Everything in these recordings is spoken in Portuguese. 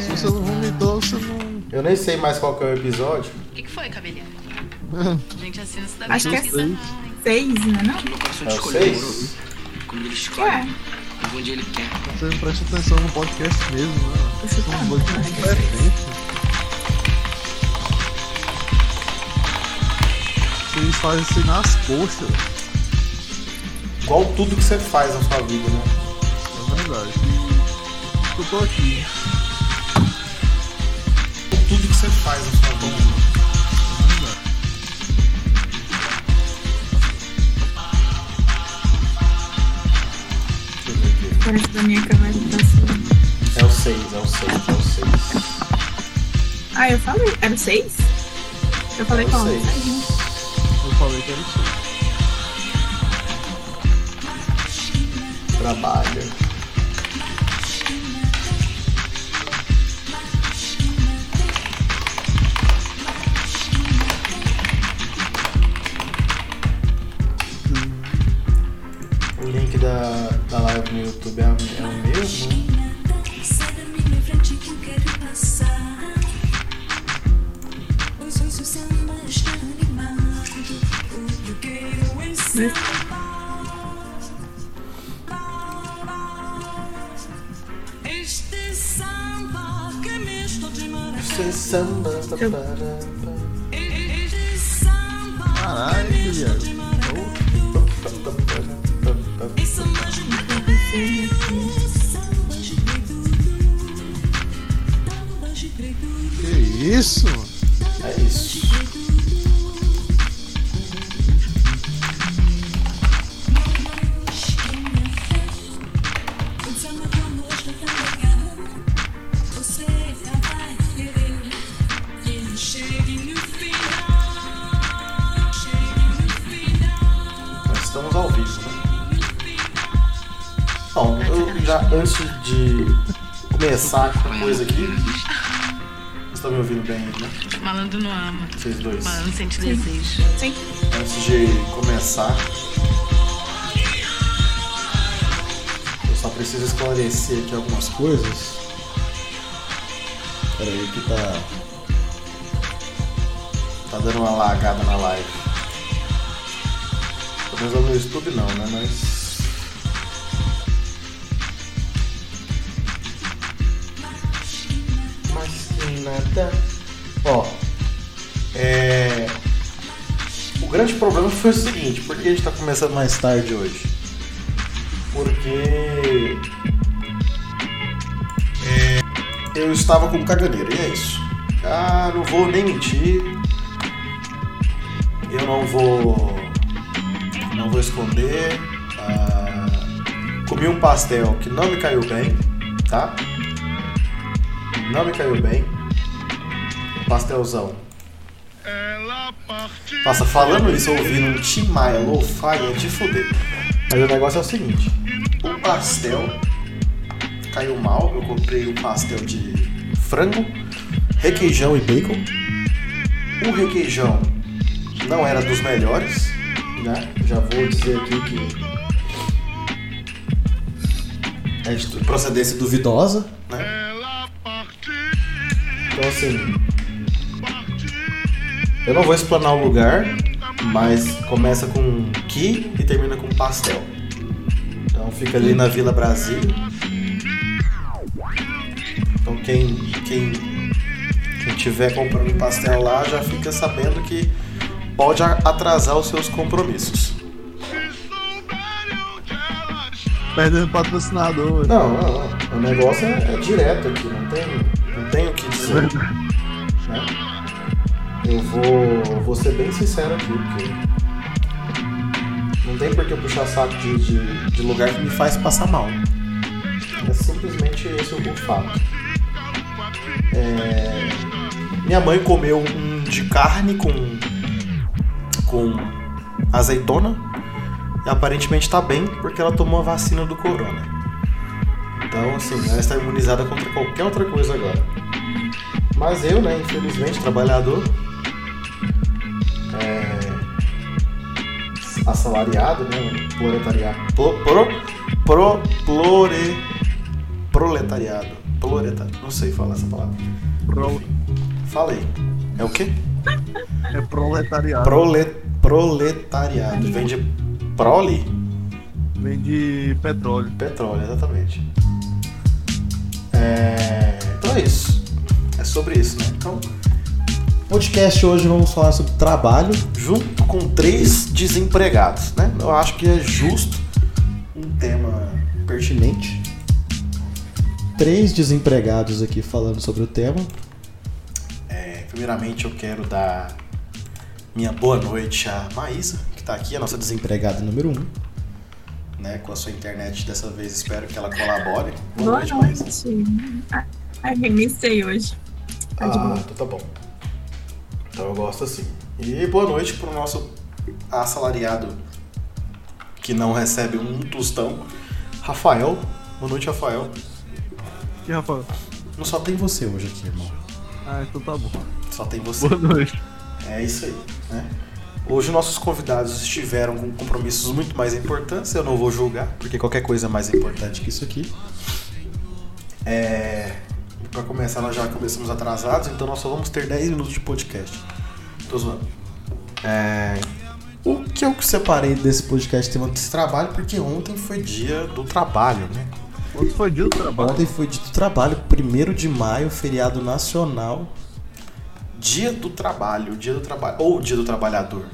Se você não vomitou, você não. Eu nem sei mais qual que é o episódio. O que, que foi, cabelinho? Gente, assim você dá Acho que é pesquisa. seis, né? Não? É o seis? Quando ele escolhe, Ué, onde ele quer. Você presta atenção no podcast mesmo, né? tô São é seis. diferentes. Vocês fazem assim nas coxas. Igual tudo que você faz na sua vida, né? É verdade. Eu tô aqui. Tudo que você faz na sua vida. É verdade. Deixa eu ver aqui. Parece que a minha câmera tá assim. É o 6, é o 6, é o 6. Ah, eu falei. Era o seis? Eu falei Era o qual? Eu falei que era isso. Trabalha. O link da, da live no YouTube é, é o mesmo? Ciao. Vocês dois. Malandro sente desejo. Sim. Antes de começar, eu só preciso esclarecer aqui algumas coisas. Pera aí que tá. Tá dando uma lagada na live. Pelo menos no YouTube não, né? Mas grande problema foi o seguinte, por que a gente tá começando mais tarde hoje? Porque é, eu estava com caganeira, e é isso. Ah, não vou nem mentir. Eu não vou. Não vou esconder. Ah, comi um pastel que não me caiu bem, tá? Não me caiu bem. Um pastelzão nossa, falando isso, ouvindo um Tim Maia lo-fi é de fuder. Mas o negócio é o seguinte: o pastel caiu mal. Eu comprei um pastel de frango, requeijão e bacon. O requeijão não era dos melhores, né? Já vou dizer aqui que é de procedência duvidosa, né? Então assim, eu não vou explanar o lugar, mas começa com que e termina com pastel. Então fica ali na Vila Brasil. Então quem, quem, quem tiver comprando pastel lá já fica sabendo que pode atrasar os seus compromissos. Perdendo patrocinador. Não, não, não. O negócio é, é direto aqui, não tem, não tem o que dizer. né? Eu vou, vou ser bem sincero aqui, porque não tem por que puxar saco de, de, de lugar que me faz passar mal. É simplesmente esse o fato. É, minha mãe comeu um de carne com, com azeitona e aparentemente tá bem porque ela tomou a vacina do corona. Então, assim, ela está imunizada contra qualquer outra coisa agora. Mas eu, né, infelizmente, trabalhador, é, assalariado, né? Proletariado. Pro, pro, pro, plore, proletariado. Proletariado. Não sei falar essa palavra. Pro- Fala aí. É o quê? é proletariado. Prole, proletariado. Vem de prole? Vem de petróleo. Petróleo, exatamente. É, Então é isso. É sobre isso, né? Então, podcast hoje vamos falar sobre trabalho junto com três desempregados, né? Eu acho que é justo um tema pertinente. Três desempregados aqui falando sobre o tema. É, primeiramente eu quero dar minha boa noite à Maísa, que está aqui, a nossa desempregada número um. Né, com a sua internet dessa vez, espero que ela colabore. Boa Maísa. noite. Ah, Ai, reiniciei hoje. Tá Ah, boa. então tá bom. Então eu gosto assim. E boa noite pro nosso assalariado que não recebe um tostão, Rafael. Boa noite, Rafael. Que Rafael? Não só tem você hoje aqui, irmão. Ah, então tá bom. Só tem você. Boa noite. É isso aí, né? Hoje nossos convidados estiveram com compromissos muito mais importantes, eu não vou julgar, porque qualquer coisa é mais importante que isso aqui. É... Pra começar, nós já começamos atrasados, então nós só vamos ter 10 minutos de podcast. Tô zoando. É... O que eu separei desse podcast tema desse trabalho, porque ontem foi dia do trabalho, né? Outro foi dia do trabalho. Ontem foi dia do trabalho, 1 de maio, feriado nacional. Dia do trabalho, dia do trabalho. Ou dia do trabalhador.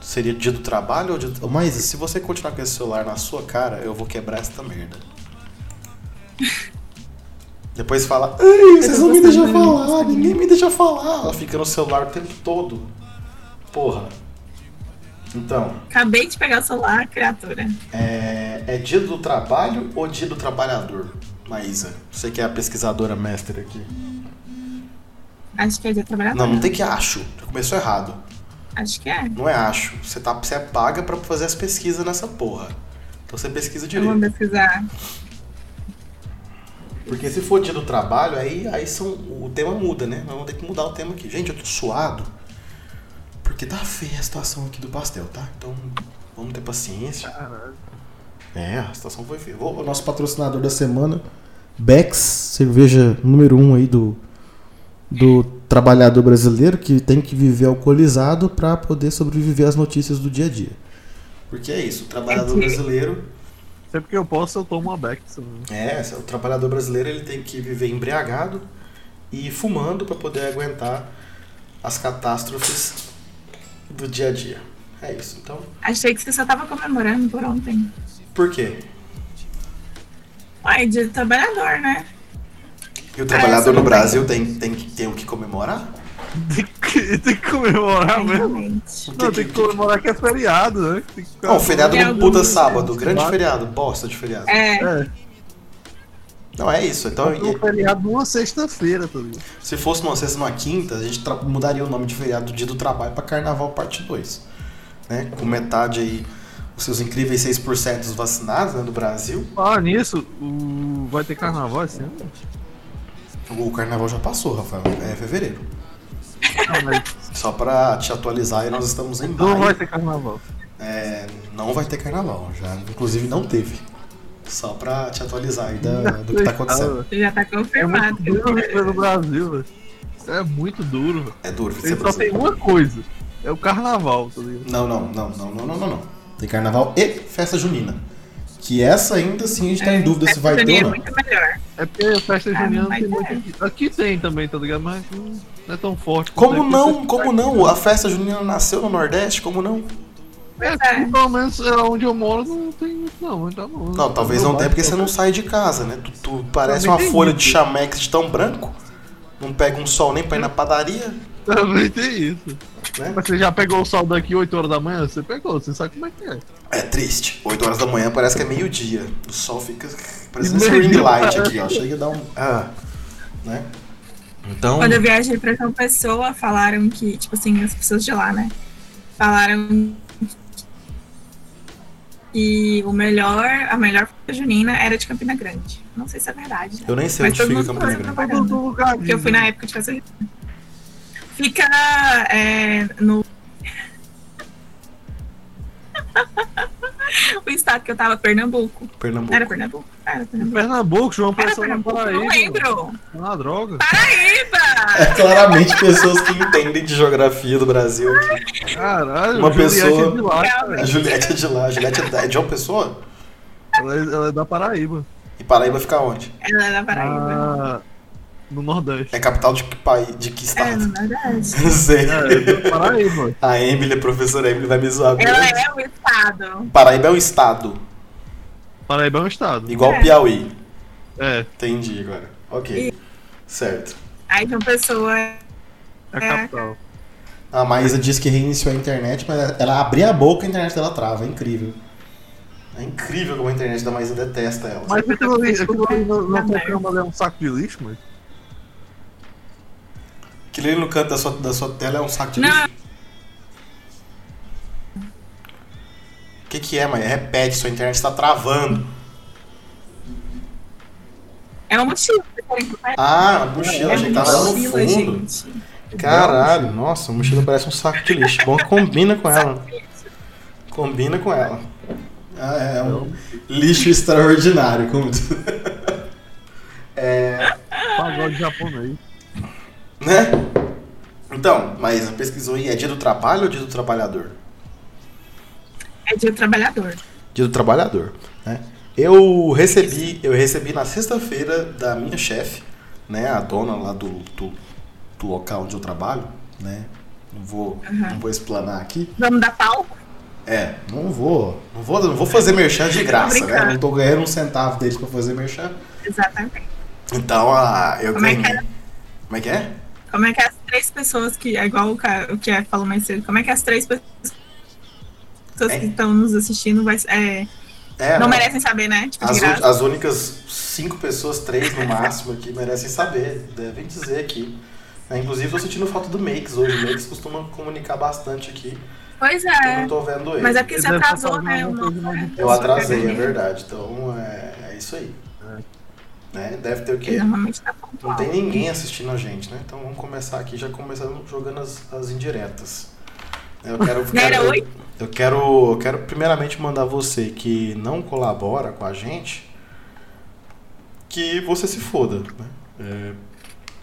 Seria dia do trabalho ou dia do... Mas se você continuar com esse celular na sua cara, eu vou quebrar essa merda. Depois fala, Ai, vocês não me deixam falar, ninguém me deixa falar. Ela fica no celular o tempo todo. Porra. Então, Acabei de pegar o celular, criatura. é, é dia do trabalho ou dia do trabalhador? Maísa, você que é a pesquisadora mestre aqui. Acho que é dia trabalhador. Não, não tem que acho. Já começou errado. Acho que é. Não é acho. Você, tá, você é paga pra fazer as pesquisas nessa porra. Então você pesquisa Eu vou direito. pesquisar. Porque se for dia do trabalho, aí, aí são, o tema muda, né? Nós vamos ter que mudar o tema aqui. Gente, eu tô suado. Porque tá feia a situação aqui do pastel, tá? Então vamos ter paciência. Caralho. É, a situação foi feia. O nosso patrocinador da semana, Bex, cerveja número um aí do, do trabalhador brasileiro que tem que viver alcoolizado para poder sobreviver às notícias do dia a dia. Porque é isso, o trabalhador brasileiro, Sempre que eu posso, eu tomo uma Beck. é, o trabalhador brasileiro ele tem que viver embriagado e fumando para poder aguentar as catástrofes do dia a dia. É isso. Então, Achei que você só tava comemorando por ontem. por quê? Ué, dia do trabalhador, né? E o trabalhador no. Brasil tem, tem, tem o que comemorar? Tem que, tem que comemorar mesmo. Realmente. Não, tem que comemorar que é feriado, né? Tem que ficar- Não, feriado não muda né? sábado, grande feriado, bosta de feriado. É, É, Não, é isso. Então, tem um feriado numa sexta-feira, tá ligado? se fosse numa sexta numa quinta, a gente mudaria o nome de feriado do dia do trabalho pra Carnaval Parte 2. Né? Com metade aí, os seus incríveis 6% vacinados né, do Brasil. Ah, nisso, o... vai ter carnaval esse ano? O Carnaval já passou, Rafael. É fevereiro. Só pra te atualizar, aí nós estamos em não vai ter carnaval. É, não vai ter Carnaval. Já, inclusive, não teve. Só pra te atualizar aí da- do que tá acontecendo. já tá É confirmado. muito duro no Brasil, velho. Isso é muito duro. É duro Ele só tem uma coisa. É o carnaval, tá ligado? Não, não, não, não, não, não, não, não. Tem carnaval e festa junina. Que essa ainda assim a gente tá em dúvida se vai ter é ou não. muito melhor. É porque a festa Ah, junina tem muito aqui. Aqui tem também, tá ligado? Mas não é tão forte. Como não? aqui. Como não? A festa junina nasceu no Nordeste, como não? É, Pois é. pelo menos é, onde eu moro não tem muito não, então não. Não, talvez não tenha porque você não sai de casa, né? Tu, tu parece uma folha isso. de chamex de tão branco. Não pega um sol nem pra ir na padaria, Também tem isso. né? Mas você já pegou o sol daqui 8 horas da manhã? Você pegou, você sabe como é que é. É triste. 8 horas da manhã parece que é meio-dia. O sol fica parecendo esse Meio-dia ring light aqui, ó. Chega a dar um. Ah. Né? Então. Quando eu viajei pra São Pessoa, falaram que, tipo assim, as pessoas de lá, né? Falaram que o melhor, a melhor festa junina era de Campina Grande. Não sei se é verdade. né? Eu nem sei Mas onde fica Campina Grande. Porque eu fui na época de festa junina. Fica é, no. O estado que eu tava, Pernambuco. Pernambuco. Era Pernambuco? Era Pernambuco. Pernambuco, João Pessoa na Pernambuco, não Paraíba. lembro. Ah, droga. Paraíba! É claramente pessoas que entendem de geografia do Brasil aqui. Caralho, Uma Juliette pessoa- é de lá, A. Juliette é de lá. A Juliette é é de uma pessoa? Ela é, ela é da Paraíba. E Paraíba fica onde? Ela é da Paraíba. Ah, no Nordeste. É capital de que país? De que É, estado? na verdade. Não sei. É, é Paraíba. A Emily, a professora Emily, vai me zoar. Ela é o estado. Paraíba é um estado. Paraíba é um estado. Igual É. Piauí. É, Entendi agora. Ok. Certo. Aí João Pessoa é a capital. A Maísa disse que reiniciou a internet, mas ela abria a boca e a internet dela trava. É incrível. É incrível como a internet da Maísa detesta ela. Mas aquilo ali, na Tá tua bem. cama é um saco de lixo, mas. Aquilo ali no canto da sua, da sua tela é um saco de Não. lixo. O que, que é, Maia? Repete, sua internet está travando. é uma mochila. que pegue? Ah, a mochila, É que uma tava lá no fundo. gente. Caralho, nossa, a mochila parece um saco de lixo. Bom, que combina com ela. Combina com ela. Ah, é um lixo extraordinário, como diz. É, Pagode japonês. Né? Então, mas pesquisou aí, é dia do trabalho ou dia do trabalhador? É dia do trabalhador. Dia do trabalhador, né? Eu recebi, eu recebi na sexta-feira da minha chefe, né, a dona lá do, do, do local onde eu trabalho, né? Não vou, não vou explanar aqui. Vamos dar palco? É, não vou, não vou, não vou fazer merchan de graça, né? Não tô ganhando um centavo deles pra fazer merchan. Exatamente. Então, a, eu Como é que ganhei. é? Como é que é? Como é que as três pessoas que. É igual o, que é falou mais cedo. Como é que as três pessoas É. que estão nos assistindo vai, é, É, não né? merecem saber, né? Tipo, As, as únicas cinco pessoas, três no máximo aqui, merecem saber, devem dizer aqui. É, inclusive, tô sentindo falta do Makes hoje. O Makes costuma comunicar bastante aqui. Pois Eu é. não tô vendo ele. Mas é porque você atrasou, né? nosso- Eu atrasei, é verdade. Então, é, é isso aí. Né? Deve ter o quê? tá Não tem ninguém assistindo a gente, né? Então vamos começar aqui já começando jogando as, as indiretas. Eu quero, quero- oi? eu quero, eu quero primeiramente mandar você que não colabora com a gente que você se foda, né? É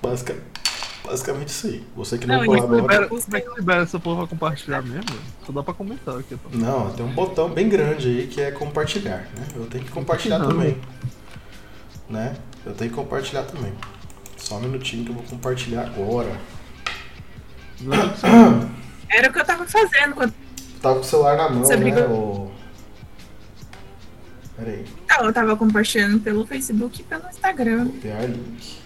basica- basicamente isso aí. Você que não, Não, colabora. Como é que libera essa porra pra compartilhar mesmo? Só dá pra comentar aqui. Não, tem um botão bem grande aí que é compartilhar, né? Eu tenho que compartilhar Não. também. Né? Eu tenho que compartilhar também. Só um minutinho que eu vou compartilhar agora. Era o que eu tava fazendo quando. Tá com o celular na mão, Você né? brigou? ô? Pera aí, Não, eu tava compartilhando pelo Facebook e pelo Instagram. copiar link.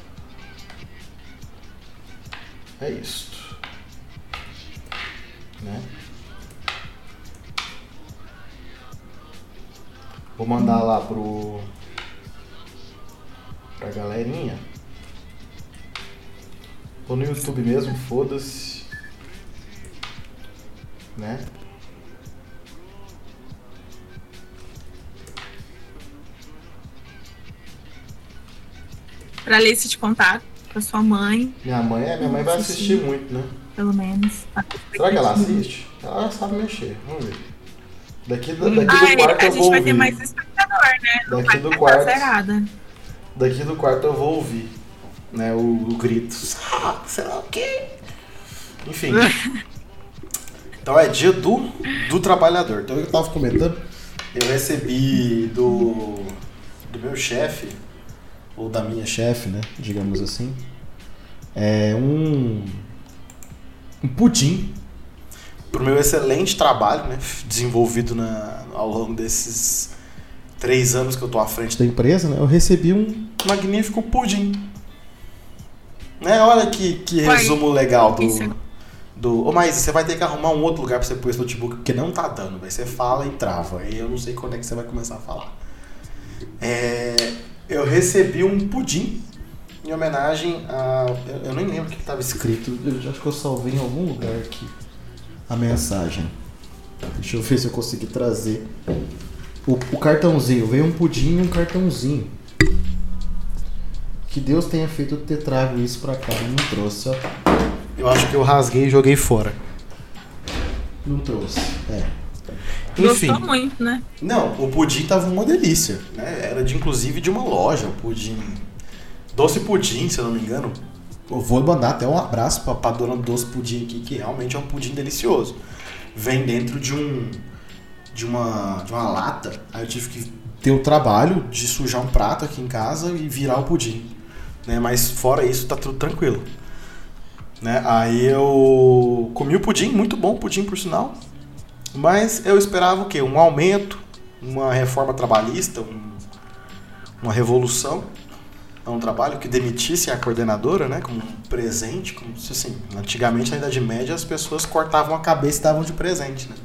É isto. Né? Vou mandar lá pro. Pra galerinha. Tô no YouTube mesmo, foda-se. Né? Pra lista de contato pra sua mãe, Minha mãe, é, minha mãe vai assistir muito, né? pelo menos. Será que ela assiste? Ela sabe mexer, vamos ver. Daqui do, daqui Ai, do quarto a eu gente vou vai ter ouvir. mais espectador, né? Daqui do quarto. zerada. Daqui do quarto eu vou ouvir, né, o, o grito. "Ah, Sei lá o quê? Enfim. Então é dia do, do trabalhador. Então eu tava comentando, eu recebi do, do meu chefe, ou da minha chefe, né, digamos assim, é um, um pudim pro meu excelente trabalho, né, desenvolvido na, ao longo desses três anos que eu tô à frente da empresa, né, eu recebi um magnífico pudim. Né, olha que, que resumo legal do, do. Ô, mas você vai ter que arrumar um outro lugar pra você pôr esse notebook, porque não tá dando, velho. Você fala e trava. E eu não sei quando é que você vai começar a falar. É, eu recebi um pudim em homenagem a. Eu, eu nem lembro o que estava escrito. Eu acho que eu salvei em algum lugar aqui a mensagem. Deixa eu ver se eu consegui trazer. O, o cartãozinho. Veio um pudim e um cartãozinho. Que Deus tenha feito eu ter trago isso pra cá. e Não trouxe, ó. Eu acho que eu rasguei e joguei fora. Não trouxe. É. Enfim. Gostou muito, né? Não, o pudim tava uma delícia, né? Era de, inclusive de uma loja, o pudim. Doce Pudim, se eu não me engano. Eu vou mandar até um abraço pra, pra dona do Doce Pudim aqui, que realmente é um pudim delicioso. Vem dentro de um. De uma. de uma lata. Aí eu tive que ter o trabalho de sujar um prato aqui em casa e virar o pudim. Né? Mas fora isso, tá tudo tranquilo. Né? Aí eu comi o pudim, muito bom pudim por sinal. Mas eu esperava o quê? Um aumento, uma reforma trabalhista, um- uma revolução a um trabalho que demitisse a coordenadora, né? Como um presente, como assim, antigamente na Idade Média as pessoas cortavam a cabeça e davam de presente, né?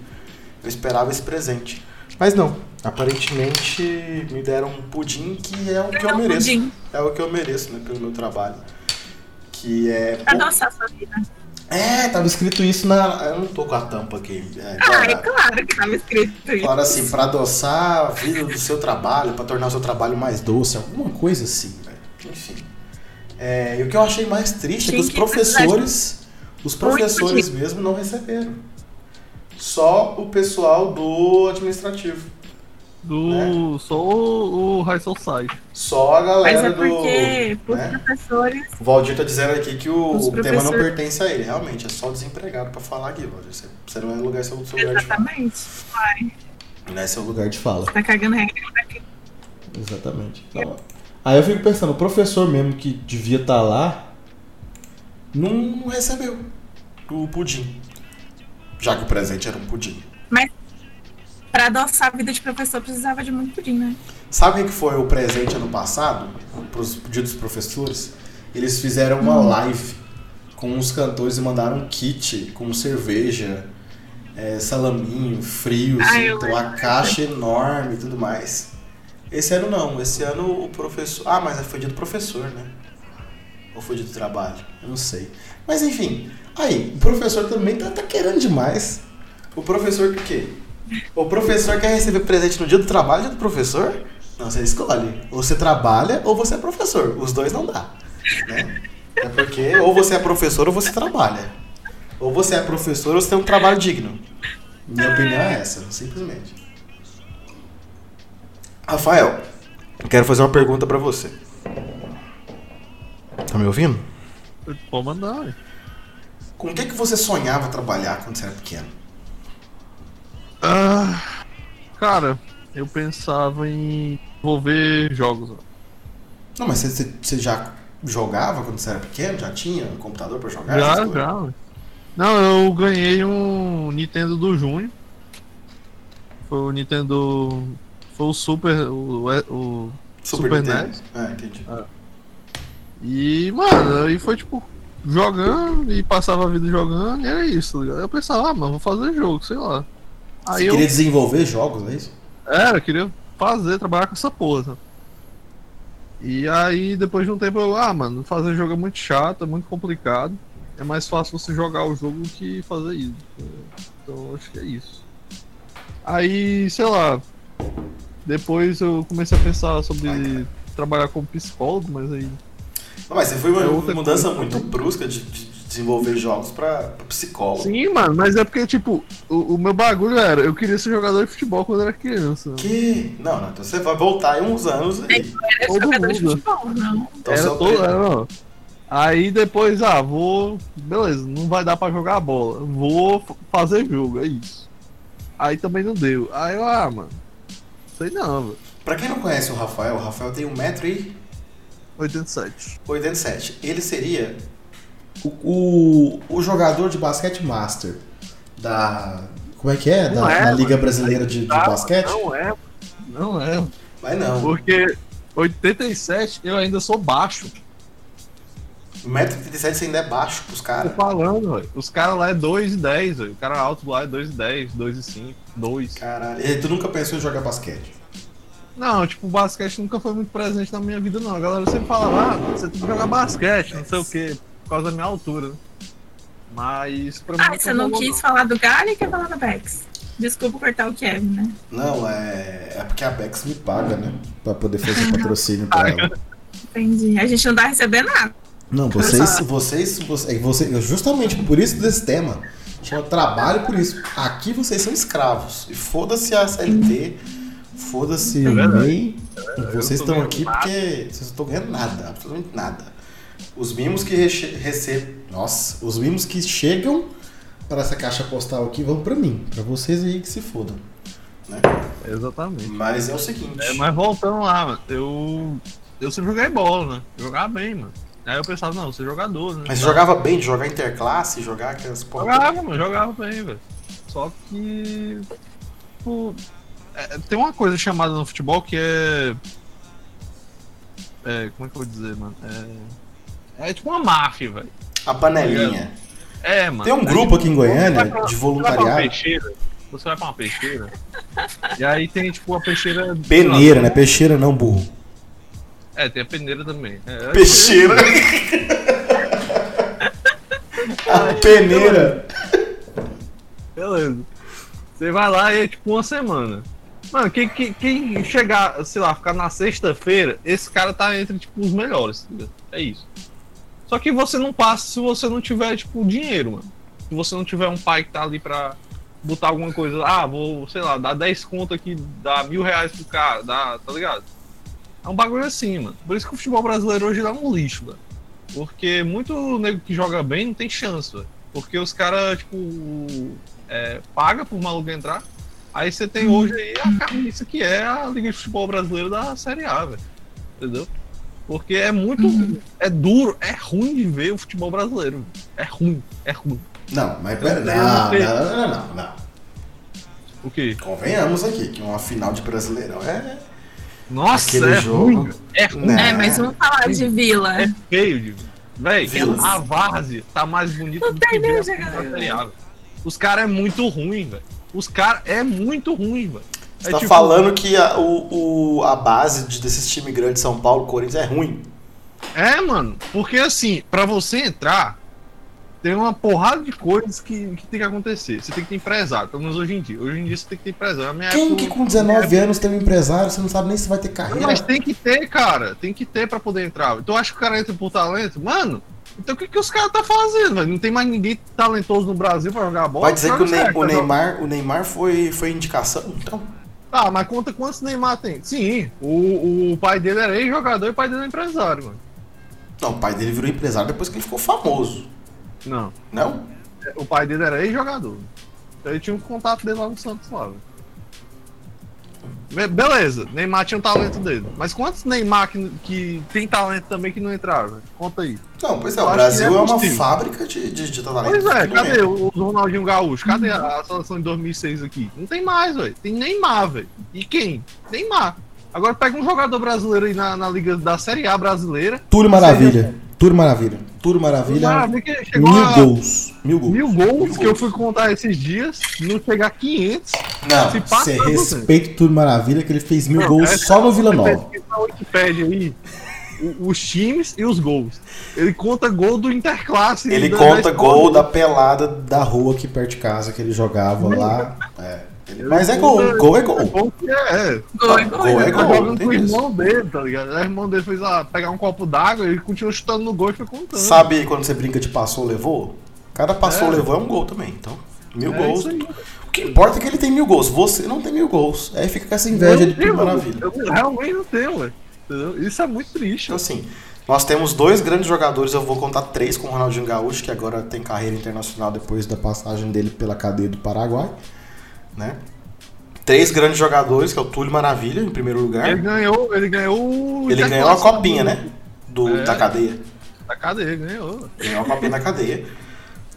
Eu esperava esse presente. Mas não, aparentemente me deram um pudim que é o que eu Não, mereço. pudim. É o que eu mereço, né, pelo meu trabalho. Que é Pra adoçar a sua vida. é, tava escrito isso na. Eu não tô com a tampa aqui. É, Ah, é claro, que tava escrito isso. claro assim, pra adoçar a vida do seu trabalho, pra tornar o seu trabalho mais doce, alguma coisa assim, velho. Enfim. É, e o que eu achei mais triste é que os que professores. Os professores mesmo não receberam. Só o pessoal do administrativo. Do. Só o, o High Society. Só a Mas galera é porque do. os né? professores. O Valdir tá dizendo aqui que o, o tema não pertence a ele. Realmente, é só o desempregado pra falar aqui, Valdir. Você, você não é lugar, seu, seu lugar de fala. Exatamente. Vai. Não é seu lugar de fala. Tá cagando regra daqui. Exatamente. Então, aí eu fico pensando, o professor mesmo que devia estar lá não recebeu o pudim. Já que o presente era um pudim. Pra adoçar a vida de professor precisava de muito pudim, né? Sabe o que foi o presente ano passado? Para os dos professores? Eles fizeram uma live com os cantores e mandaram um kit com cerveja, é, salaminho, frios, eu então a caixa enorme e tudo mais. Esse ano não, esse ano o professor. Ah, mas foi dia do professor, né? Ou foi dia do trabalho? Eu não sei. Mas enfim, aí, o professor também tá, tá querendo demais. O professor o quê? O professor quer receber presente no dia do trabalho, dia do professor? Não, você escolhe. Ou você trabalha ou você é professor. Os dois não dá. Né? É porque ou você é professor ou você trabalha. Ou você é professor ou você tem um trabalho digno. Minha opinião é essa, simplesmente. Rafael, eu quero fazer uma pergunta pra você. Tá me ouvindo? Pode mandar. Com o que, que você sonhava trabalhar quando você era pequeno? Ah, cara, eu pensava em desenvolver jogos. Não, mas você, você- já jogava quando você era pequeno? Já tinha um computador pra jogar? Já, já. Não, eu ganhei um Nintendo do Júnior. Foi o Nintendo. Foi o Super. O, o Super, Super Nintendo. NES. Ah, entendi. E, mano, aí foi tipo, jogando e passava a vida jogando, e era isso, tá ligado? Eu pensava, ah, mano, vou fazer jogo, sei lá. Aí Você eu. queria desenvolver jogos, é isso? Era, eu queria fazer, trabalhar com essa porra. E aí, depois de um tempo, eu, ah, mano, fazer jogo é muito chato, é muito complicado. É mais fácil você jogar o jogo que fazer isso. Então, acho que é isso. Aí, sei lá. Depois eu comecei a pensar sobre trabalhar como psicólogo, mas aí. Não, mas você foi uma É mudança coisa. muito brusca de, de desenvolver jogos pra, pra psicólogo. Sim, mano, mas é porque, tipo, o, o meu bagulho era, eu queria ser jogador de futebol quando era criança. Que? Não, não, então você vai voltar em uns anos aí. Era Todo jogador de mundo. futebol, não. Então, era seu todo, era, não. Aí depois, ah, vou. Beleza, não vai dar pra jogar a bola. Vou fazer jogo, é isso. Aí também não deu. Aí eu, ah, mano. Sei não, velho. Pra quem não conhece o Rafael, o Rafael tem 1,87m. 87. Ele seria o, o, o jogador de basquete master da. Como é que é? Da, é, da Liga. Brasileira de, de basquete? Não é, não é. Mas não. Porque 87 eu ainda sou baixo. 1,87m você ainda é baixo pros Tô caras. falando, velho. Os caras lá é 2 e 10, velho. O cara alto lá é 2 e 10, 2 e 5, 2. Caralho. E tu nunca pensou em jogar basquete? Não, tipo, o basquete nunca foi muito presente na minha vida, não. A galera sempre falava, ah, você tem que jogar basquete, não sei o quê, por causa da minha altura. né? Mas pra mim. Ah, você não quis falar do Galho e quer falar da Bex. Desculpa cortar o Kevin, né? Não, é. É porque a Bex me paga, né? Pra poder fazer patrocínio pra ela. Entendi. A gente não tá recebendo nada. Não, vocês, vocês, vocês, você, justamente por isso desse tema, Chama trabalho por isso. Aqui vocês são escravos. E foda-se a CLT, foda-se verdade. MEI. Eu Vocês estão aqui nada. porque vocês não estão ganhando nada, absolutamente nada. Os mimos que recebem. Nossa, os mimos que chegam para essa caixa postal aqui vão pra mim. Pra vocês aí que se fodam. Né? Exatamente. Mas é o seguinte. É, mas voltando lá, eu. Eu sempre joguei bola, né? Eu jogava bem, mano. Aí eu pensava, não, sou jogador, né? Mas você jogava bem de jogar interclasse, jogar aquelas porra. Jogava, mano, jogava bem, velho. Só que. Tipo, é, tem uma coisa chamada no futebol que é. É, como é que eu vou dizer, mano? É. É tipo uma máfia, velho. A panelinha. É, mano. Tem um É grupo tipo, aqui em você Goiânia pra- de uma voluntariado. Você vai pra uma peixeira. e aí tem, tipo, a peixeira. Peneira, né? Peixeira não, burro. É, tem a peneira também. É, Peixeira. A peneira. Beleza. Você vai lá e é tipo uma semana. Mano, quem, quem, quem chegar, sei lá, ficar na sexta-feira, esse cara tá entre, tipo, os melhores. É isso. Só que você não passa se você não tiver, tipo, dinheiro, mano. Se você não tiver um pai que tá ali pra botar alguma coisa. Ah, vou, sei lá, dar 10 conto aqui, dar mil reais pro cara, dá, tá ligado? É um bagulho assim, mano. Por isso que o futebol brasileiro hoje dá um lixo, velho. Porque muito nego que joga bem não tem chance, velho. Porque os caras, tipo, é, paga pro maluco entrar. Aí você tem hoje aí a carniça que é a Liga de Futebol Brasileiro da Série A, velho. Entendeu? Porque é muito. É duro, é ruim de ver o futebol brasileiro. É ruim, é ruim. Não, mas pera. Não, não não, não, não, não. O quê? Convenhamos aqui que uma final de Brasileirão é. Nossa, Aquele é jogo- ruim. velho. É ruim. Né? É, mas vamos falar de Vila. É feio, de Véi, a Várzea tá mais bonita Não do que nem da Série A, velho. Os caras é muito ruim, velho. Os caras é muito ruim, velho. Você É tá tipo- falando que a, o, o- a base de- desses times grandes de São Paulo, Corinthians, é ruim. É, mano, porque assim, pra você entrar, tem uma porrada de coisas que, que tem que acontecer. Você tem que ter empresário, pelo menos hoje em dia. Hoje em dia você tem que ter empresário. Minha Quem época, que com 19 anos tem um empresário, você não sabe nem se vai ter carreira? Mas tem que ter, cara. Tem que ter pra poder entrar. Então acho que o cara entra por talento. Mano, então o que, que os caras tá fazendo? Não tem mais ninguém talentoso no Brasil pra jogar bola. Vai dizer que o, Ney- certo, o. Neymar, o Neymar foi, foi indicação? Então. Tá, mas conta quantos Neymar tem. Sim, o, o pai dele era ex-jogador e o pai dele é empresário, mano. Não, o pai dele virou empresário depois que ele ficou famoso. Não. Não? O pai dele era ex-jogador. Ele tinha um contato dele lá no Santos lá, velho. Be- Beleza, Neymar tinha um talento dele. Mas quantos Neymar que, que tem talento também que não entraram? velho? Conta aí. Não, pois é, Eu o Brasil é é, uma fábrica de, de, de talento. Pois é, cadê o, o Ronaldinho Gaúcho? Cadê a, a seleção de 2006 aqui? Não tem mais, velho. Tem Neymar, velho. E quem? Neymar. Agora pega um jogador brasileiro aí na, na liga da Série A brasileira. Túlio Maravilha. Túlio Maravilha. Túlio Maravilha. Maravilha que chegou Mil gols. Mil gols. mil gols que eu fui contar esses dias, não chegar a 500. Não, Se passa, você tá respeita o Túlio Maravilha que ele fez mil Não, gols essa- só no Vila Nova. Na Wikipedia aí, os times e os gols. Ele conta gol do Interclasse. Ele da- conta da gol da pelada da rua aqui perto de casa que ele jogava lá. É. Mas é gol, gol é gol. Gol que é, é. Gol, é Gol gol. é Ele tá gol, jogando com o irmão dele, tá ligado? O irmão dele fez lá, pegar um copo d'água e ele continua chutando no gol e foi contando. Sabe quando você brinca de passou, levou? Cada passou, É. levou é um gol também. Então, mil É gols. O que importa é que ele tem mil gols. Você não tem mil gols. Aí fica com essa inveja de tenho, Maravilha. Eu realmente não tenho. Entendeu? Isso é muito triste. Então, assim, nós temos dois grandes jogadores. Eu vou contar três com o Ronaldinho Gaúcho, que agora tem carreira internacional depois da passagem dele pela cadeia do Paraguai. Né? Três grandes jogadores, que é o Túlio Maravilha, em primeiro lugar. Ele ganhou, ele ganhou. Ele ganhou a copinha, do- né? Do, É. Da cadeia. Da cadeia, ganhou. Ganhou a copinha da cadeia.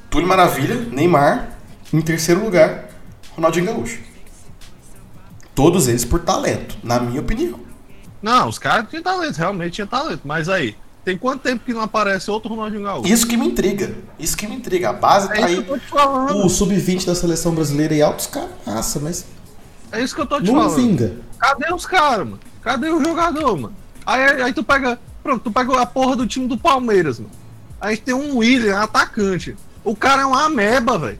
Túlio Maravilha, Neymar. Em terceiro lugar, Ronaldinho Gaúcho. Todos eles por talento, na minha opinião. Não, os caras tinham talento, realmente tinha talento. Mas aí, tem quanto tempo que não aparece outro Ronaldinho Gaúcho? Isso que me intriga. Isso que me intriga. A base É tá aí. eu tô te falando. O sub-20 da seleção brasileira e altos caras, massa, mas É isso que eu tô te não falando. vinga. Cadê os caras, mano? Cadê o jogador, mano? Aí, aí, tu pega. Pronto, tu pega a porra do time do Palmeiras, mano. Aí tem um William, atacante. O cara é uma ameba, velho.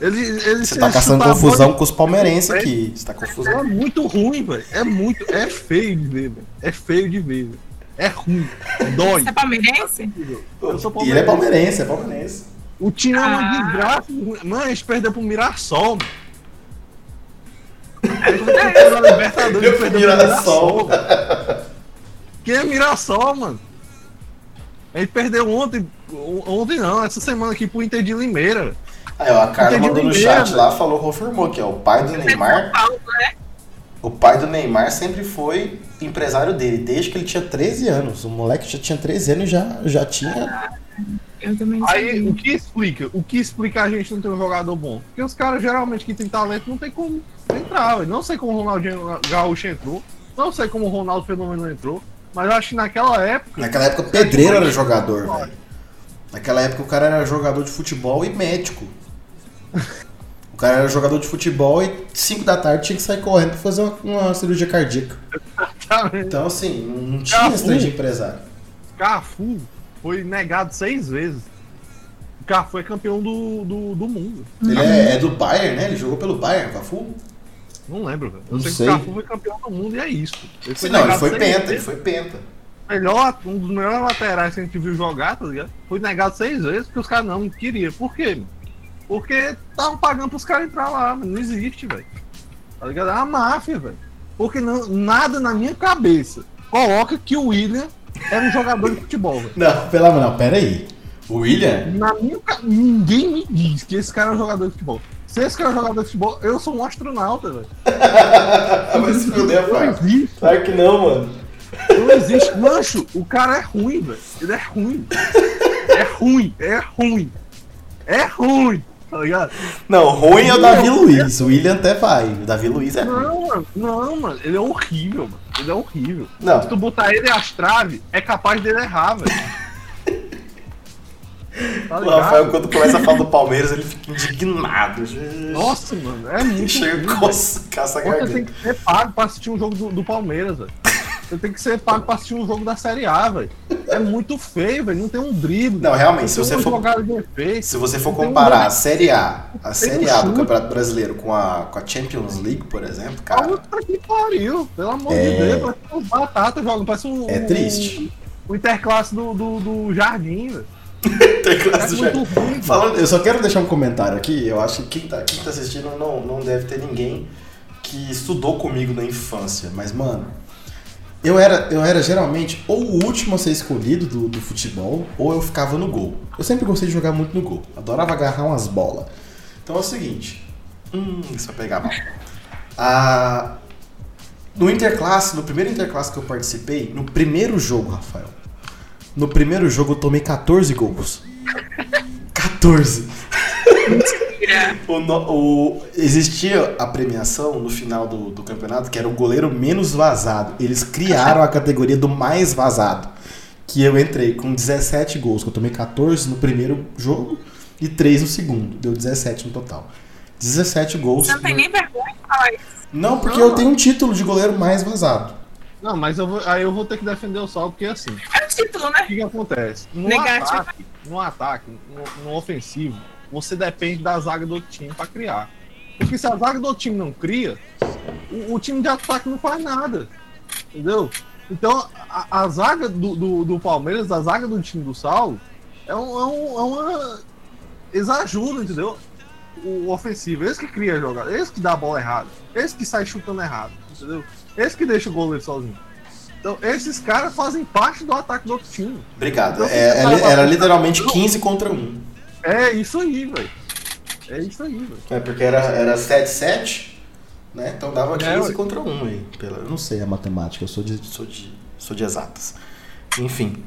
Ele, ele Você tá ele caçando confusão com os palmeirenses aqui. Você tá confusão. É muito ruim, velho. É muito. É feio de ver, velho. É feio de ver, velho. É ruim. Dói. Você é palmeirense? Eu sou E ele é palmeirense. palmeirense, é palmeirense. O time é uma Ah. desgraça. Mano, a gente perdeu pro Mirassol. perdeu na Libertadores, Perdeu pro Mirassol. Quem é Mirassol, mano? A gente perdeu ontem. Ontem não, essa semana aqui pro Inter de Limeira. Aí, ó, a Carla mandou no chat lá, falou, confirmou que é o pai do Neymar. Paulo, né? O pai do Neymar sempre foi empresário dele, desde que ele tinha 13 anos. O moleque já tinha 13 anos e já, já tinha. Eu também não Aí, sabia. o que explica? O que explica a gente não ter um jogador bom? Porque os caras geralmente que tem talento não tem como entrar. velho. Não sei como o Ronaldinho Gaúcho entrou. Não sei como o Ronaldo Fenômeno entrou. Mas eu acho que naquela época. Naquela época, pedreiro era jogador, velho. Naquela época, o cara era jogador de futebol e médico. O cara era jogador de futebol e 5 da tarde tinha que sair correndo pra fazer uma, uma cirurgia cardíaca. Então, assim, não tinha Cafu. esse trem de empresário. Cafu foi negado seis vezes. O Cafu é campeão do, do, do mundo. Ele é, é do Bayern, né? Ele jogou pelo Bayern, Cafu? Não lembro, velho. Eu Não sei, sei. que o Cafu foi campeão do mundo e é isso. Ele Sim, não, ele foi penta, ele vezes. foi penta. Melhor, um dos melhores laterais que a gente viu jogar, tá ligado? Foi negado seis vezes porque os caras não queriam. Por quê? mano? Porque estavam pagando pros caras entrar lá, mano. Não existe, velho. Tá ligado? É uma máfia, velho. Porque não, nada na minha cabeça coloca que o William era um jogador de futebol, velho. Não, pelo amor, não, pera aí. O William? Na minha Ninguém me diz que esse cara é um jogador de futebol. Se esse cara é um jogador de futebol, eu sou um astronauta, velho. Vai se fuder, Não pai. existe, Claro que não, mano. não existe. Mancho, o cara é ruim, velho. Ele é ruim. É ruim, é ruim. É ruim, tá ligado? Não, ruim é o Davi Luiz. O William até vai. O Davi Luiz é ruim. Não, mano, não, mano. Ele é horrível, mano. Ele é horrível. Não. Se tu botar ele às traves, é capaz dele errar, velho. Tá O Rafael, quando começa a falar do Palmeiras, ele fica indignado. Nossa, mano, é muito Chega ruim, e velho. coça, caça a Você tem garganta. que ser pago pra assistir um jogo do, do Palmeiras, velho. Você tem que ser pago pra assistir um jogo da Série A, velho. É muito feio, velho. Não tem um drible. Não, realmente, se você uma for- efeito. Se você for tem um comparar a Série A, a Tem Série um A do. Campeonato Brasileiro com a, com a Champions League, por exemplo, cara, Puta que pariu, pelo amor É. de Deus, parece um batata jogando, parece um. É triste. O, o interclasse do, do, do jardim, velho. tem É classe muito já. ruim, velho. Falando, eu só quero deixar um comentário aqui. Eu acho que quem tá, quem tá assistindo não, não deve ter ninguém que estudou comigo na infância. Mas, mano, eu era, eu era geralmente ou o último a ser escolhido do, do futebol, ou eu ficava no gol. Eu sempre gostei de jogar muito no gol. Adorava agarrar umas bolas. Então é o seguinte. Hum, isso vai pegar mal. Ah, no Interclasse, no primeiro Interclasse que eu participei, no primeiro jogo, Rafael. No primeiro jogo eu tomei 14 gols. 14. O, no- o- existia a premiação no final do, do campeonato que era o goleiro menos vazado. Eles criaram a categoria do mais vazado. Que eu entrei com 17 gols, que eu tomei 14 no primeiro jogo e 3 no segundo. Deu 17 no total. 17 gols. Você não tem nem vergonha de falar isso. Não, porque Não. eu tenho um título de goleiro mais vazado. Não, mas eu vou, aí eu vou ter que defender o Sol, porque assim, É um título, né? o que, que acontece? No Negativo. ataque, no ataque, no, no ofensivo, você depende da zaga do outro time pra criar. Porque se a zaga do outro time não cria, o, o time de ataque não faz nada. Entendeu? Então, a, a zaga do, do, do Palmeiras, a zaga do time do Saulo, é, um, é, um, é uma. Eles ajudam, entendeu? O ofensivo, eles que cria a jogada, eles que dá a bola errada, eles que saem chutando errado, entendeu? Eles que deixam o goleiro sozinho. Então, esses caras fazem parte do ataque do outro time. Obrigado. Então, É- você era, era literalmente 15 contra 1. É isso aí, velho. É isso aí, velho. É porque era, era 7-7, né? Então dava 15 É, contra 1 aí. Pela, eu não sei a matemática, eu sou de, sou de, sou de exatas. Enfim.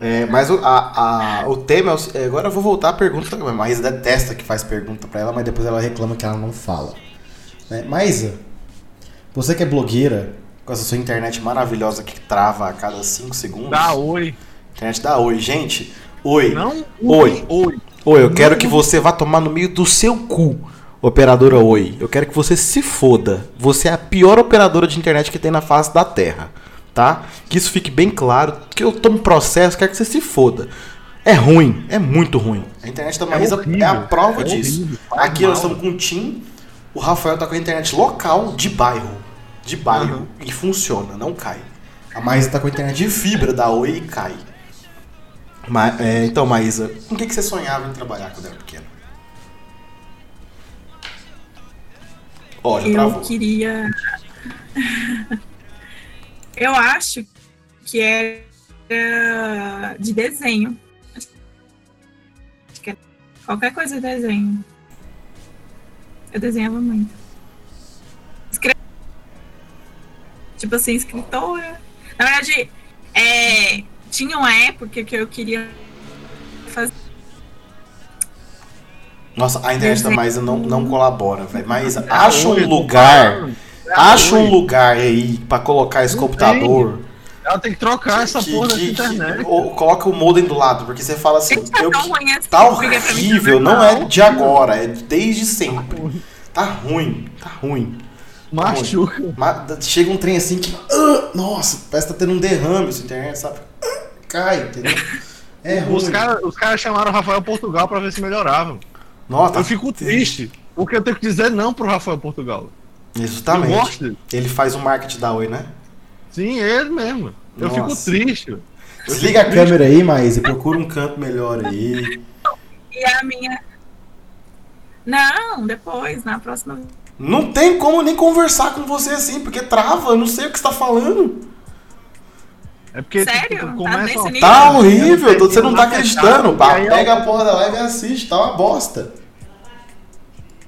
É, mas o, a, a- o tema é é, Agora eu vou voltar à pergunta. A Maísa detesta que faz pergunta pra ela, mas depois ela reclama que ela não fala. Né? Maísa, você que é blogueira, com essa sua internet maravilhosa que trava a cada 5 segundos. Dá oi. Internet dá oi. Gente, oi. Não Oi. oi. Oi, eu quero que você vá tomar no meio do seu cu, operadora Oi. Eu quero que você se foda. Você é a pior operadora de internet que tem na face da Terra, tá? Que isso fique bem claro. Que eu tome processo, quero que você se foda. É ruim, é muito ruim. A internet da Marisa é, horrível, a prova é disso. horrível, Aqui nós mal. estamos com o Tim, o Rafael tá com a internet local de bairro. De bairro. Uhum. E funciona, não cai. A Marisa tá com a internet de fibra da Oi e cai. Ma- é, então, Maísa, com o que, que você sonhava em trabalhar quando era pequena? Já Eu travou. queria. eu acho que era de desenho. Qualquer coisa de desenho. Eu desenhava muito. Escre... Tipo assim, escritora. Na verdade, é, tinha uma época que eu queria fazer. Nossa, a internet da Maísa não, não colabora, velho. Maísa, É acha um lugar. É acha um lugar aí pra colocar esse Não computador. Ela tem que trocar essa que- porra dessa que- que- internet. ou coloca o modem do lado, porque você fala assim, tá eu, tão ruim assim. tá mim, horrível, tá não é de agora, é desde sempre. Tá ruim, tá ruim. Machuca. Chega um trem assim que. ah, nossa, parece que tá tendo um derrame essa internet, sabe? Ah, cai, entendeu? É ruim. Os caras os cara chamaram o Rafael Portugal pra ver se melhorava. Nossa, Eu fico triste. Porque eu tenho que dizer não pro Rafael Portugal. Dele. Ele faz o marketing da Oi, né? Sim, ele mesmo. Eu fico Nossa. triste. Eu Desliga a fico câmera aí, Maísa, e procura um canto melhor aí. E a minha. Não, depois, na próxima. Não tem como nem conversar com você assim, porque trava, eu não sei o que você tá falando. É porque Sério? tipo, Tá começa nível? Tá horrível, Eu não você não tá sei, acreditando. Pá, eu- Pega a porra da live e assiste, tá uma bosta.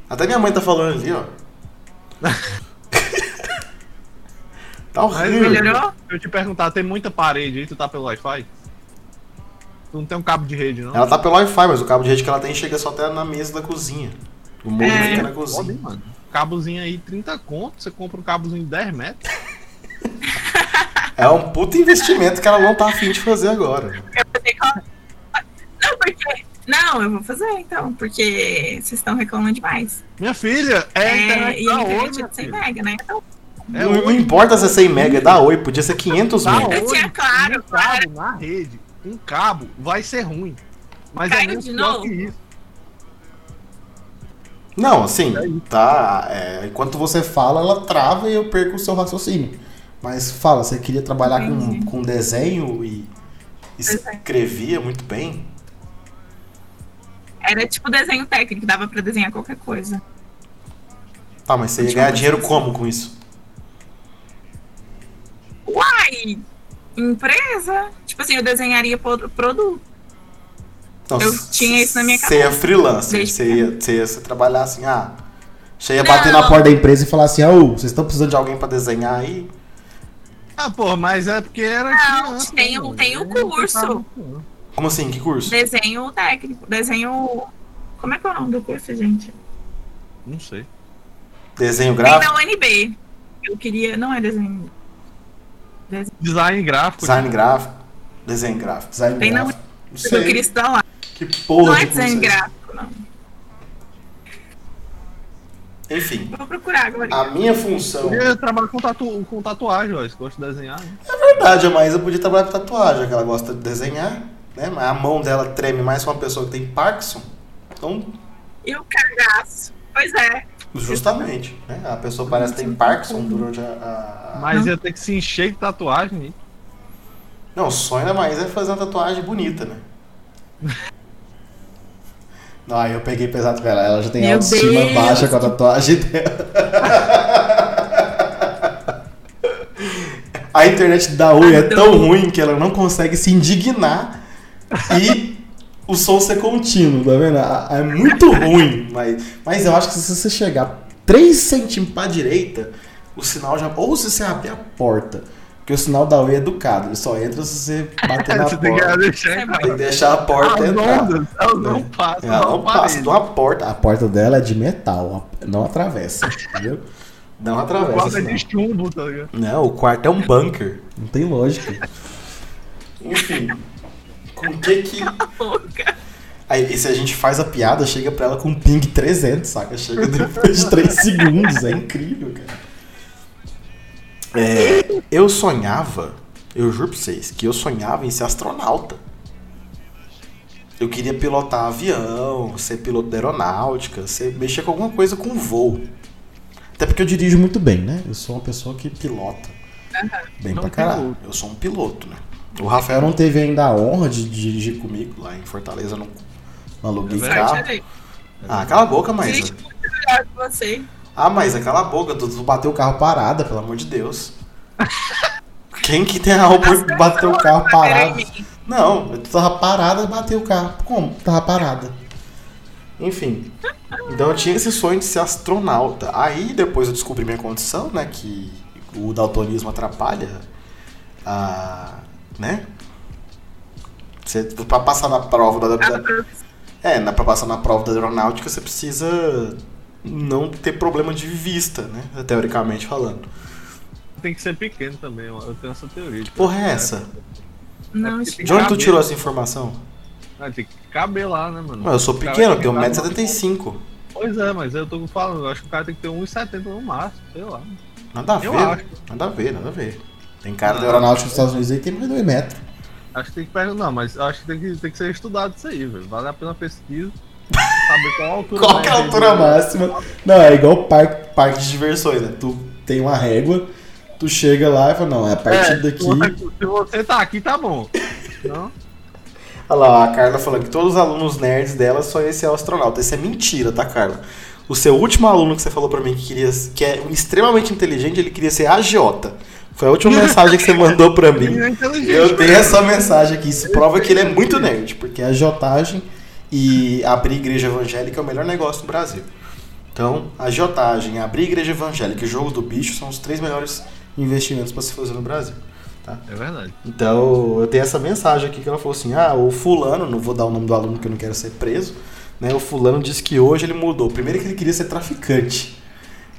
Até minha mãe tá falando ali, ó. tá horrível. Melhorou? Eu te perguntar, tem muita parede aí, tu tá pelo Wi-Fi? Tu não tem um cabo de rede, não? Ela tá pelo Wi-Fi, mas o cabo de rede que ela tem chega só até na mesa da cozinha. O modem É. fica na cozinha. hein, mano. Cabozinho aí, 30 conto, você compra um cabozinho de 10 metros. É um puta investimento que ela não tá afim de fazer agora. Não, porque. Não, eu vou fazer então, porque vocês estão reclamando demais. Minha filha, é, a É, internet e a internet é de 100 filha. mega, né? Então, É não, não importa se é 100 mega, é da Oi, podia ser 500 Da mega. Eu tinha claro, um cabo na rede, um cabo vai ser ruim. Mas é Caiu muito de pior novo? que isso. Não, assim, tá. é, enquanto você fala, ela trava e eu perco o seu raciocínio. Mas fala, você queria trabalhar com, Entendi. com desenho e escrevia muito bem? era tipo desenho técnico, dava pra desenhar qualquer coisa. Tá, mas você ia ganhar dinheiro eu como com isso? Uai! Empresa? Tipo assim, eu desenharia pro- produto. Então, Eu tinha isso na minha Você ia cabeça. freelancer, Desde você ia, você ia você trabalhar assim, ah. Você ia bater Não. na porta da empresa e falar assim, ah, ô, vocês estão precisando de alguém pra desenhar aí? Ah, pô, mas é porque era Não, criança. tem né, um- tem um curso. Como assim? Que curso? Desenho técnico. Desenho. Como é que é o nome do curso, gente? Não sei. Desenho Tem gráfico? na UNB. Eu queria. Não é desenho. Design gráfico. Design gráfico? Desenho gráfico. Design Tem na gráfico. Não Eu queria estudar lá. Que porra Não de é desenho é gráfico, não. Enfim, Vou procurar agora. a minha função. Eu trabalhar com, tatu... com tatuagem, ó. Se gosta de desenhar. Né? É verdade, a Maísa podia trabalhar com tatuagem, que ela gosta de desenhar, né? Mas a mão dela treme mais com uma pessoa que tem Parkinson. Então, E o cagaço. Pois é. justamente, né? A pessoa parece que tem Parkinson durante a. a- Mas ia ter que se encher de tatuagem. né? Não, o sonho da Maísa é fazer uma tatuagem bonita, né? Aí eu peguei pesado com ela. Ela já tem Meu autoestima Deus. baixa com a tatuagem dela. A internet da Oi é tão ruim que ela não consegue se indignar e o som ser contínuo, tá vendo? Ah, É muito ruim, mas, mas eu acho que se você chegar 3 centímetros pra direita, o sinal já. Ou se você abrir a porta, porque o sinal da Oi é educado, ele só entra se você bater na Você tem que porta. deixar. Tem que deixar a porta As entrar. ondas, elas não passam. Ela não não passa de uma porta. A porta dela é de metal, não atravessa, entendeu? Não atravessa. Guarda senão. de chumbo, tá ligado? Não, o quarto é um bunker. Não tem lógica. Enfim. Com que que. Louca. Aí, e se a gente faz a piada, chega pra ela com ping 300, saca? Chega depois de 3 segundos. É incrível, cara. É, eu sonhava, eu juro pra vocês, que eu sonhava em ser astronauta. Eu queria pilotar avião, ser piloto da aeronáutica, ser, mexer com alguma coisa com voo. Até porque eu dirijo muito bem, né? Eu sou uma pessoa que pilota bem Não pra caralho. Eu sou um piloto, né? O Rafael não teve ainda a honra de dirigir comigo lá em Fortaleza, não, não aluguei É carro. Ah, cala a boca, mas. Dirige muito que você. Ah, mas é cala a boca, tu, tu bateu o carro parada, pelo amor de Deus. Quem que tem a oportunidade de bater o carro parado? Não, tu tava parada e bateu o carro. Como? Tava parada. Enfim. Então eu tinha esse sonho de ser astronauta. Aí depois eu descobri minha condição, né? Que o daltonismo atrapalha a. né? Você, pra passar na prova da, da, é, na, pra passar na prova da aeronáutica você precisa não ter problema de vista, né? Teoricamente falando. Tem que ser pequeno também, eu tenho essa teoria. Que porra é essa? Não, É De onde tu tirou essa informação? Ah, tem que caber lá, né, mano? Não, eu sou pequeno, eu tenho que dar uma- 1,75m. Pois é, mas eu tô falando, eu acho que o cara tem que ter 1,70 no máximo, sei lá. Nada a Eu ver. acho. Nada a ver, nada a ver. Tem cara Não. aeronáutica dos Estados Unidos aí que tem mais de 2 metros. Acho que tem que perguntar, não, mas acho que tem que, tem que ser estudado isso aí, velho. Vale a pena pesquisa. Saber qual a altura Qual que é a altura máxima? Não, é igual parque, parque de diversões, né? Tu tem uma régua, tu chega lá e fala, não, é a partir É, daqui. Se você tá aqui, tá bom. Não? Olha lá, a Carla falando que todos os alunos nerds dela só esse é o astronauta. Isso é mentira, tá, Carla? O seu último aluno que você falou pra mim que queria, que é extremamente inteligente, ele queria ser agiota. Foi a última mensagem que você mandou pra mim. É. Eu tenho essa mensagem aqui. Isso prova que ele é muito nerd, porque a agiotagem e abrir igreja evangélica é o melhor negócio do Brasil. Então, agiotagem, abrir igreja evangélica e jogo do bicho são os três melhores investimentos para se fazer no Brasil. É verdade. Então, eu tenho essa mensagem aqui que ela falou assim: ah, o fulano, não vou dar o nome do aluno que eu não quero ser preso, né? O fulano disse que hoje ele mudou. Primeiro que ele queria ser traficante.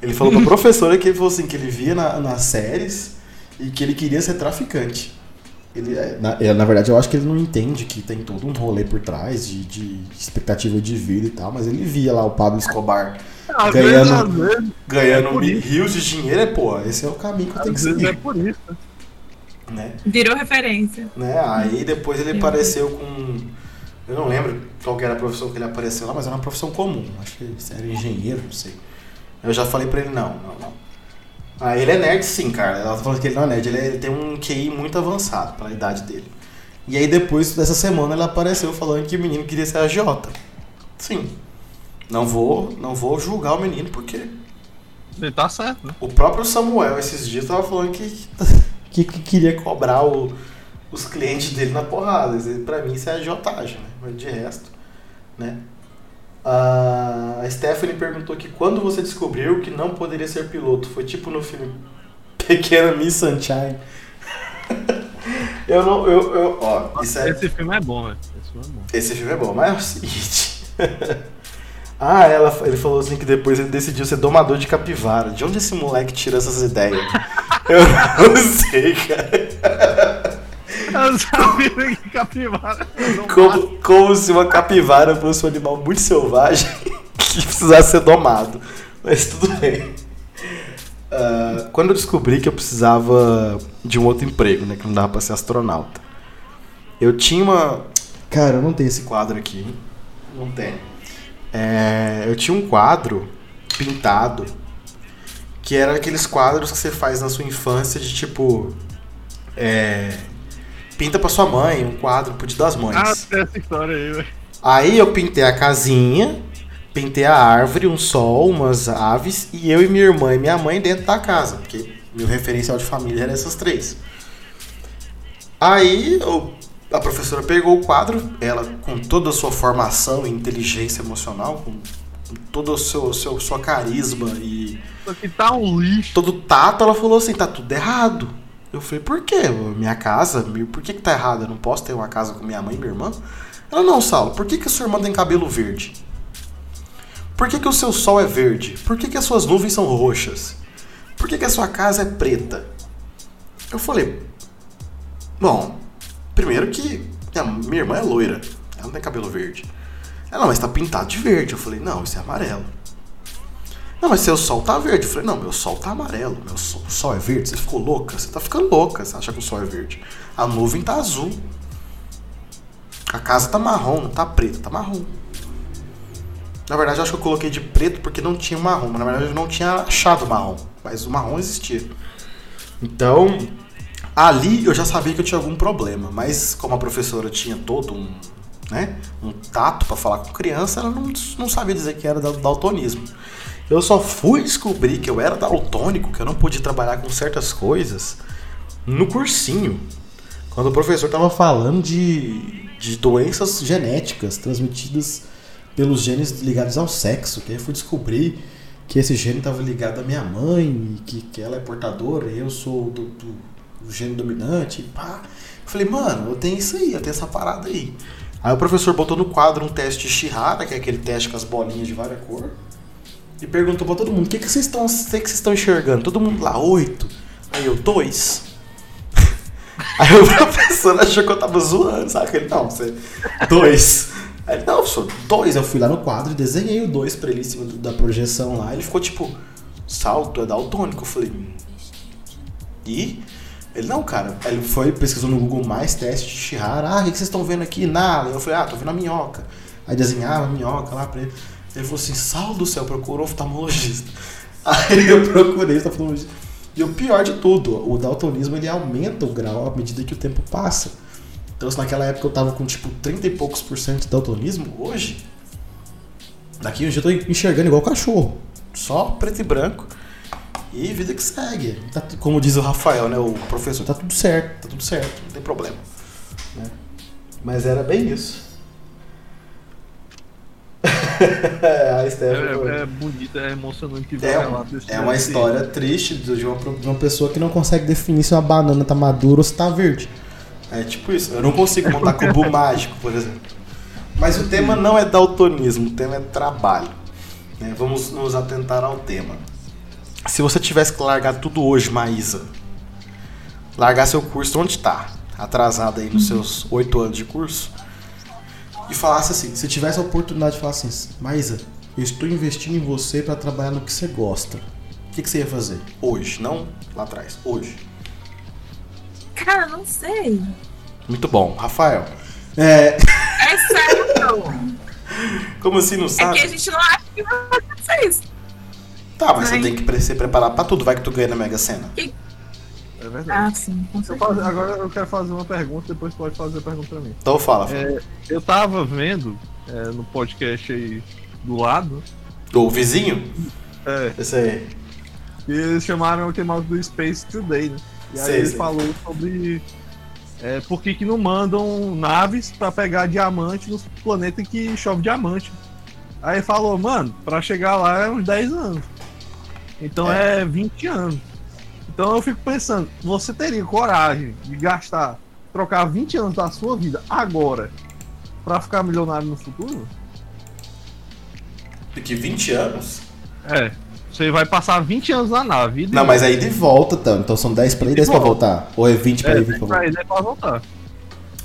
Ele falou pra professora que ele falou assim, que ele via na- nas séries e que ele queria ser traficante. Ele, é, na, é, na verdade, eu acho que ele não entende que tem todo um rolê por trás de, de expectativa de vida e tal, mas ele via lá o Pablo Escobar Às Ganhando- vezes, ganhando É rios de dinheiro, é, pô, esse é o caminho que eu tenho que vezes é seguir, por isso. né? Virou referência. né? Aí depois ele apareceu com. Eu não lembro qual que era a profissão que ele apareceu lá, mas era uma profissão comum. Acho que ele era engenheiro, não sei. Eu já falei pra ele, não, não, não. Ah, ele é nerd sim, cara. Ela tá falando que ele não é nerd, ele, é- ele tem um QI muito avançado pela idade dele. E aí depois dessa semana ele apareceu falando que o menino queria ser agiota. Sim. Não vou, não vou julgar o menino, porque Ele tá certo, né? o próprio Samuel esses dias tava falando que, que, que queria cobrar o- os clientes dele na porrada. Pra mim isso é agiotagem, né? Mas de resto, né? A Stephanie perguntou que quando você descobriu que não poderia ser piloto, foi tipo no filme Pequena Miss Sunshine. eu não, eu, eu, ó, é, Esse filme é bom, velho. Esse filme é bom. esse filme é bom, mas é o seguinte. ah, ela, ele falou assim que depois ele decidiu ser domador de capivara. De onde esse moleque tira essas ideias? Eu não sei, cara. Eu sabia que capivara. Como, como se uma capivara fosse um animal muito selvagem que precisasse ser domado. Mas tudo bem. Ah, quando eu descobri que eu precisava de um outro emprego, né? Que não dava pra ser astronauta. Eu tinha uma. Cara, eu não tenho esse quadro aqui. Não tem. É, eu tinha um quadro pintado que era aqueles quadros que você faz na sua infância de tipo. É, pinta pra sua mãe, um quadro pro dia das mães. Ah, essa história aí, velho. Aí eu pintei a casinha, pintei a árvore, um sol, umas aves, e eu e minha irmã e minha mãe dentro da casa, porque meu referencial de família era essas três. Aí eu- a professora pegou o quadro, ela com toda a sua formação e inteligência emocional, com, com todo o seu, seu sua carisma e Isso aqui tá um lixo. todo tato, ela falou assim, tá tudo errado. Eu falei, por quê? Minha casa? Por que que tá errado? Eu não posso ter uma casa com minha mãe e minha irmã? Ela, não, Saulo, por que que a sua irmã tem cabelo verde? Por que que o seu sol é verde? Por que que as suas nuvens são roxas? Por que que a sua casa é preta? Eu falei, bom, primeiro que a minha irmã é loira, ela não tem cabelo verde. Ela, mas tá pintado de verde. Eu falei, não, isso é amarelo. Não, mas seu sol tá verde. Eu falei, não, meu sol tá amarelo. Meu sol, o sol é verde. Você ficou louca? Você tá ficando louca. Você acha que o sol é verde. A nuvem tá azul. A casa tá marrom, não tá preta, tá marrom. Na verdade, eu acho que eu coloquei de preto porque não tinha marrom. Na verdade, eu não tinha achado marrom. Mas o marrom existia. Então, Ali eu já sabia que eu tinha algum problema, mas como a professora tinha todo um, né, um tato pra falar com criança, ela não, não sabia dizer que era dal- daltonismo. Eu só fui descobrir que eu era daltônico, que eu não podia trabalhar com certas coisas, no cursinho. Quando o professor tava falando de, de doenças genéticas transmitidas pelos genes ligados ao sexo, que aí eu fui descobrir que esse gene estava ligado à minha mãe, e que, que ela é portadora, e eu sou do, do, do gene dominante, pá. Eu falei, mano, eu tenho isso aí, eu tenho essa parada aí. Aí o professor botou no quadro um teste de Shihara, que é aquele teste com as bolinhas de várias cores, e perguntou pra todo mundo, o que, que vocês estão que que estão enxergando? Todo mundo lá, oito. Aí eu, dois. Aí o professor achou que eu tava zoando, sabe? Ele, não, você. Dois. Aí ele, não, professor, dois. Eu fui lá no quadro e desenhei o dois pra ele em cima da projeção lá. Ele ficou tipo, salto é daltônico. Eu falei, e? Ele, não, cara. Aí ele foi, pesquisou no Google mais teste de Shihara. Ah, o que vocês estão vendo aqui? Nada. Eu falei, ah, tô vendo a minhoca. Aí desenhava a minhoca lá pra ele. Ele falou assim, sal do céu, procurou oftalmologista. Aí eu procurei oftalmologista. E o pior de tudo, o daltonismo ele aumenta o grau à medida que o tempo passa. Então se naquela época eu tava com tipo 30 e poucos por cento de daltonismo, hoje, daqui um dia eu tô enxergando igual cachorro. Só preto e branco. E vida que segue. Tá como diz o Rafael, né? O professor, tá tudo certo, tá tudo certo, não tem problema. né? Mas era bem isso. a Stephanie foi- É, é bonito, é emocionante ver é, um- é uma história triste de uma, de uma pessoa que não consegue definir se uma banana tá madura ou se tá verde. É tipo isso. Eu não consigo montar cubo mágico, por exemplo. Mas o tema não é daltonismo, o tema é trabalho. né? Vamos nos atentar ao tema. Se você tivesse que largar tudo hoje, Maísa, largar seu curso onde tá, atrasado aí nos seus oito anos de curso, e falasse assim, se tivesse a oportunidade de falar assim, Maísa, eu estou investindo em você para trabalhar no que você gosta. O que, que você ia fazer? Hoje, não lá atrás, hoje. Cara, não sei. Muito bom. Rafael. É, É sério. como assim não é sabe? que a gente não acha que vai acontecer isso. Tá, mas você Ai. tem que se preparar pra tudo. Vai que tu ganha na Mega Sena. É verdade. Ah, sim, Eu faço- agora eu quero fazer uma pergunta, depois pode fazer a pergunta pra mim. Então fala. É, eu tava vendo é, no podcast aí do lado, O vizinho? é, Esse aí. que eles chamaram aquele maluco do Space Today, né? E aí Sei, ele sei. falou sobre é, por que, que não mandam naves pra pegar diamante nos planetas que chove diamante. Aí falou, mano, pra chegar lá é uns 10 anos. Então é, 20 anos. Então eu fico pensando, você teria coragem de gastar, trocar 20 anos da sua vida agora pra ficar milionário no futuro? Daqui 20 anos? É. Você vai passar 20 anos na nave. e Não, mas aí de volta, tá? Então são 10 pra ir e 10 pra volta. voltar. Ou é 20 pra é, ir e 20 pra pra voltar? ir, né, pra voltar.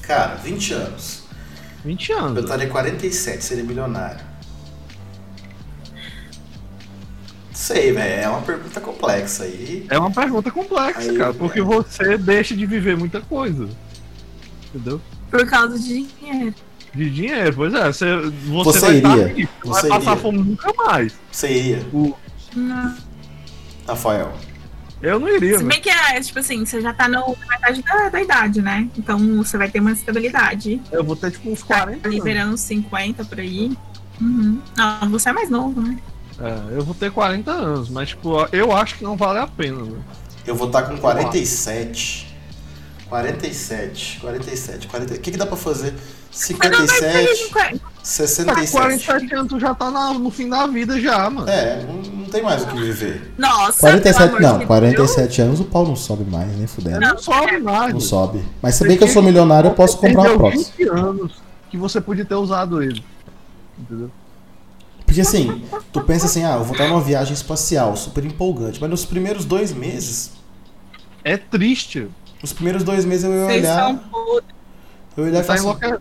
Cara, 20 anos. 20 Eu anos. estaria 47, seria milionário. Sei, velho. É uma pergunta complexa aí. É uma pergunta complexa, Aí, cara, porque é. você deixa de viver muita coisa. Entendeu? Por causa de dinheiro. De dinheiro, pois é. Você, você, Você vai iria? estar rico, Você vai passar iria? fome nunca mais. Você iria, Não. Rafael? Eu não iria, Se né? bem que é, tipo assim, você já tá no- na metade da, da idade, né? Então você vai ter uma estabilidade. Eu vou ter tipo uns Tá 40 anos. liberando uns 50 por aí. Uhum. Não, você é mais novo, né? É, eu vou ter 40 anos, mas tipo, eu acho que não vale a pena, né? Eu vou estar com 47. 47, 47, 40. O que, que dá pra fazer? Mas não vai ser 57, 50. 67. 47 anos tu já tá na- no fim da vida já, mano. É, não, não tem mais o que viver. Nossa, 47, pelo amor não, de 47 anos o pau não sobe mais, nem fudendo. Não, sobe mais. Não sobe. Mas se bem que eu sou milionário, eu posso comprar prótese. 20 anos que você podia ter usado ele. Entendeu? Porque assim, tu pensa assim, ah, eu vou estar numa viagem espacial, super empolgante. Mas nos primeiros dois meses, É triste. nos primeiros dois meses eu ia Vocês olhar. Eu ia olhar e Tá falar assim.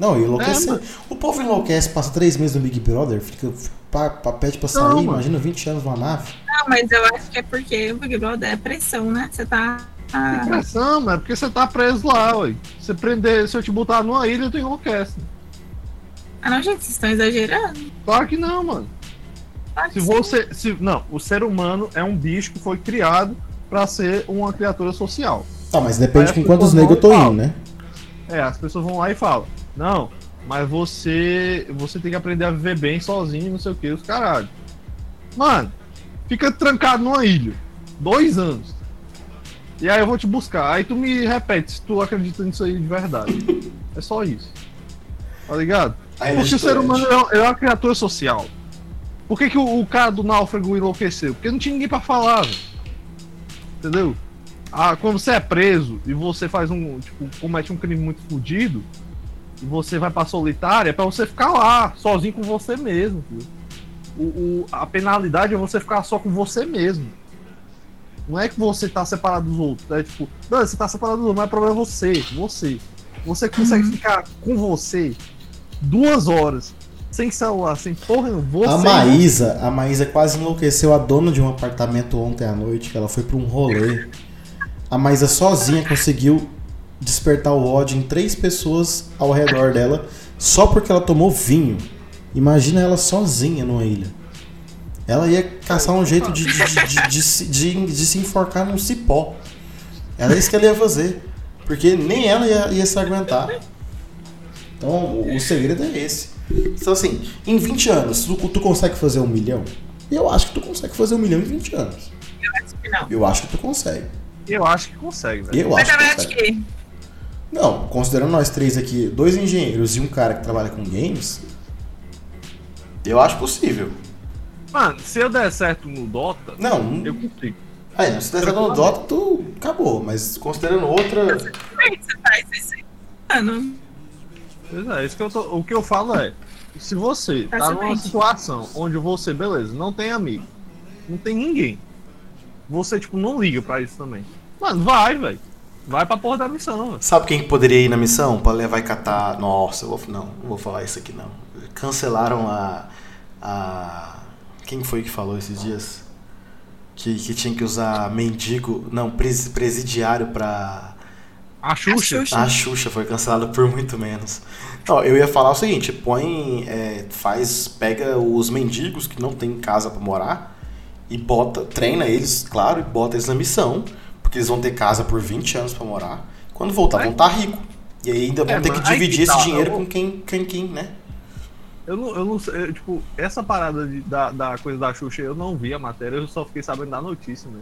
Não, eu ia enlouquecer. É, o povo enlouquece, passa três meses no Big Brother, fica pa, pa, pede pra sair, Não, imagina 20 anos numa nave. Não, mas eu acho que é porque o Big Brother é pressão, né? Você tá. ah, Pressão, mano, é porque você tá preso lá, ué. Você prender, se eu te botar numa ilha, tu enlouquece. Ah, não, gente, vocês estão exagerando. Claro que não, mano. Claro que Se sim. você. Se, não, o ser humano é um bicho que foi criado pra ser uma criatura social. Tá, mas depende Aí com quantos negros eu tô indo, né? É, as pessoas vão lá e falam, não, mas você. Você tem que aprender a viver bem sozinho, não sei o que, os caralho. Mano, fica trancado numa ilha. Dois anos. E aí eu vou te buscar. Aí tu me repete se tu acredita nisso aí de verdade. É só isso. Tá ligado? Aí Porque o ser humano é uma- é uma criatura social. Por que, que o, o cara do náufrago enlouqueceu? Porque não tinha ninguém pra falar, velho. Entendeu? Ah, quando você é preso e você faz um. Tipo, comete um crime muito fodido, e você vai pra solitária, é pra você ficar lá, sozinho com você mesmo. O, o- a penalidade é você ficar só com você mesmo. Não é que você tá separado dos outros. É tipo, não, você tá separado dos outros, mas o problema é você. Você. Você consegue ficar com você duas horas, sem celular, sem porra, nenhuma, você. A Maísa, a Maísa quase enlouqueceu a dona de um apartamento ontem à noite, que ela foi pra um rolê. A Maísa sozinha conseguiu despertar o ódio em três pessoas ao redor dela, só porque ela tomou vinho. Imagina ela sozinha numa ilha. Ela ia caçar um jeito de, de, de- de se enforcar num cipó. Era isso que ela ia fazer. Porque nem ela ia, ia se aguentar. Então o, o segredo é esse. Então assim, em 20 anos, tu, tu consegue fazer um milhão? Eu acho que tu consegue fazer um milhão em 20 anos. Acho que não. Eu acho que tu consegue. Eu acho que consegue, velho. Eu Mas acho que consegue. que Não, considerando nós três aqui, dois engenheiros e um cara que trabalha com games, eu acho possível. Mano, se eu der certo no Dota, Não, eu consigo. aí, se der no Dota, tu acabou. Mas considerando outra. você faz isso ano. Pois é, isso que eu tô, o que eu falo é, se você tá numa Facilmente. situação onde você, beleza, não tem amigo, não tem ninguém, você, tipo, não liga pra isso também. Mano, vai, velho. Vai pra porra da missão, velho. Sabe quem que poderia ir na missão pra levar e catar? Nossa, eu vou, não, não vou falar isso aqui não. Cancelaram a. a quem foi que falou esses dias? Que, que tinha que usar mendigo. Não, pres- presidiário pra. A Xuxa. A Xuxa. A Xuxa foi cancelada por muito menos. Ó, eu ia falar o seguinte: põe. é, faz. Pega os mendigos que não tem casa pra morar e bota. Treina eles, claro, e bota eles na missão. Porque eles vão ter casa por 20 anos pra morar. Quando voltar, vão estar ricos. E aí ainda vão É, ter que aí que dividir tá, esse dinheiro eu- com quem, quem, quem, né? Eu não, eu não sei, eu, tipo, essa parada de- da, da coisa da Xuxa, eu não vi a matéria, eu só fiquei sabendo da notícia, né?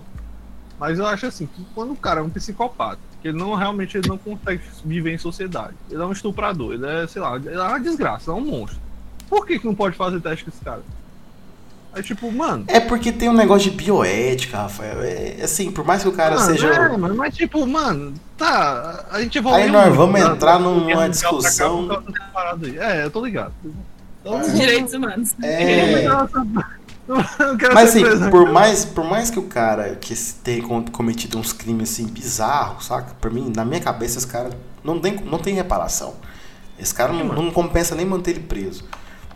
Mas eu acho assim, que quando o cara é um psicopata, que ele não realmente ele não consegue viver em sociedade, ele é um estuprador, ele é, sei lá, ele é uma desgraça, é um monstro. Por que, que não pode fazer teste com esse cara? Aí tipo, mano. É porque tem um negócio de bioética, Rafael. É assim, por mais que o cara mano, seja. é, mano, mas tipo, mano, tá. A gente evoluiu Aí nós vamos entrar numa cá discussão- aí. É, eu tô ligado. Então, Os direitos humanos. É. Não quero Mas assim, preso. por mais, por mais que o cara que se tenha com- cometido uns crimes assim bizarros, saca? Por mim, na minha cabeça, esse cara não tem, não tem reparação. Esse cara não, não compensa nem manter ele preso.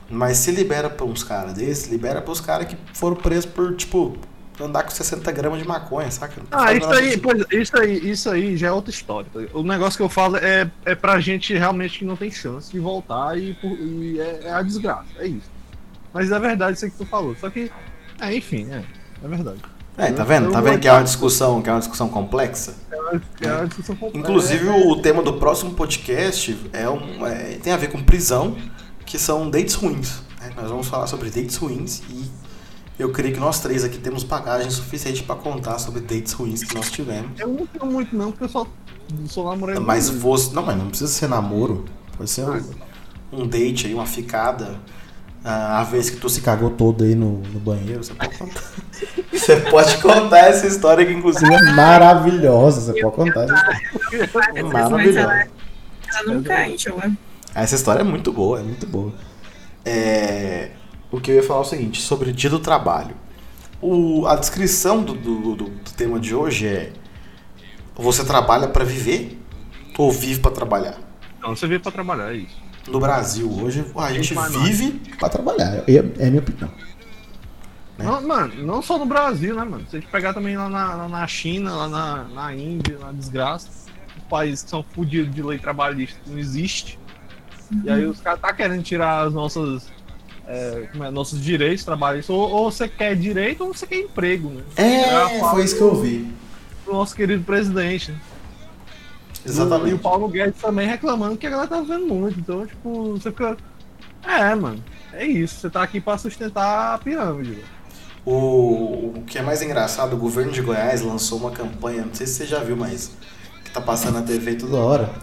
Mas se libera pra uns caras desses, libera pros caras que foram presos por, tipo, andar com 60 gramas de maconha, saca? Ah, isso aí, disso. pois, isso aí, isso aí já é outra história. tá? O negócio que eu falo é, é pra gente realmente que não tem chance de voltar e, e é, é a desgraça, é isso. Mas é verdade isso que tu falou. Só que, é, enfim, é, é verdade. É, tá vendo? Tá vendo que é uma discussão, que é uma discussão complexa? É uma, é uma discussão complexa. Inclusive, o tema do próximo podcast é um, é- tem a ver com prisão, que são dates ruins. né? Nós vamos falar sobre dates ruins e eu creio que nós três aqui temos bagagem suficiente para contar sobre dates ruins que nós tivemos. eu não tenho muito não, porque eu só sou namorado. Mas fosse. Não, mas não precisa ser namoro. Pode ser um, um date aí, uma ficada. A vez que tu se cagou todo aí no, no banheiro, você pode contar. Você pode contar essa história que inclusive é maravilhosa. Você pode contar mas Maravilhosa. ela, ela nunca enjoa. Essa história é muito boa, é muito boa. É, O que eu ia falar é o seguinte, sobre o dia do trabalho. O... A descrição do, do, do- do tema de hoje é você trabalha para viver ou vive para trabalhar? Então você veio pra trabalhar, é isso. No Brasil hoje a gente vive para trabalhar. É, é a minha opinião. Né? Não, mano, não só no Brasil, né, mano? Se a gente pegar também lá na, lá na China, lá na, na Índia, na desgraça, os países que são fodidos de lei trabalhista não existe. E aí os caras tá querendo tirar as nossas. é, é, nossos direitos trabalhistas. Ou, ou você quer direito ou você quer emprego, né? É, foi isso que eu vi. Do nosso querido presidente. Né? Exatamente. E o Paulo Guedes também reclamando que a galera tá vendo muito. Então, tipo, você fica. É, mano. É isso. Você tá aqui pra sustentar a pirâmide. O, o que é mais engraçado, o governo de Goiás lançou uma campanha, não sei se você já viu, mas que tá passando na TV toda hora.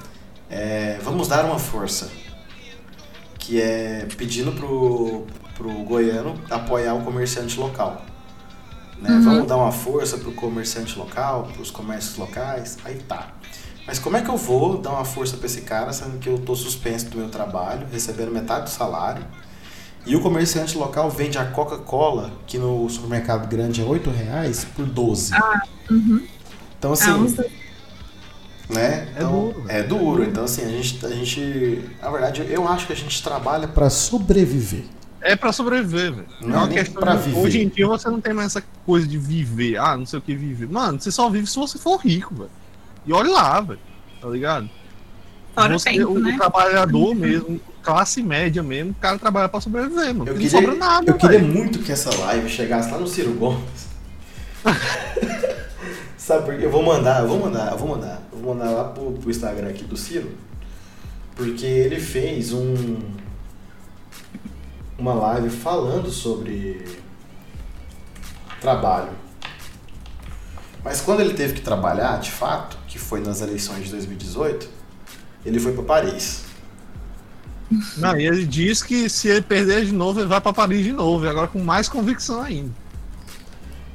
É, vamos dar uma força. Que é pedindo pro, pro goiano apoiar o comerciante local. Né? Vamos dar uma força pro comerciante local, pros comércios locais. Aí tá. Mas como é que eu vou dar uma força pra esse cara, sendo que eu tô suspenso do meu trabalho, recebendo metade do salário? E o comerciante local vende a Coca-Cola, que no supermercado grande é 8 reais, por 12. Uhum. Então assim, Ah, uns dois. né? É Então, duro, é duro. Então assim, a gente, a gente, na verdade, eu acho que a gente trabalha para sobreviver. É pra sobreviver, velho. Não é é uma nem questão pra de- viver. Hoje em dia você não tem mais essa coisa de viver. Ah, não sei o que viver. Mano, você só vive se você for rico, velho. E olha lá, velho. Tá ligado? Fora o Você- tempo, o, né? o trabalhador mesmo, classe média mesmo, o cara trabalha pra sobreviver, mano. Eu Não queria, sobra nada, eu queria velho. muito que essa live chegasse lá no Ciro Gomes. Sabe por quê? Eu vou mandar, eu vou mandar, eu vou mandar. Eu vou mandar lá pro, pro Instagram aqui do Ciro. Porque ele fez um uma live falando sobre trabalho. Mas quando ele teve que trabalhar, de fato, que foi nas eleições de 2018, ele foi para Paris. Não, e ele diz que se ele perder de novo, ele vai pra Paris de novo, e agora com mais convicção ainda.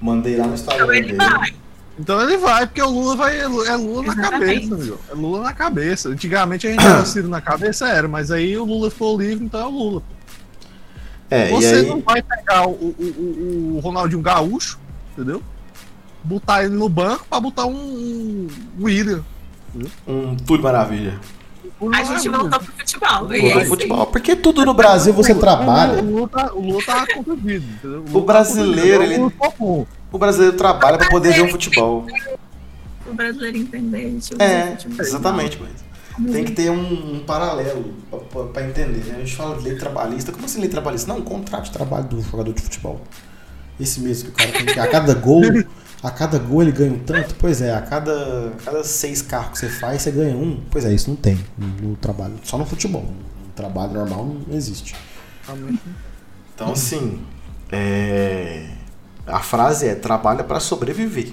Mandei lá no Instagram Então ele dele. vai. Então ele vai, porque o Lula vai. É Lula na Exatamente. cabeça, meu. É Lula na cabeça. Antigamente a gente era Ciro na cabeça, era, mas aí o Lula ficou livre, então é o Lula. É, e Você aí, não vai pegar o, o, o, o Ronaldinho Gaúcho, entendeu? Botar ele no banco pra botar um, um William. um tudo maravilha. A gente voltou pro futebol. E é futebol, porque tudo no Brasil você trabalha. O Lula tá, o Lula tá contundido, entendeu? O brasileiro, ele- O tá. O brasileiro trabalha pra poder ver um futebol. O brasileiro entender. É, futebol. exatamente, mas tem que ter um, um paralelo pra- pra, pra entender, né? A gente fala de lei trabalhista, como assim lei trabalhista? Não, um contrato de trabalho do jogador de futebol. Esse mesmo que o cara tem que. A cada gol, a cada gol ele ganha um tanto? Pois é, a cada, a cada seis carros que você faz, você ganha um. Pois é, isso não tem no, trabalho, só no futebol. No trabalho normal não existe. Então, assim, é, a frase é: trabalha para sobreviver.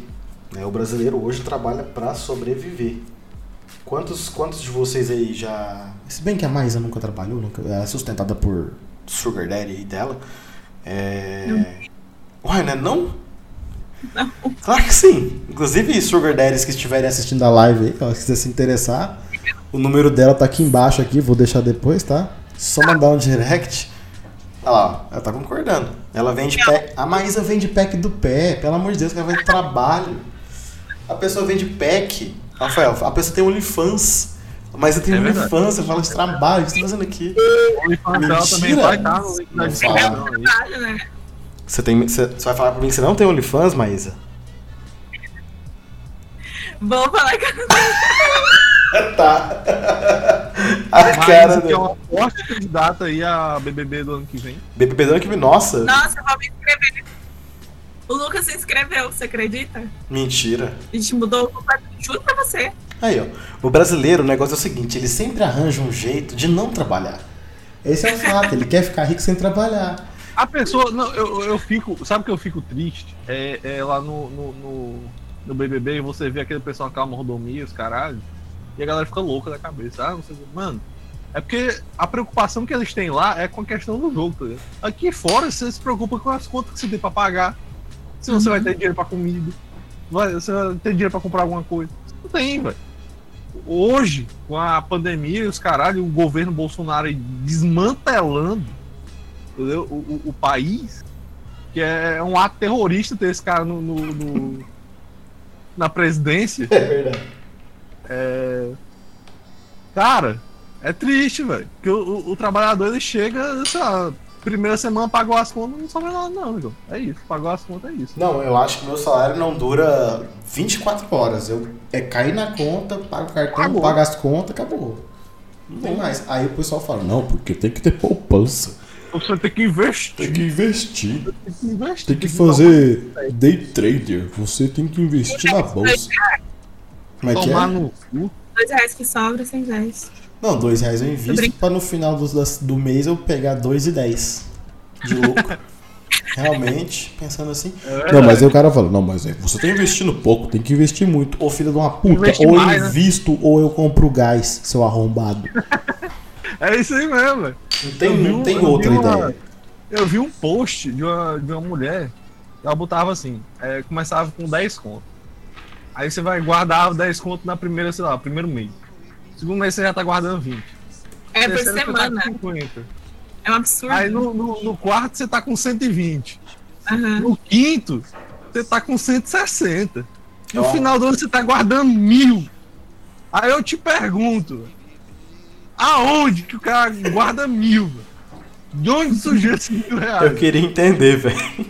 né? O brasileiro hoje trabalha para sobreviver. Quantos, quantos de vocês aí já. Se bem que a Maísa nunca trabalhou, nunca, é sustentada por Sugar Daddy e dela. É. Uai, não é não? Não. Claro que sim. Inclusive, Sugar Daddies que estiverem assistindo a live aí, ó, se quiser se interessar, o número dela tá aqui embaixo aqui, vou deixar depois, tá? Só mandar um direct. Olha lá, ela tá concordando. Ela vende pack. A Maísa vende pack do pé, pelo amor de Deus, que ela vende trabalho. A pessoa vende pack. Rafael, a pessoa tem OnlyFans. A Maísa tem É. OnlyFans, você fala de trabalho, o que você tá fazendo aqui? O OnlyFans dela também vai estar no link da Não descrição aí. Trabalho, né? Você, tem, você, você vai falar pra mim que você não tem OnlyFans, Maísa? Vou falar que eu Tá. A Mas cara que é do uma forte candidata aí a BBB do ano que vem. BBB do ano que vem. Nossa, Nossa, eu vou me inscrever. O Lucas se inscreveu, você acredita? mentira. A gente mudou completamente. Juro pra você. Aí, ó. O brasileiro, o negócio é o seguinte, ele sempre arranja um jeito de não trabalhar. Esse é o fato, ele quer ficar rico sem trabalhar. A pessoa, não, eu, eu fico, sabe que eu fico triste? É, é lá no, no, no, no BBB você vê aquele pessoal com a mordomia, os caralho, e a galera fica louca da cabeça. Ah, você, mano, é porque a preocupação que eles têm lá é com a questão do jogo, tá ligado? Aqui fora você se preocupa com as contas que você tem pra pagar, se você vai ter dinheiro pra comida, vai, você vai ter dinheiro pra comprar alguma coisa. Não tem, velho. Hoje, com a pandemia e os caralho, o governo Bolsonaro desmantelando entendeu? O, o, o país, que é um ato terrorista ter esse cara no, no- no- na presidência. É verdade. Cara, é triste, velho. Porque o, o- o trabalhador ele chega, sei lá, primeira semana pagou as contas, não sobra nada, não, amigo. É isso, pagou as contas, é isso. Não, eu acho que meu salário não dura 24 horas. Eu é cair na conta, pago o cartão, Acabou. pago as contas, acabou. Não tem mais. Aí o pessoal fala, não, porque tem que ter poupança. Você tem que investir. Tem que investir. Tem que investir. Tem que fazer day trader. Você tem que investir na bolsa. Como é que Tomar é? no cu. Dois reais que sobra, seis reais. Não, dois reais eu invisto pra no final do, do mês eu pegar dois e dez de lucro. Realmente, pensando assim. Não, mas aí o cara fala, não, mas aí você tá investindo pouco, tem que investir muito. Ô filho de uma puta, Investe ou eu né? invisto ou eu compro gás, seu arrombado. É isso aí mesmo, velho. Não tem, não um- tem eu vi outra uma- ideia. Eu vi um post de uma, de uma mulher, ela botava assim, é, começava com 10 conto. Aí você vai guardar 10 conto na primeira, sei lá, primeiro mês. Segundo mês você já tá guardando 20. É por tá semana. com 50. É um absurdo. Aí no, no, no quarto você tá com 120. Aham. No quinto, você tá com 160. No Ó. final do ano você tá guardando mil. Aí eu te pergunto, aonde que o cara guarda mil? De onde surgiu esses mil reais? Eu queria entender, velho.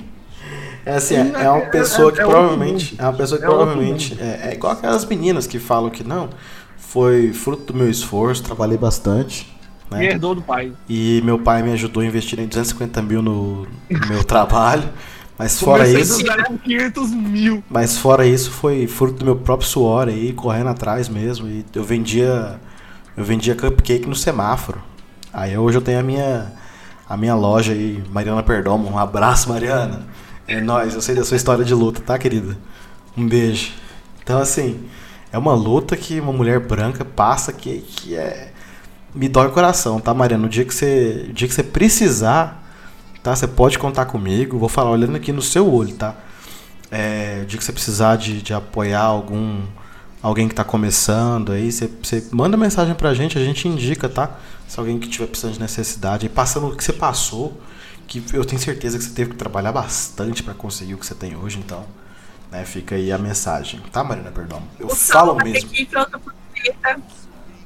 É assim, é, é uma É- pessoa que é- é outro provavelmente. É uma pessoa que provavelmente. É, é igual aquelas meninas que falam que não. Foi fruto do meu esforço, trabalhei bastante. E Né? herdou do pai. E meu pai me ajudou a investir em 250 mil no, no meu trabalho. Mas fora Comecei isso. do zero com 500 mil. Mas fora isso, foi fruto do meu próprio suor aí, correndo atrás mesmo. E eu vendia. Eu vendia cupcake no semáforo. Aí hoje eu tenho a minha. A minha loja aí, Mariana Perdomo. Um abraço, Mariana. É nóis, eu sei da sua história de luta, tá, querida? Um beijo. Então, assim, é uma luta que uma mulher branca passa que, que é. Me dói o coração, tá, Mariana? No dia que você, dia que você precisar, tá? Você pode contar comigo. Vou falar olhando aqui no seu olho, tá? É, o dia que você precisar de, de apoiar algum alguém que está começando aí, você, manda mensagem pra gente, a gente indica, tá? Se alguém que tiver precisando de necessidade, aí passando o que você passou, que eu tenho certeza que você teve que trabalhar bastante para conseguir o que você tem hoje, então, né, fica aí a mensagem, tá, Marina? Perdão. Eu O falo ter mesmo. planeta,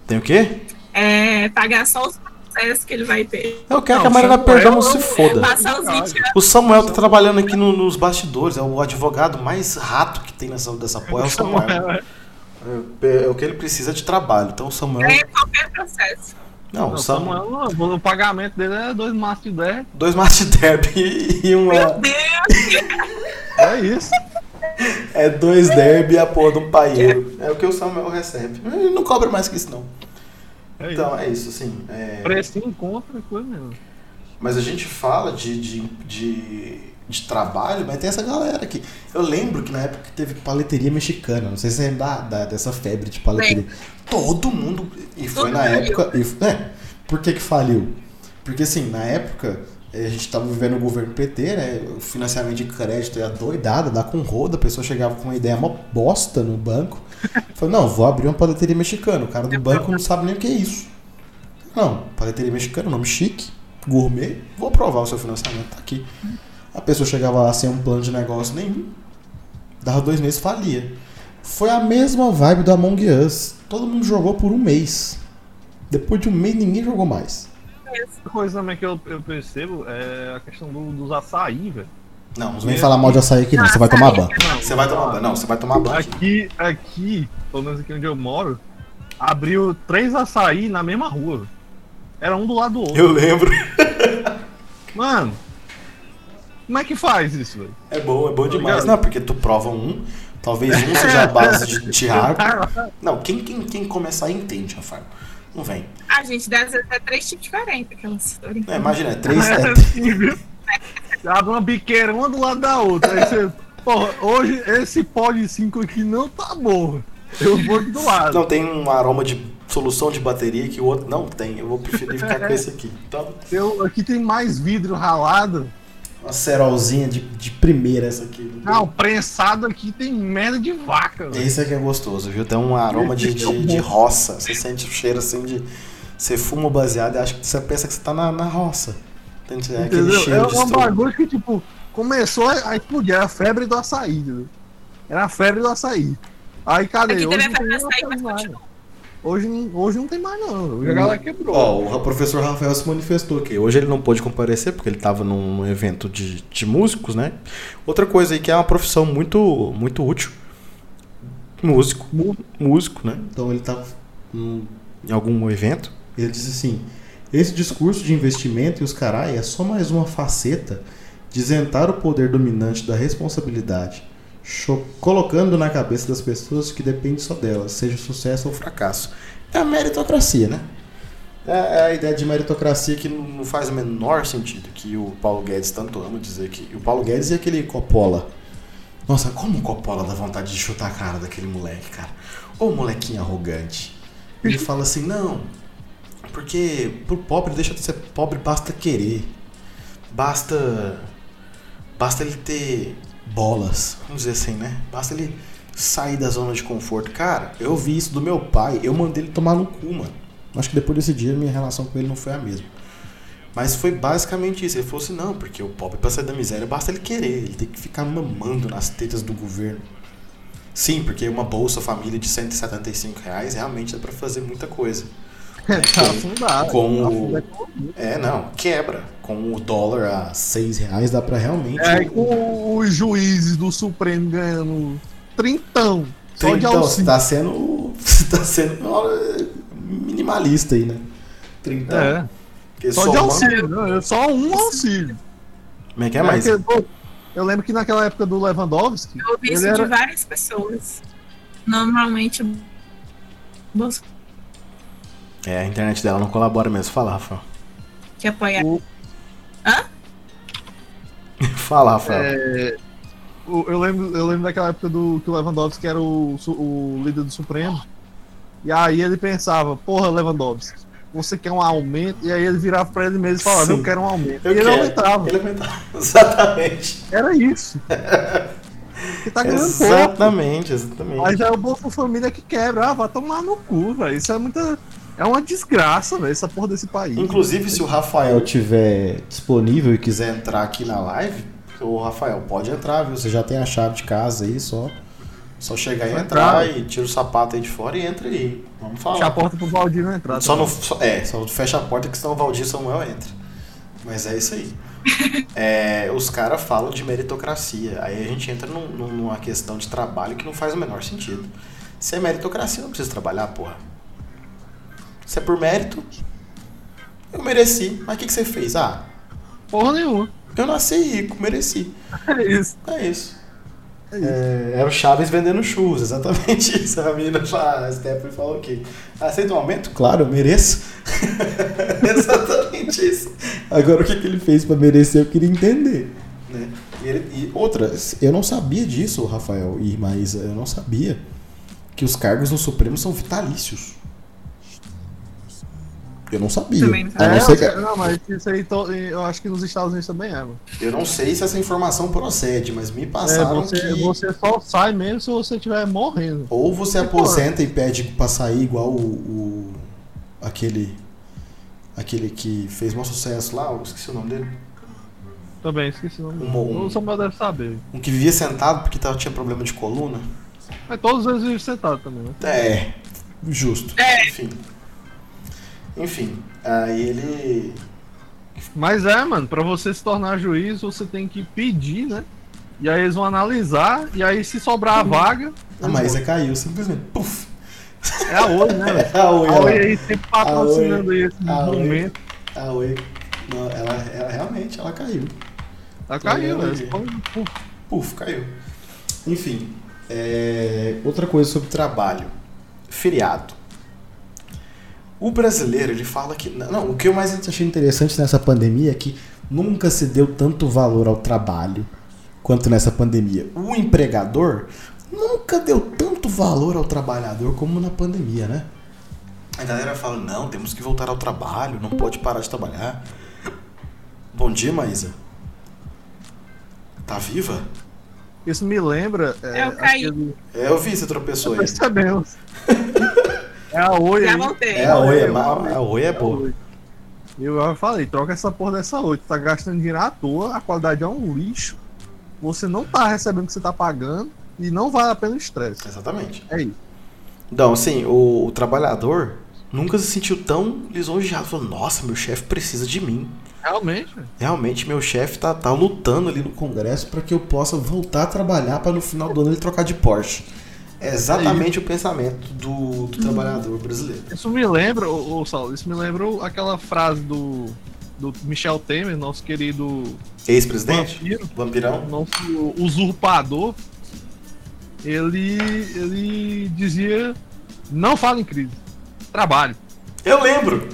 Tem o quê? é, pagar só os processos que ele vai ter. Eu quero Não, que a Marina Samuel Perdomo é se um- foda. Passar os 20 anos. O Samuel tá trabalhando aqui no- nos bastidores, é o advogado mais rato que tem nessa, dessa porra, é o Samuel. É, é o que ele precisa de trabalho. Então o Samuel. É qualquer processo. Não, o Não, Samuel. O pagamento dele é dois maços de 10. Dois Master Derby e uma. Meu Deus! É isso. É dois derby e a porra de um paieiro. É o que o Samuel recebe. Ele não cobra mais que isso, não. É Então, é isso, assim. é- Precinho contra, coisa mesmo. Mas a gente fala de, de, de, de trabalho, mas tem essa galera aqui. Eu lembro que na época que teve paleteria mexicana. Não sei se você lembra da, da- dessa febre de paleteria. Todo mundo. E foi na faliu. época. E, é, por que, que faliu? Porque assim, na época. eh, A gente estava vivendo o governo PT, né? O financiamento de crédito é doidado, dá com roda, a pessoa chegava com uma ideia mó bosta no banco. Falou, não, vou abrir uma paleteria mexicana. O cara do banco não sabe nem o que é isso. Não, paleteria mexicana, nome chique, gourmet, vou aprovar o seu financiamento, tá aqui. A pessoa chegava lá sem um plano de negócio nenhum, dava dois meses falia. Foi a mesma vibe do Among Us. Todo mundo jogou por um mês. Depois de um mês ninguém jogou mais. Outra coisa também que eu, eu percebo é a questão do- dos açaí, velho. Não, não vem falar mal de açaí aqui não, você vai tomar banho. Você vai tomar banho, não, você vai tomar banho. aqui. Aqui, pelo menos aqui onde eu moro, abriu três açaí na mesma rua. Era um do lado do outro. Eu lembro. Mano, como é que faz isso, velho? É bom, é bom demais. ligado? Não, porque tu prova um, talvez um seja a base de Thiago. Não, quem, quem, quem começar aí entende, Rafael. Não vem. A gente deve ter três tipos diferentes, aquela história. É, imagina, é três. É É, assim, viu? Abre uma biqueira uma do lado da outra. Aí você, porra, hoje esse pó de 5 aqui não tá bom. Eu vou aqui do lado. Não tem um aroma de solução de bateria que o outro não tem. Eu vou preferir ficar com esse aqui. Então, Eu, aqui tem mais vidro ralado. Uma cerolzinha de, de primeira essa aqui. Ah, o prensado aqui tem merda de vaca, velho. Esse aqui é gostoso, viu? Tem um aroma de, de, de roça. Você sente o cheiro assim de. Você fuma o baseado e acha que você pensa que você tá na, na roça. É aquele Entendeu? cheiro É um bagulho que, tipo, começou a explodir. Era a febre do açaí, entendeu? Era a febre do açaí. Aí, cadê? Aqui teve não a febre do açaí, mas nada. Hoje, não- hoje não tem mais, não. Hoje a galera quebrou. Ó, o professor Rafael se manifestou aqui. Hoje ele não pôde comparecer porque ele estava num evento de, de músicos, né? Outra coisa aí que é uma profissão muito, muito útil. Músico. Músico, né? Então ele estava em algum evento. Ele disse assim: esse discurso de investimento e os carai é só mais uma faceta de isentar o poder dominante da responsabilidade colocando na cabeça das pessoas que depende só delas, seja sucesso ou fracasso. É a meritocracia, né? É é a ideia de meritocracia que não faz o menor sentido, que o Paulo Guedes tanto ama dizer que. O Paulo Guedes e aquele Coppola. Nossa, como o Coppola dá vontade de chutar a cara daquele moleque, cara. Ô molequinho arrogante. Ele fala assim, não, porque pro pobre deixa de ser pobre, basta querer. Basta. Basta ele ter bolas, vamos dizer assim, né? Basta ele sair da zona de conforto. Cara, eu vi isso do meu pai, eu mandei ele tomar no cu, mano. Acho que depois desse dia minha relação com ele não foi a mesma. Mas foi basicamente isso. Ele falou assim: não, porque o pobre pra sair da miséria basta ele querer, ele tem que ficar mamando nas tetas do governo. Sim, porque uma Bolsa Família de 175 reais realmente dá pra fazer muita coisa. Tá com- afundado. com tá o- afundado. É, não, quebra. Com o dólar a 6 reais dá pra realmente. É, e com os juízes do Supremo ganhando trintão. Só de Então, você auxílio. tá sendo. Você tá sendo minimalista aí, né? Trintão. É, Porque só de auxílio. né? Só um auxílio. Como é que é mais? É que, eu lembro que naquela época do Lewandowski, Eu ouvi isso era- de várias pessoas. Normalmente. É, a internet dela não colabora mesmo. Fala, Rafael. que apoia. O- Fala, Rafael. É, eu, lembro, eu lembro daquela época do que o Lewandowski era o, o líder do Supremo. E aí ele pensava, porra, Lewandowski, você quer um aumento? E aí ele virava pra ele mesmo e falava, Sim. eu quero um aumento. Eu e ele quero. aumentava. Ele aumentava. Exatamente. Era isso. Porque tá ganhando pouco. Exatamente, exatamente. Mas é o Bolsa Família que quebra. Ah, vai tomar no cu, velho. Isso é muita. É uma desgraça, velho, essa porra desse país. Inclusive, se o Rafael tiver disponível e quiser entrar aqui na live, o Rafael pode entrar, viu? Você já tem a chave de casa aí, só. Só chegar e entrar entrar. e tira o sapato aí de fora e entra aí. Vamos falar. Fecha a porta pro Valdir não entrar. Só não, só- é, só fecha a porta que senão o Valdir Samuel entra. Mas é isso aí. É, os caras falam de meritocracia. Aí a gente entra num- numa questão de trabalho que não faz o menor sentido. Se é meritocracia, não precisa trabalhar, porra. Se é por mérito, eu mereci. Mas o que, que você fez? Ah, Porra nenhuma. eu nasci rico, mereci. É isso. É isso. É isso. É, é o Chaves vendendo churros, exatamente isso. A menina fala, a Stephanie falou o quê? Aceita um aumento? Claro, eu mereço. exatamente isso. Agora o que, que ele fez pra merecer, eu queria entender. Né? E, ele- e outra, eu não sabia disso, Rafael e Maísa, eu não sabia que os cargos no Supremo são vitalícios. Eu não sabia. Também não A não É, ser que- não, mas isso aí to- eu acho que nos Estados Unidos também é, mano. eu não sei se essa informação procede, mas me É, passaram você, que... você só sai mesmo se você estiver morrendo. Ou você aposenta e pede pra sair igual o, o- aquele aquele que fez maior sucesso lá, eu esqueci o nome dele. Também, esqueci o nome. Um- um- O Samuel deve saber. Um que vivia sentado porque tava, tinha problema de coluna. Mas todos eles vivem sentados também, né? É, justo. Enfim. Enfim, aí ele Mas é, mano, pra você se tornar juiz, você tem que pedir, né? E aí eles vão analisar, e aí se sobrar a vaga. a Maísa caiu, simplesmente. Puf! É a Oi, né, velho? A Oi, A Oi aí sempre patrocinando esse A Oi. momento. a Oi. Não, ela, ela realmente ela caiu. Ela caiu, Pô, pô. Puf, caiu. Enfim, é, outra coisa sobre trabalho. Feriado. O brasileiro, ele fala que. Não, o que eu mais achei interessante nessa pandemia é que nunca se deu tanto valor ao trabalho quanto nessa pandemia. O empregador nunca deu tanto valor ao trabalhador como na pandemia, né? A galera fala: não, temos que voltar ao trabalho, não pode parar de trabalhar. Bom dia, Maísa. Tá viva? Isso me lembra. É, Eu caí. aquele- É, eu vi, você tropeçou aí. Percebemos. É a Oi Já voltei. É, a Oi é, eu ma- amei. a Oi é É a boa. Oi. Eu já falei, troca essa porra dessa Oi. Tu tá gastando dinheiro à toa, a qualidade é um lixo. Você não tá recebendo o que você tá pagando e não vale a pena o estresse. Exatamente. É isso. Então, assim, o, o trabalhador nunca se sentiu tão lisonjeado. Falou, nossa, meu chefe precisa de mim. Realmente. Realmente, meu chefe tá, tá lutando ali no Congresso para que eu possa voltar a trabalhar para no final do ano ele trocar de Porsche. É exatamente o pensamento do, do trabalhador brasileiro. Isso me lembra, ô, ô Saulo, isso me lembra aquela frase do, do Michel Temer, nosso querido Ex-presidente? vampiro, Vampirão? nosso usurpador, ele, ele dizia: não fala em crise, trabalho. Eu lembro.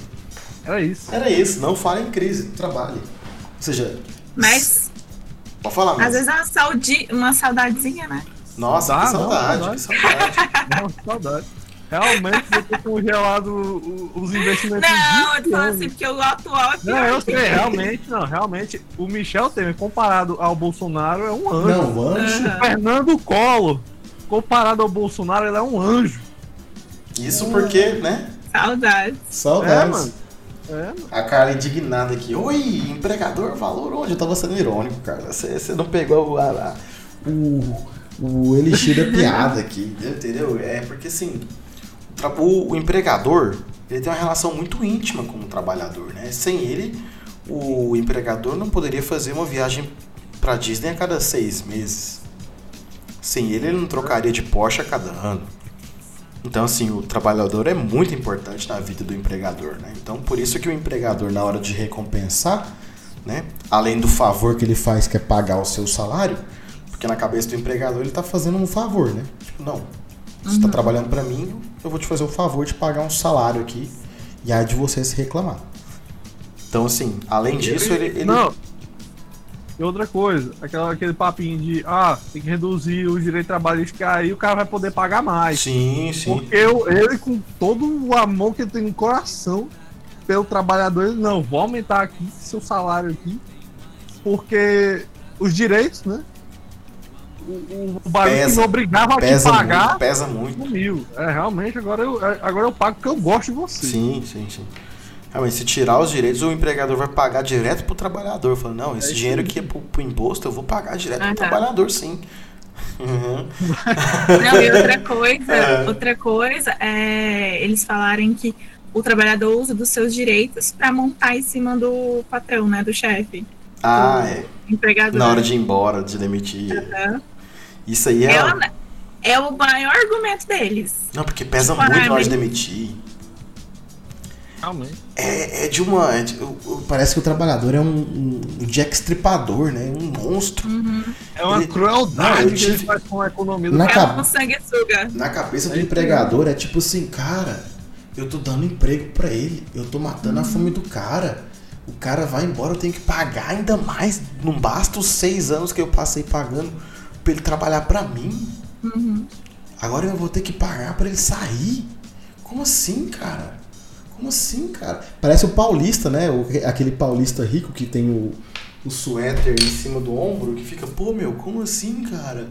Era isso. Era isso. Não fale em crise. Trabalhe. Ou seja, Mas pode falar às mesmo. vezes é uma, saudi... uma saudadezinha, né? Nossa, Dá, que não, saudade, dá. que saudade. Não, saudade. Realmente eu ter congelado o- os investimentos. Não, eu tô falando 20 assim, porque o atual é. Não, eu sei, realmente, não, realmente, o Michel Temer, comparado ao Bolsonaro, é um anjo. Não, anjo. Aham. Fernando Collor, comparado ao Bolsonaro, ele é um anjo. Isso porque, né? Saudades. Saudades. É, mano. É. A Carla indignada aqui. Oi, empregador, valor onde? Eu tava sendo irônico, Carla. Você você não pegou o, a- a- o, o elixir da piada aqui, entendeu? É porque assim, o, o- empregador ele tem uma relação muito íntima com o trabalhador, né? Sem ele, o empregador não poderia fazer uma viagem pra Disney a cada seis meses. Sem ele, ele não trocaria de Porsche a cada ano. Então, assim, o trabalhador é muito importante na vida do empregador, né? Então, por isso que o empregador, na hora de recompensar, né? Além do favor que ele faz, que é pagar o seu salário, porque na cabeça do empregador ele tá fazendo um favor, né? Tipo, não, você tá trabalhando para mim, eu vou te fazer o favor de pagar um salário aqui e aí de você se reclamar. Então, assim, além disso, ele... ele- Não. E outra coisa, aquela, aquele papinho de, ah, tem que reduzir o direito trabalhista, que aí o cara vai poder pagar mais. Sim, sim. Porque eu- ele, com todo o amor que ele tem no coração pelo trabalhador, ele, não, vou aumentar aqui seu salário aqui, porque os direitos, né? O, o, barulho que Pesa. me obrigava a te Pesa pagar muito, pesa muito. sumiu. É, realmente, agora eu, é, agora eu pago porque eu gosto de você. Sim, sim, sim. Realmente, se tirar os direitos, o empregador vai pagar direto pro trabalhador. Falando, não, esse É dinheiro que é pro, pro imposto, eu vou pagar direto pro trabalhador, sim. Uhum. Não, e outra coisa, É. outra coisa é eles falarem que o trabalhador usa dos seus direitos pra montar em cima do patrão, né? Do chefe. Ah, é. Empregador. Na hora de ir embora, de demitir. Aham. Isso aí é. É, o- é o maior argumento deles. Não, porque pesa Tipo, muito na hora de demitir. Realmente. É, é de uma. é de- parece que o trabalhador é um, um, Jack Stripador, né? Um monstro. É uma Ele- crueldade Não, eu que tive- ele faz com a economia do Na É cab- um sanguessuga. Na cabeça do É empregador é tipo assim, cara, eu tô dando emprego pra ele, eu tô matando a fome do cara. O cara vai embora, eu tenho que pagar ainda mais. Não basta os seis anos que eu passei pagando pra ele trabalhar pra mim. Agora eu vou ter que pagar pra ele sair. Como assim, cara? Como assim, cara? Parece o paulista, né? O- aquele paulista rico que tem o, o suéter em cima do ombro, que fica, pô, meu, como assim, cara?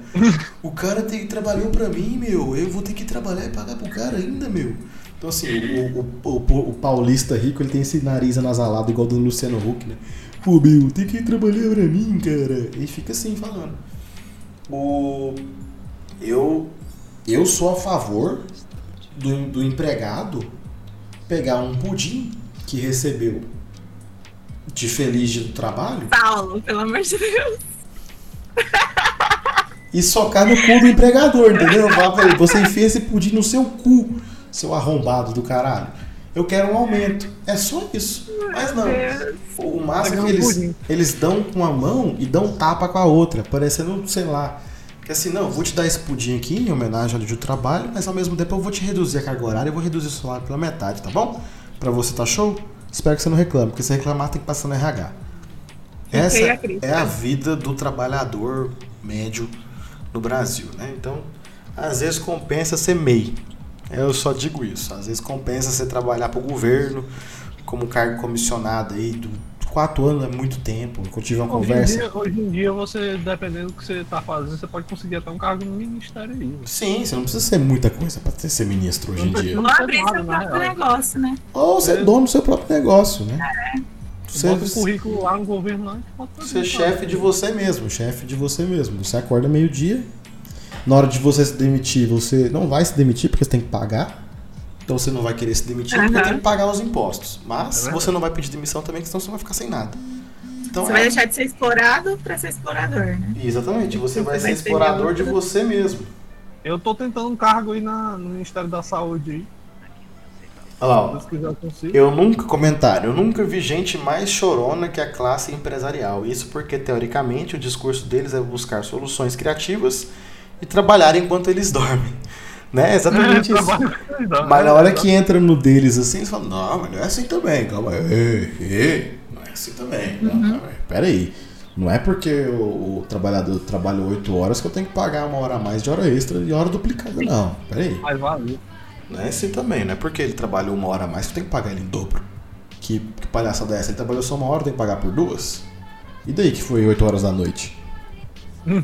O cara tem, trabalhou pra mim, meu. Eu vou ter que trabalhar e pagar pro cara ainda, meu. Então, assim, o, o, o, o paulista rico, ele tem esse nariz anasalado igual do Luciano Huck, né? Pô, meu, tem que trabalhar pra mim, cara. E fica assim, falando. O... Eu, eu sou a favor do, do empregado pegar um pudim que recebeu de feliz do trabalho Paulo, pelo amor de Deus. e socar no cu do empregador, entendeu? Você enfia esse pudim no seu cu, seu arrombado do caralho. Eu quero um aumento. É só isso. Mas não. O é que eles, eles dão com uma mão e dão tapa com a outra, parecendo, sei lá. Que assim, não, vou te dar esse pudim aqui em homenagem ao dia do trabalho, mas ao mesmo tempo eu vou te reduzir a carga horária e vou reduzir o salário pela metade, tá bom? Pra você tá show? Espero que você não reclame, porque se reclamar tem que passar no RH. Essa é a vida do trabalhador médio no Brasil, né? Então, às vezes compensa ser MEI. Eu só digo isso. Às vezes compensa você trabalhar para o governo como cargo comissionado aí. Do, quatro anos é muito tempo. Eu tive uma Hoje em, conversa. dia, hoje em dia, você, dependendo do que você tá fazendo, você pode conseguir até um cargo no ministério aí. né? Sim, você não precisa ser muita coisa para ser ministro hoje em dia. Ou abrir seu próprio negócio, né? Ou ser É. dono do seu próprio negócio, né? Você, Bota o currículo lá no governo fazer, ser cara. chefe de você mesmo, chefe de você mesmo. Você acorda meio-dia. Na hora de você se demitir, você não vai se demitir porque você tem que pagar. Então você não vai querer se demitir porque Aham. tem que pagar os impostos. Mas É você não vai pedir demissão também, porque senão você vai ficar sem nada. Então Você é- vai deixar de ser explorado pra ser explorador, né? Exatamente, você vai Você ser vai ser explorador de você mesmo. Eu tô tentando um cargo aí na, no Ministério da Saúde aí. Olha lá, Se ó. Eu nunca, comentário, eu nunca vi gente mais chorona que a classe empresarial. Isso porque, teoricamente, o discurso deles é buscar soluções criativas e trabalhar enquanto eles dormem. Né? É exatamente isso. Eles, não. Mas na hora que entra no deles assim, eles falam, não, mas não é assim também, calma aí, ei, não é assim também. Não, não, pera aí. Não é porque o, o trabalhador trabalha 8 horas que eu tenho que pagar uma hora a mais de hora extra e hora duplicada, não. Pera aí. Mas valeu. Não é assim também, não é porque ele trabalhou uma hora a mais que eu tenho que pagar ele em dobro. Que, que palhaçada é essa? Ele trabalhou só uma hora, tem que pagar por duas? E daí que foi 8 horas da noite? Hum.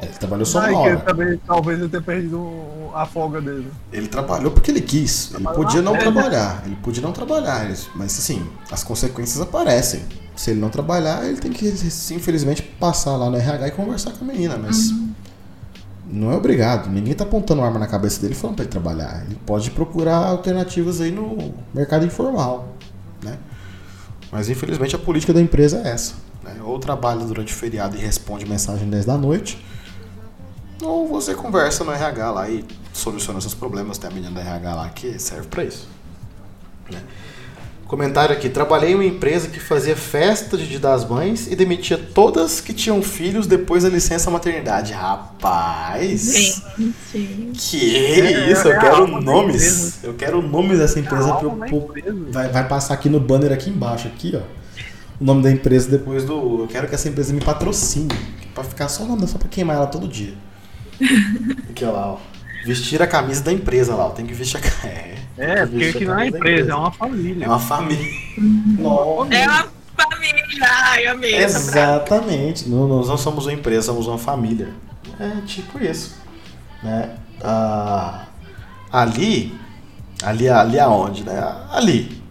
Mas Ele trabalhou só Aí uma hora. também, talvez ele tenha perdido a folga dele. Ele trabalhou porque ele quis. Ele podia não trabalhar. Ele podia não trabalhar. Mas assim, as consequências aparecem. Se ele não trabalhar, ele tem que, infelizmente, passar lá no RH e conversar com a menina. Mas não é obrigado. Ninguém tá apontando arma na cabeça dele falando pra ele trabalhar. Ele pode procurar alternativas aí no mercado informal. Né? Mas infelizmente a política da empresa é essa. Né? Ou trabalha durante o feriado e responde mensagem 10 da noite. Ou você conversa no RH lá e soluciona seus problemas. Tem a menina da RH lá que serve pra isso. Né? Comentário aqui. Trabalhei em uma empresa que fazia festa de Dia das Mães e demitia todas que tinham filhos depois da licença maternidade. Rapaz! Gente. Que É, isso? Eu quero nomes. Eu quero o nome dessa empresa pro, empresa. vai, vai passar aqui no banner aqui embaixo, aqui, ó. O nome da empresa depois do. Eu quero que essa empresa me patrocine. Pra ficar só o nome, só pra queimar ela todo dia. Aqui, ó lá, ó. Vestir a camisa da empresa lá, ó. Tem que vestir a camisa. É, É, porque aqui não é da empresa, é uma família. É uma família. Nossa. É uma família. Ai, amei. Exatamente. Não, nós não somos uma empresa, somos uma família. É tipo isso. Né? Ah, ali, ali, ali aonde? Né? Ali.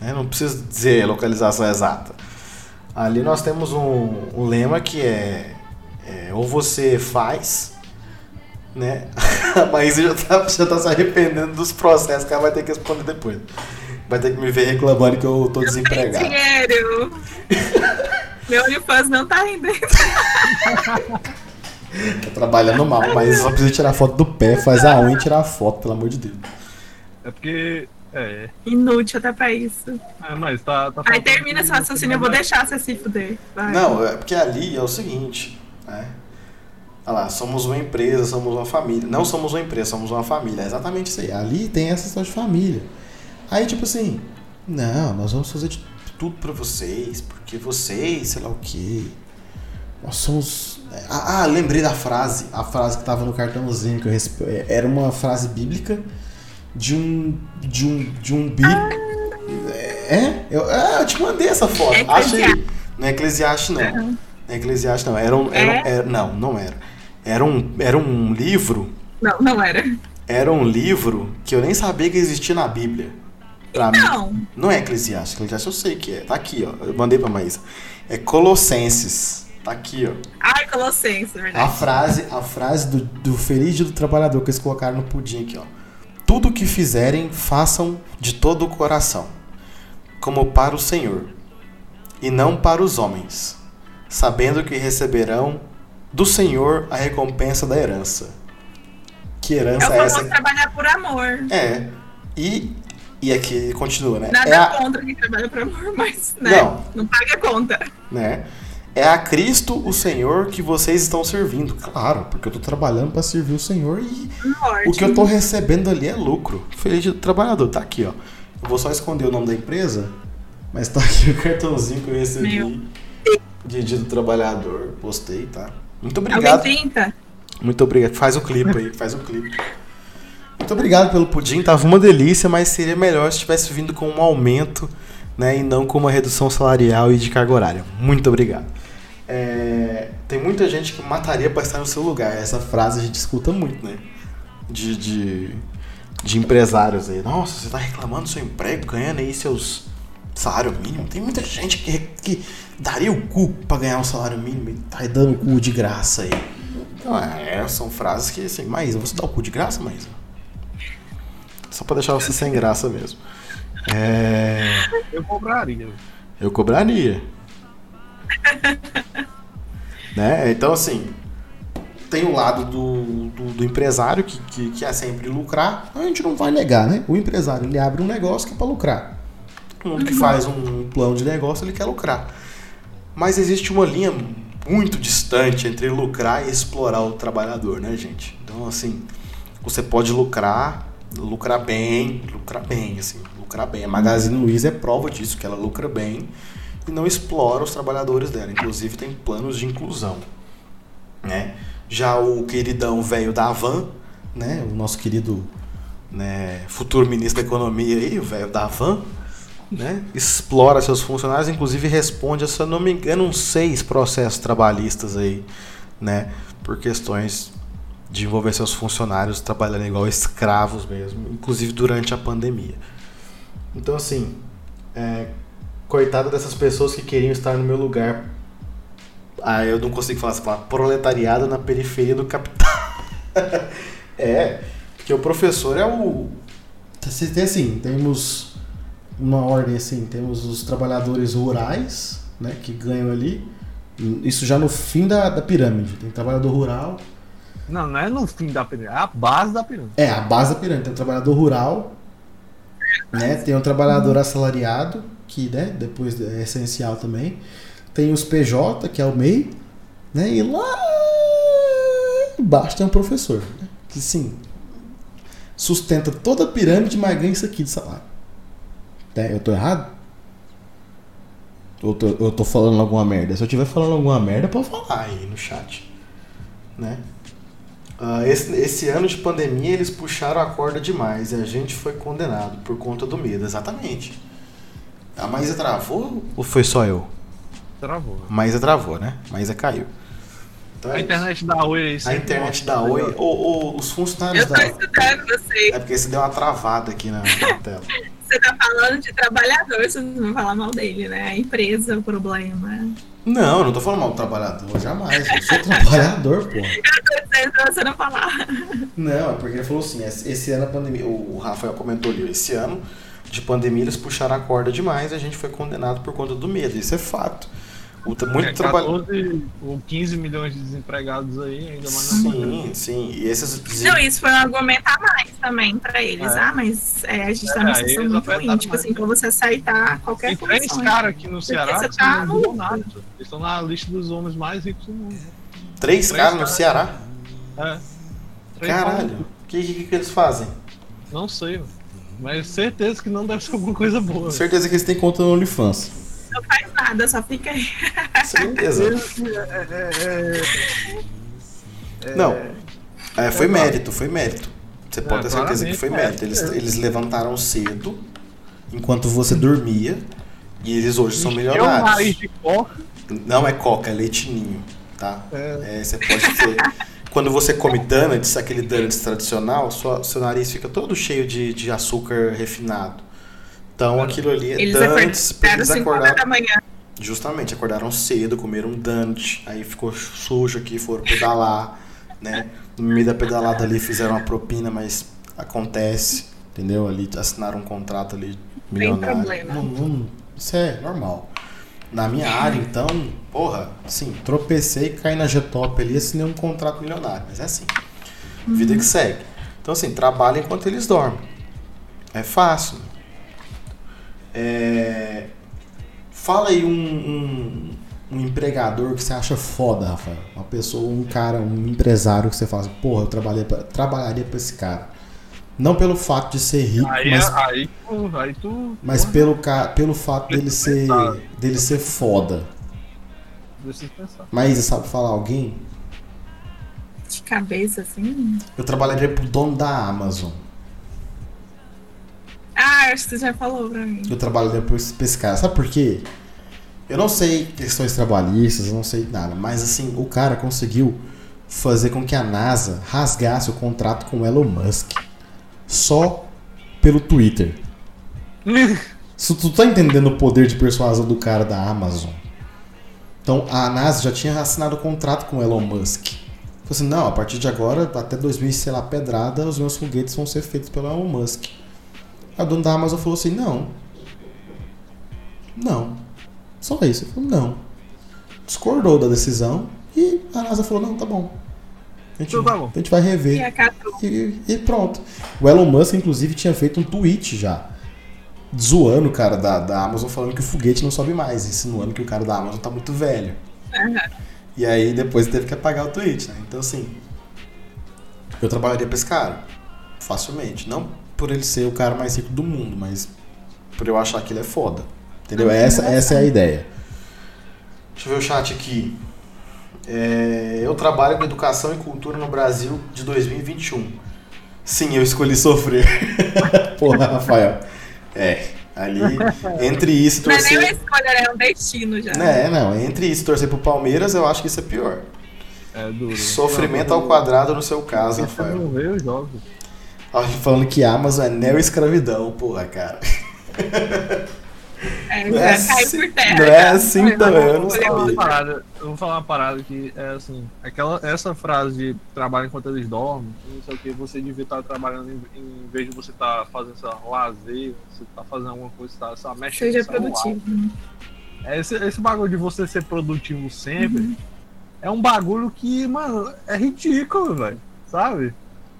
né? Não preciso dizer a localização exata. Ali nós temos um, um lema que é, é ou você faz, né? Mas já tá, já tá se arrependendo dos processos que ela vai ter que responder depois. Vai ter que me ver reclamando que eu tô Tem desempregado. dinheiro. Meu OnlyFans não tá rendendo. Tá trabalhando mal, mas só precisa tirar foto do pé, faz a unha e tirar a foto, pelo amor de Deus. É porque. É, Inútil até pra isso. é mas tá. tá Aí termina esse raciocínio, eu vou deixar você se fuder. Vai. Não, é porque ali é o seguinte, né? Olha lá, somos uma empresa, somos uma família. Não somos uma empresa, somos uma família. É exatamente isso aí. Ali tem essa história de família. Aí, tipo assim, não, nós vamos fazer de tudo pra vocês, porque vocês, sei lá o quê. Nós somos. Ah, ah, lembrei da frase. A frase que tava no cartãozinho que eu recebi. Era uma frase bíblica de um. de um. de um bi. É? Eu, é, eu te mandei essa foto. É Achei. Não é Eclesiastes, não. Não é Eclesiastes, não. Era um. Era, É? era- não, não era. Era um, era um livro. Não, não era. Era um livro que eu nem sabia que existia na Bíblia. Pra mim. Não. Não é Eclesiastes. Eclesiastes eu sei que é. Tá aqui, ó. Eu mandei pra Maísa. É Colossenses. Tá aqui, ó. Ai, Colossenses, A verdade. frase, a frase do, do Feliz do Trabalhador que eles colocaram no pudim aqui, ó. Tudo que fizerem, façam de todo o coração, como para o Senhor, e não para os homens, sabendo que receberão do Senhor a recompensa da herança. Que É herança o é essa? trabalhar por amor. É. E, e aqui continua, né? Nada É a, contra quem trabalha por amor, mas, né? Não. Não paga a conta. né? É a Cristo o Senhor que vocês estão servindo. Claro, porque eu tô trabalhando para servir o Senhor e Morte. o que eu tô recebendo ali é lucro. Feliz do trabalhador, tá aqui, ó. Eu vou só esconder o nome da empresa, mas tá aqui o cartãozinho que eu recebi Meu. de dia do trabalhador. Postei, tá? Muito Alguém obrigado. tenta? Muito obrigado. Faz o clipe aí, faz o clipe. Muito obrigado pelo pudim, tava uma delícia, mas seria melhor se tivesse vindo com um aumento, né, e não com uma redução salarial e de carga horária. Muito obrigado. É, tem muita gente que mataria para estar no seu lugar. Essa frase a gente escuta muito, né? De, de, de empresários aí. Nossa, você tá reclamando do seu emprego, ganhando aí seus salário mínimo. Tem muita gente que, que daria o cu para ganhar um salário mínimo e tá dando o cu de graça aí. Então, é, são frases que assim, Maísa, você dá o cu de graça, Maísa? Só pra deixar você sem graça mesmo. É, Eu cobraria. eu cobraria. né? Então, assim, tem o lado do, do, do empresário que, que, é sempre lucrar. A gente não vai negar, né? O empresário ele abre um negócio que é para lucrar. Todo mundo que faz um plano de negócio ele quer lucrar. Mas existe uma linha muito distante entre lucrar e explorar o trabalhador, né, gente? Então, assim, você pode lucrar, lucrar bem, lucrar bem, assim, lucrar bem. A Magazine Luiza é prova disso, que ela lucra bem e não explora os trabalhadores dela. Inclusive, tem planos de inclusão, né? Já o queridão velho da Avan, né, o nosso querido né, futuro ministro da Economia aí, o velho da Van, né, explora seus funcionários, inclusive responde a, se eu não me engano, uns seis processos trabalhistas aí, né, por questões de envolver seus funcionários trabalhando igual escravos mesmo, inclusive durante a pandemia. Então, assim, é, coitado dessas pessoas que queriam estar no meu lugar. Ah, eu não consigo falar. Proletariado na periferia do capital. é, porque o professor é o. Tem assim, temos uma ordem assim, temos os trabalhadores rurais, né, que ganham ali. Isso já no fim da, da pirâmide. Tem trabalhador rural. Não, não é no fim da pirâmide, é a base da pirâmide. É, a base da pirâmide. Tem o trabalhador rural, né? Tem o trabalhador assalariado, que né, depois é essencial também. Tem os PJ, que é o MEI, né? E lá embaixo tem um professor, né? que sim, sustenta toda a pirâmide, mas ganha isso aqui de salário. Né? Eu tô errado? Ou tô, eu tô falando alguma merda? Se eu estiver falando alguma merda, pode falar. aí no chat. Né? Ah, esse, esse ano de pandemia eles puxaram a corda demais e a gente foi condenado por conta do medo, exatamente. A Maísa travou ou foi só eu? Travou. A Maísa travou, né? A Maísa caiu. Então é A isso. internet da Oi aí. A internet da Oi, ou, ou os funcionários Eu tô da escutando você. É porque você deu uma travada aqui na, na tela. Você tá falando de trabalhador, você não vai falar mal dele, né? A empresa é o problema. Não, eu não tô falando mal do trabalhador, jamais. Eu sou trabalhador, pô. Eu tô você não falar. Não, é porque ele falou assim, esse esse ano a pandemia, o Rafael comentou ali, esse ano de pandemia eles puxaram a corda demais e a gente foi condenado por conta do medo, isso é fato. Muito É, trabalho. 14 ou 15 milhões de desempregados aí, ainda mais na pandemia. Sim, sim. E esses Não, isso foi um argumento a mais também pra eles. É. Ah, mas é, a gente tá É, numa situação muito ruim. Tipo mais, assim, pra você aceitar qualquer Tem três caras aqui no Ceará que tá não no nada. Eles estão na lista dos homens mais ricos do mundo. três Três caras no. Ceará. É. Três Caralho. O que, que, que eles fazem? Não sei, mas certeza que não deve ser alguma coisa boa. Certeza que eles têm conta no OnlyFans. Não faz nada, só fica aí. Certeza. É, Não. É, foi mérito, foi mérito. Você pode É, ter certeza que foi é, mérito. Eles, é. eles levantaram cedo, enquanto você dormia, e eles hoje são um milionários. nariz de coca. Não é coca, é leitinho, tá? É. É, você pode ter. Quando você come donuts, aquele donuts tradicional, sua, seu nariz fica todo cheio de, de açúcar refinado. Então aquilo ali é Eles porque acordaram eles 5 horas acordaram. da manhã. Justamente, acordaram cedo, comeram um donut, aí ficou sujo aqui, foram pedalar, né? No meio da pedalada ali fizeram uma propina, mas acontece, entendeu? Ali assinaram um contrato ali milionário. problema. Não- não- isso é normal. Na minha área, então, porra, sim, tropecei, caí na G-Top ali, assinei um contrato milionário, mas é assim. Vida que segue. Então, assim, trabalha enquanto eles dormem. É fácil. É... Fala aí um, um, um empregador que você acha foda, Rafael. Uma pessoa, um cara, um empresário que você fala assim, porra, eu trabalhei pra, trabalharia pra esse cara. Não pelo fato de ser rico, Aí, mas, aí, aí tu. mas pelo, pelo fato dele ser, dele ser foda. Mas sabe falar alguém? De cabeça, assim. Eu trabalharia pro dono da Amazon. Ah, acho que você já falou pra mim. Eu trabalharia pra esse pra esse cara. Sabe por quê? Eu não sei questões trabalhistas, eu não sei nada, mas assim, o cara conseguiu fazer com que a NASA rasgasse o contrato com o Elon Musk só pelo Twitter. Se tu tá entendendo o poder de persuasão do cara da Amazon. Então a NASA já tinha assinado o contrato com o Elon Musk. Falou assim, não, a partir de agora, até 2000, sei lá, pedrada, os meus foguetes vão ser feitos pelo Elon Musk. A dona da Amazon falou assim, não. Não. Só isso. Ele falou, não. Discordou da decisão e a NASA falou, não, tá bom. A gente, bom. a gente vai rever. E. E, pronto. O Elon Musk, inclusive, tinha feito um tweet já. Zoando o cara da, da Amazon, falando que o foguete não sobe mais, insinuando que o cara da Amazon tá muito velho. E aí depois teve que apagar o tweet, né? Então assim, eu trabalharia pra esse cara. Facilmente. Não por ele ser o cara mais rico do mundo, mas por eu achar que ele é foda. Entendeu? Essa, essa é a ideia. Deixa eu ver o chat aqui. É, eu trabalho com educação e cultura no Brasil de 2021. Sim, eu escolhi sofrer. Porra, Rafael. É, ali, entre isso e Não é nem uma torcer. escolha, é um destino já. É, não, entre isso e torcer pro Palmeiras, eu acho que isso é pior. É duro. Sofrimento ao quadrado no seu caso, Rafael. não vê os jogos. Falando que Amazon é neo-escravidão, porra, cara. É, Não é assim- terra. não é assim Já. também, eu não vou falar uma sabia. parada, eu vou falar uma parada que é assim, aquela, essa frase de trabalho enquanto eles dormem, não sei o que, você devia estar trabalhando em, em vez de você estar fazendo essa lazer, você tá fazendo alguma coisa, tá, só mexendo Seja produtivo. né? Esse, esse bagulho de você ser produtivo sempre Uhum. é um bagulho que, mano, é ridículo, velho. Sabe?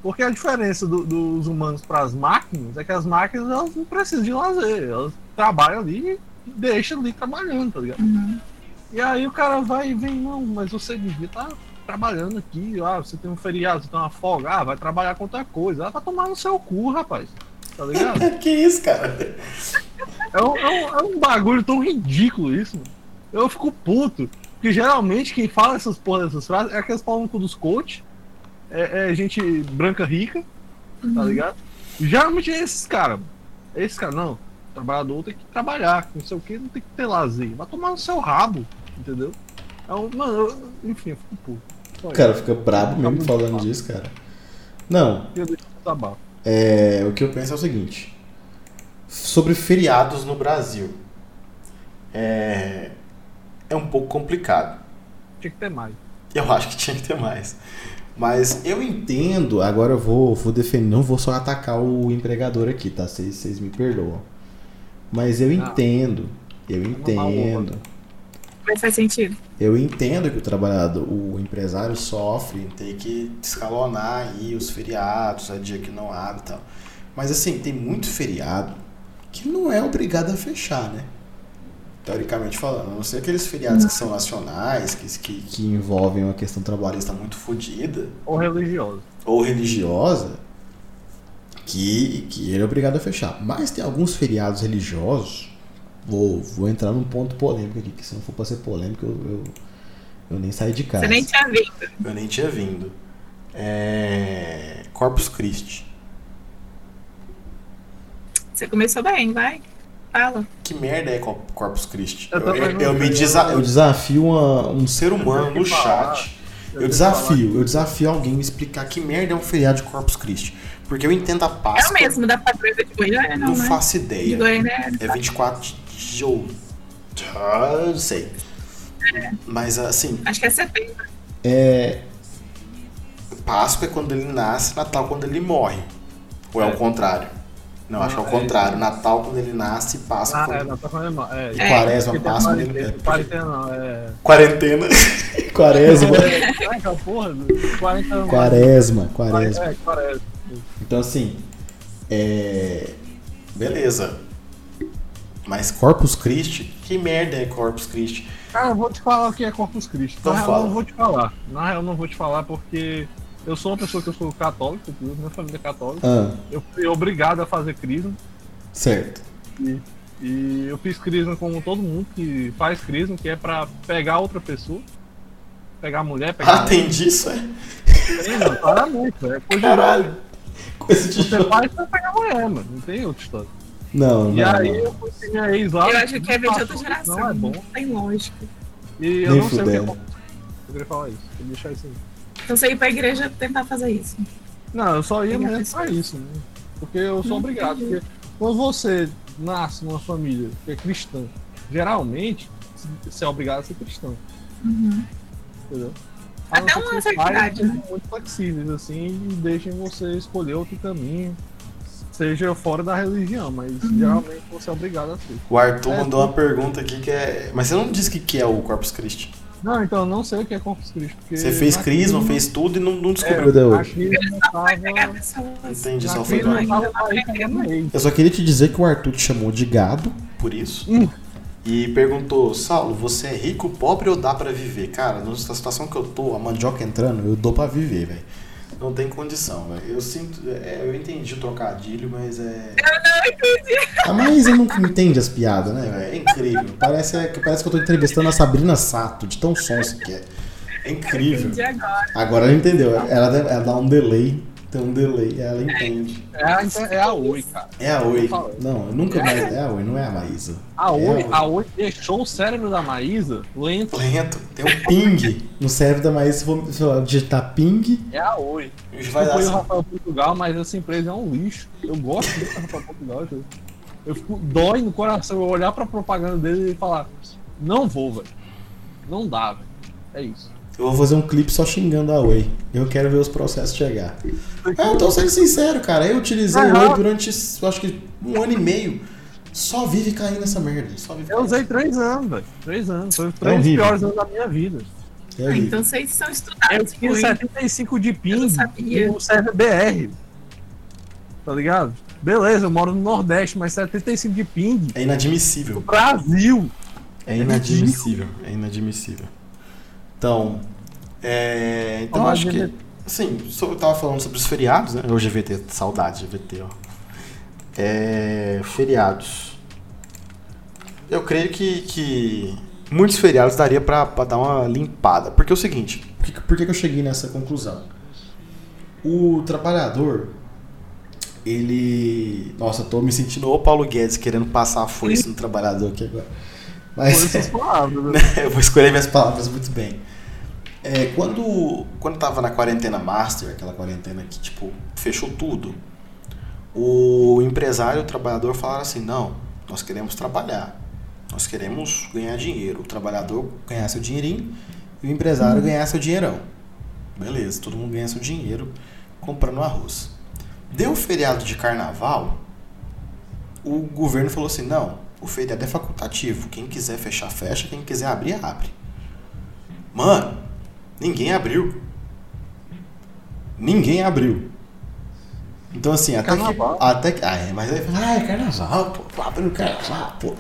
Porque a diferença do- dos humanos para as máquinas é que as máquinas elas não precisam de lazer. Elas trabalham ali e deixam ali trabalhando, tá ligado? Uhum. E aí o cara vai e vem, não, mas você devia estar trabalhando aqui, ah, você tem um feriado, você tem uma folga, ah, vai trabalhar com outra coisa. Ah, vai tomar no seu cu, rapaz. Tá ligado? que isso, cara? É um, é um- é um bagulho tão ridículo isso, mano. Eu fico puto. Porque geralmente quem fala essas porra dessas frases é aqueles pau no cu dos coach. É, é gente branca rica, tá ligado? E geralmente é esses caras. É esses caras, não. O trabalhador tem que trabalhar, não sei o que, não tem que ter lazer. Vai tomar no seu rabo, entendeu? É um, mano, eu- enfim, eu fico puto. O cara fica brabo mesmo Acabou de falando disso, cara. Não, é, o que eu penso é o seguinte. Sobre feriados no Brasil. É, é um pouco complicado. Tinha que ter mais. Eu acho que tinha que ter mais. Mas eu entendo, agora eu vou, vou defender, não vou só atacar o empregador aqui, tá? Vocês me perdoam. Mas eu entendo, eu entendo. Mas faz sentido. Eu entendo que o trabalhador, o empresário sofre em ter que escalonar aí os feriados, a dia que não abre e tal. Mas assim, tem muito feriado que não é obrigado a fechar, né? Teoricamente falando, a não ser aqueles feriados que são nacionais, que, que, que envolvem uma questão trabalhista muito fodida, Ou religioso. ou religiosa, que, que ele é obrigado a fechar. Mas tem alguns feriados religiosos, vou, vou entrar num ponto polêmico aqui, que se não for pra ser polêmico, eu, eu, eu nem saio de casa. Você nem tinha vindo. Eu nem tinha vindo. É... Corpus Christi. Você começou bem, vai. Fala. Que merda é Cor- Corpus Christi? Eu Eu, eu- eu me desa- eu- desafio uma- um ser humano no chat. Eu desafio, eu desafio alguém me explicar que merda é um feriado de Corpus Christi. Porque eu entendo a É Páscoa, o mesmo da padroeira de Goiânia, não, não né? faço De ideia. Goiânia é É 24 de outubro. Ah, não sei. Mas assim, Acho que é setembro. é. Páscoa é quando ele nasce, Natal quando ele morre. Ou é, É. o contrário? Não, acho que é o Não, é contrário. Natal quando ele nasce, Páscoa Ah, quando é, não, tá falando mal. É, E quaresma, tem Páscoa, quarentena, quarentena não, é. Quarentena. Quaresma. É, aquela porra, do 40 anos. Quaresma, quaresma. É, quaresma. Então assim, é. Beleza. Mas Corpus Christi? Que merda é Corpus Christi? Cara, eu vou te falar o que é Corpus Christi. Então Na real, fala. eu não vou te falar. Na real, eu não vou te falar porque eu sou uma pessoa que eu sou católica, inclusive, minha família é católica. Ah, Eu fui obrigado a fazer crisma. certo. E eu fiz crisma como todo mundo que faz crisma, que é pra pegar outra pessoa. Pegar a mulher, pegar Ah, tem disso, é? Tem, mano, claramente, velho. É coisa de Caralho. Coisa de Você faz pra pegar a mulher, mano. Não tem outra história. Não, E não. aí não. eu fui minha ex lá. Eu acho que é ver de outra geração. Não é bom. Tem lógica. E eu Nem não sei o que é bom. Eu queria falar isso. Queria deixar isso aí. Então você ir pra igreja tentar fazer isso. Não, eu só ia mesmo pra pessoas. isso, né? Porque eu sou obrigado. Porque quando você nasce numa família que é cristã, geralmente você é obrigado a ser cristão. Uhum. Entendeu? Até A não uma certa pais idade, né? muito flexíveis, assim, e deixem você escolher outro caminho, seja fora da religião, mas Uhum. geralmente você é obrigado a ser. O Arthur É, mandou uma pergunta aqui que é. Mas você não disse o que que é o Corpus Christi? Não, então eu não sei o que é Corpus Christi. Porque Você fez crisma, fez tudo e não, não é, descobriu até na hoje. tava-. Entendi, só foi. ex. Eu só queria te dizer que o Arthur te chamou de gado, por isso. E perguntou, Saulo, você é rico, pobre ou dá pra viver? Cara, na situação que eu tô, a mandioca entrando, eu dou pra viver, velho. Não tem condição, velho. Eu sinto. é, eu entendi o trocadilho, mas é. A Maísa nunca entende as piadas, né, velho? É incrível. Parece, é, parece que eu tô entrevistando a Sabrina Sato, de tão sonsa que é. É incrível. Entendi agora. Agora ela entendeu. Ela, ela dá um delay. Tem um delay, ela entende. É a, é a Oi, cara. É a Oi. Não, nunca mais. É a Oi, não é a Maísa. A É Oi, a Oi deixou o cérebro da Maísa lento. Lento. Tem um ping. No cérebro da Maísa, se for digitar ping, É a Oi. Vai eu fui o assim. Rafael Portugal, mas essa empresa é um lixo. Eu gosto do Rafael Portugal. Eu, eu fico dói no coração eu olhar pra propaganda dele e falar: Não vou, velho. Não dá, velho. É isso. Eu vou fazer um clipe só xingando a Oi. Eu quero ver os processos chegar. Ah, eu tô sendo sincero, cara. Eu utilizei a Aham. Oi durante, eu acho que um ano e meio. Só vive caindo nessa merda. Só vive Eu usei três anos, velho. Três anos. Foi os três horrível. piores anos da minha vida. É Ah, então vocês são Eu estudados. tinha Foi. 75 de Eu ping sabia. no server BR. Tá ligado? Beleza, eu moro no Nordeste, mas 75 de ping É inadmissível. no Brasil. É inadmissível. É inadmissível. Então. É, então Ó, acho que. GVT. Sim, so- eu tava falando sobre os feriados, né? O GVT, saudade GVT, ó. É, feriados. Eu creio que, que muitos feriados daria pra, pra dar uma limpada. Porque é o seguinte, Por que, por que que eu cheguei nessa conclusão? O trabalhador, ele. nossa, eu tô me sentindo o Paulo Guedes querendo passar a foice no trabalhador aqui agora. Mas essas palavras, né? eu vou escolher minhas palavras muito bem. É, quando, quando tava na quarentena master, aquela quarentena que, tipo, fechou tudo, o empresário o trabalhador falaram assim, não, nós queremos trabalhar, nós queremos ganhar dinheiro. O trabalhador ganhar seu dinheirinho e o empresário ganhar seu dinheirão. Beleza, todo mundo ganha seu dinheiro comprando arroz. Deu o feriado de carnaval, o governo falou assim, não, o feriado é facultativo, quem quiser fechar, fecha, quem quiser abrir, abre. Mano, ninguém abriu. Ninguém abriu. Então assim, até Carnaval. que. Até que. Ah, é, mas aí. Ah, é carnaval, pô. Tô abrindo carnaval, pô.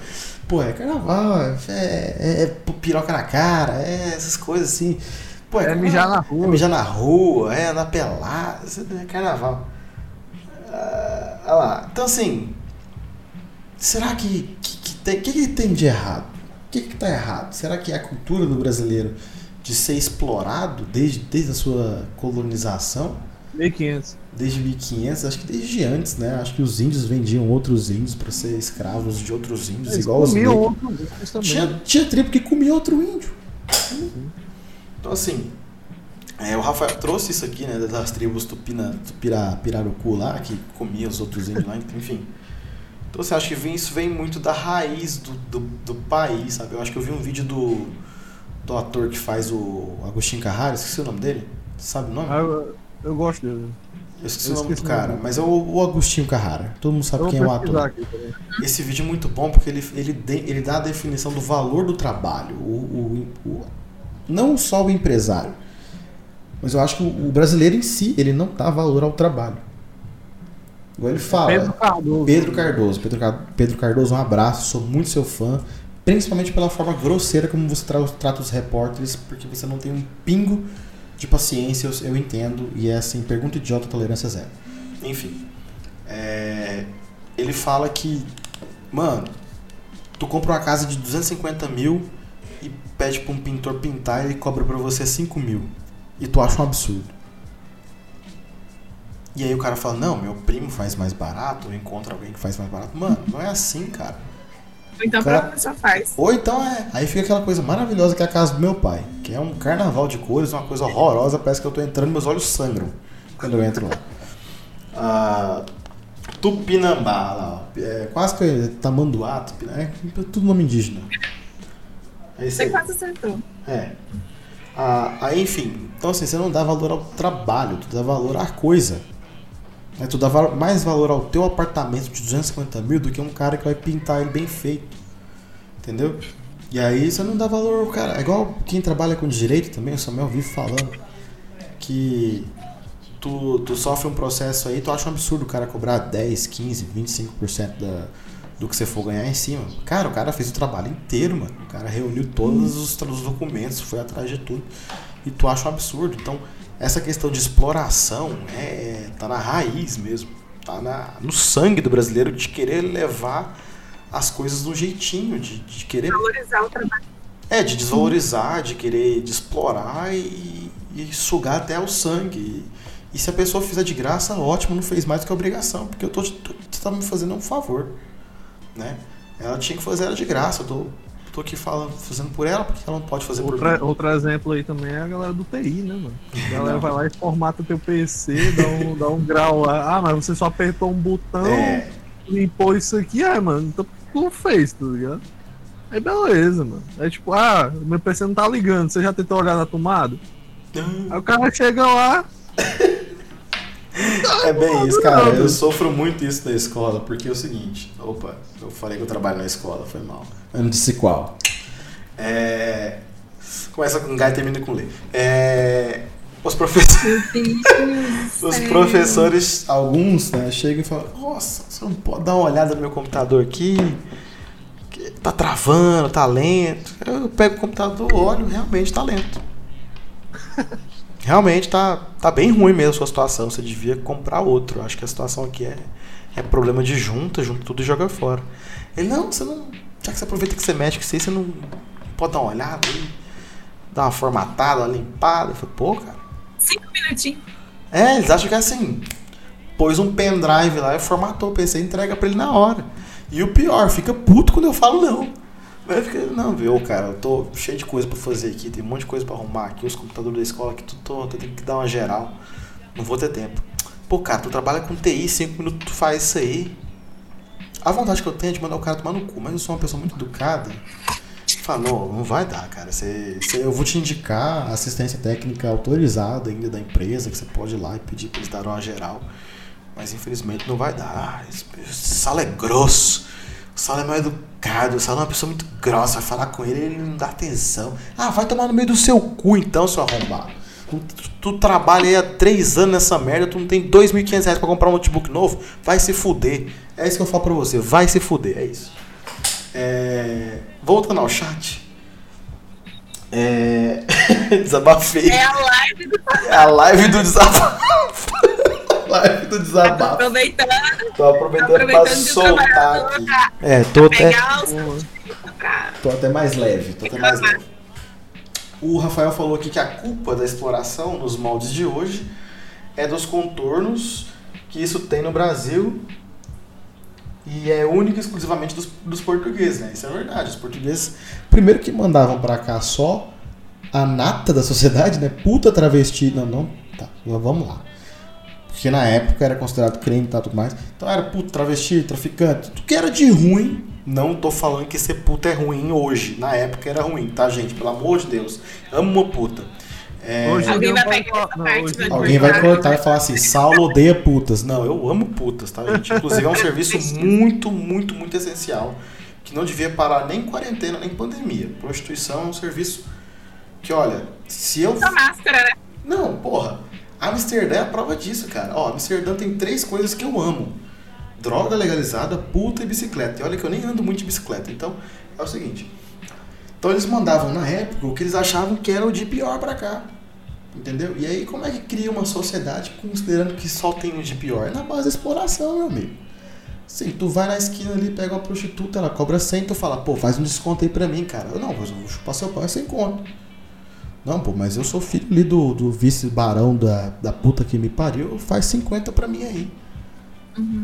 Pô, é carnaval, é, é, é piroca na cara, é essas coisas assim. Pô, É mijar na rua. É mijar na rua, é andar pelado, isso é carnaval. Ah, olha lá. Então assim. Será que. que, que tem, que, que tem de errado? O que, que tá errado? Será que é a cultura do brasileiro de ser explorado desde, desde a sua colonização? 1500. Desde 1500, acho que desde antes, né? Acho que os índios vendiam outros índios para ser escravos de outros índios, Eles igual os outros também. Tinha, tinha tribo que comia outro índio. Então, assim, é, o Rafael trouxe isso aqui, né? Das tribos tupina, tupira, pirarucu lá, que comia os outros índios lá, enfim. Então, você acha que vem, isso vem muito da raiz do, do, do país, sabe? Eu acho que eu vi um vídeo do, do ator que faz o Agostinho Carrara, esqueci o nome dele. Sabe o nome? Ah, eu, eu gosto dele. Eu esqueci eu o nome do esqueci cara, nome. mas é o, o Agostinho Carrara. Todo mundo sabe Eu quem é o ator. Esse vídeo é muito bom porque ele, ele, de- ele dá a definição do valor do trabalho. O, o- o- não só o empresário, mas eu acho que o, o brasileiro em si, ele não dá valor ao trabalho. Igual ele fala. Pedro Cardoso. Pedro Cardoso. Pedro, Pedro Cardoso, um abraço, sou muito seu fã. Principalmente pela forma grosseira como você tra- trata os repórteres, porque você não tem um pingo de paciência, eu, eu entendo, e é assim, pergunta idiota, tolerância zero. Enfim, é, ele fala que, mano, tu compra uma casa de 250 mil e pede pra um pintor pintar e ele cobra pra você 5 mil. E tu acha um absurdo. E aí o cara fala, não, meu primo faz mais barato, encontra alguém que faz mais barato. Mano, não é assim, cara. Ou Então, Cara- provavelmente só faz. Ou então é. Aí fica aquela coisa maravilhosa que é a casa do meu pai. Que é um carnaval de cores, uma coisa horrorosa, parece que eu tô entrando e meus olhos sangram quando eu entro lá. Ah, Tupinambá lá, ó. É, quase que Tamanduá, Tupinambá, é tudo nome indígena. É isso Você aí. quase acertou. É. Ah, aí, enfim. Então, assim, você não dá valor ao trabalho, tu dá valor à coisa. Né? Tu dá mais valor ao teu apartamento de 250 mil do que um cara que vai pintar ele bem feito. Entendeu? E aí você não dá valor cara. É igual quem trabalha com direito também, o Samuel vive falando que tu, tu sofre um processo aí, tu acha um absurdo o cara cobrar 10, 15, 25% da, do que você for ganhar em cima. Cara, o cara fez o trabalho inteiro, mano. O cara reuniu todos os, os documentos, foi atrás de tudo. E tu acha um absurdo. Então, essa questão de exploração é, tá na raiz mesmo. Tá na, no sangue do brasileiro de querer levar as coisas do jeitinho, de, de querer Valorizar o trabalho. é, de desvalorizar, de querer de explorar e, e sugar até o sangue. E, e se a pessoa fizer de graça, ótimo, não fez mais do que obrigação, porque eu tô, tô, você tá me fazendo um favor, né? Ela tinha que fazer ela de graça, eu tô, tô aqui falando, fazendo por ela, porque ela não pode fazer por Outra, mim. outro exemplo aí também é a galera do TI, né, mano? A galera vai lá e formata teu PC, dá um, dá um grau lá. Ah, mas você só apertou um botão, É, limpou isso aqui. Ah, mano, então tu não fez, tá ligado? Aí beleza, mano. É tipo, ah, meu PC não tá ligando, você já tentou olhar na tomada? Aí o cara chega lá, é bem isso, cara. Eu sofro muito isso na escola, porque é o seguinte. Opa, eu falei que eu trabalho na escola, foi mal. Eu não disse qual. É, começa com H e termina com Lê. É, os professores. Os professores Alguns, né, chegam e falam, Nossa, você não pode dar uma olhada no meu computador aqui? Que tá travando, tá lento. Eu pego o computador, olho, realmente tá lento. Realmente tá, tá bem ruim mesmo a sua situação. Você devia comprar outro. Acho que a situação aqui é, é problema de junta, junta tudo e joga fora. Ele, não, você não. Já que você aproveita que você mexe com isso aí, você não pode dar uma olhada aí, dar uma formatada, uma limpada. Eu falei, pô, cara. Cinco minutinhos. É, eles acham que é assim. Pôs um pendrive lá e formatou o PC entrega pra ele na hora. E o pior, fica puto quando eu falo não. Mas fica, não, viu, cara, eu tô cheio de coisa pra fazer aqui, tem um monte de coisa pra arrumar aqui, os computadores da escola aqui, tudo, tô, eu tenho que dar uma geral. Não vou ter tempo. Pô, cara, tu trabalha com TI, cinco minutos tu faz isso aí. A vontade que eu tenho é de mandar o cara tomar no cu, mas eu sou uma pessoa muito educada. Fala, não, vai dar, cara. Você, você- eu vou te indicar assistência técnica autorizada ainda da empresa, que você pode ir lá e pedir pra eles darem uma geral. Mas infelizmente não vai dar. Esse, esse sala é grosso. O sala é mal educado. O sala é uma pessoa muito grossa. Vai falar com ele, ele não dá atenção. Ah, vai tomar no meio do seu cu então, seu arrombado. Tu, trabalha aí há três anos nessa merda, tu não tem 2.500 reais pra comprar um notebook novo? Vai se fuder. É isso que eu falo pra você. Vai se fuder, é isso. É, Voltando ao chat. É... Desabafei. É a live do É a live do desabafo. live do desabafo. aproveitando Tô aproveitando, pra aproveitando de soltar aqui. pra É, tô até, pegar os pra tô até mais leve. Tô até mais leve. O Rafael falou aqui que a culpa da exploração nos moldes de hoje é dos contornos que isso tem no Brasil e é único e exclusivamente dos, dos portugueses, né? Isso é verdade. Os portugueses Primeiro que mandavam pra cá só a nata da sociedade, né? Puta travesti. Não, não. Tá, vamos lá. Porque na época era considerado crime e tal, tudo mais. Então era puto, travesti, traficante, tudo que era de ruim. Não tô falando que ser puta é ruim hoje. Na época era ruim, tá, gente? Pelo amor de Deus. Amo uma puta. É, Hoje Alguém vai pegar essa parte, não. Alguém vai cortar e falar assim: Saulo odeia putas. Não, eu amo putas, tá, gente? Inclusive é um serviço muito, muito, muito essencial. Que não devia parar nem em quarentena, nem em pandemia. Prostituição é um serviço que, olha, se eu. essa máscara, né? Não, porra. Amsterdã é a prova disso, cara. Ó, Amsterdã tem três coisas que eu amo: droga legalizada, puta e bicicleta. E olha que eu nem ando muito de bicicleta. Então, é o seguinte. Então eles mandavam na época o que eles achavam que era o de pior pra cá. Entendeu? E aí como é que cria uma sociedade considerando que só tem o de pior? É na base da exploração, meu amigo. Sim, tu vai na esquina ali, pega uma prostituta, ela cobra 100, tu fala, pô, faz um desconto aí pra mim, cara. Eu, não, mas eu vou chupar seu pau é sem conto. Não, pô, mas eu sou filho ali do, do vice-barão da, da puta que me pariu, faz 50 pra mim aí.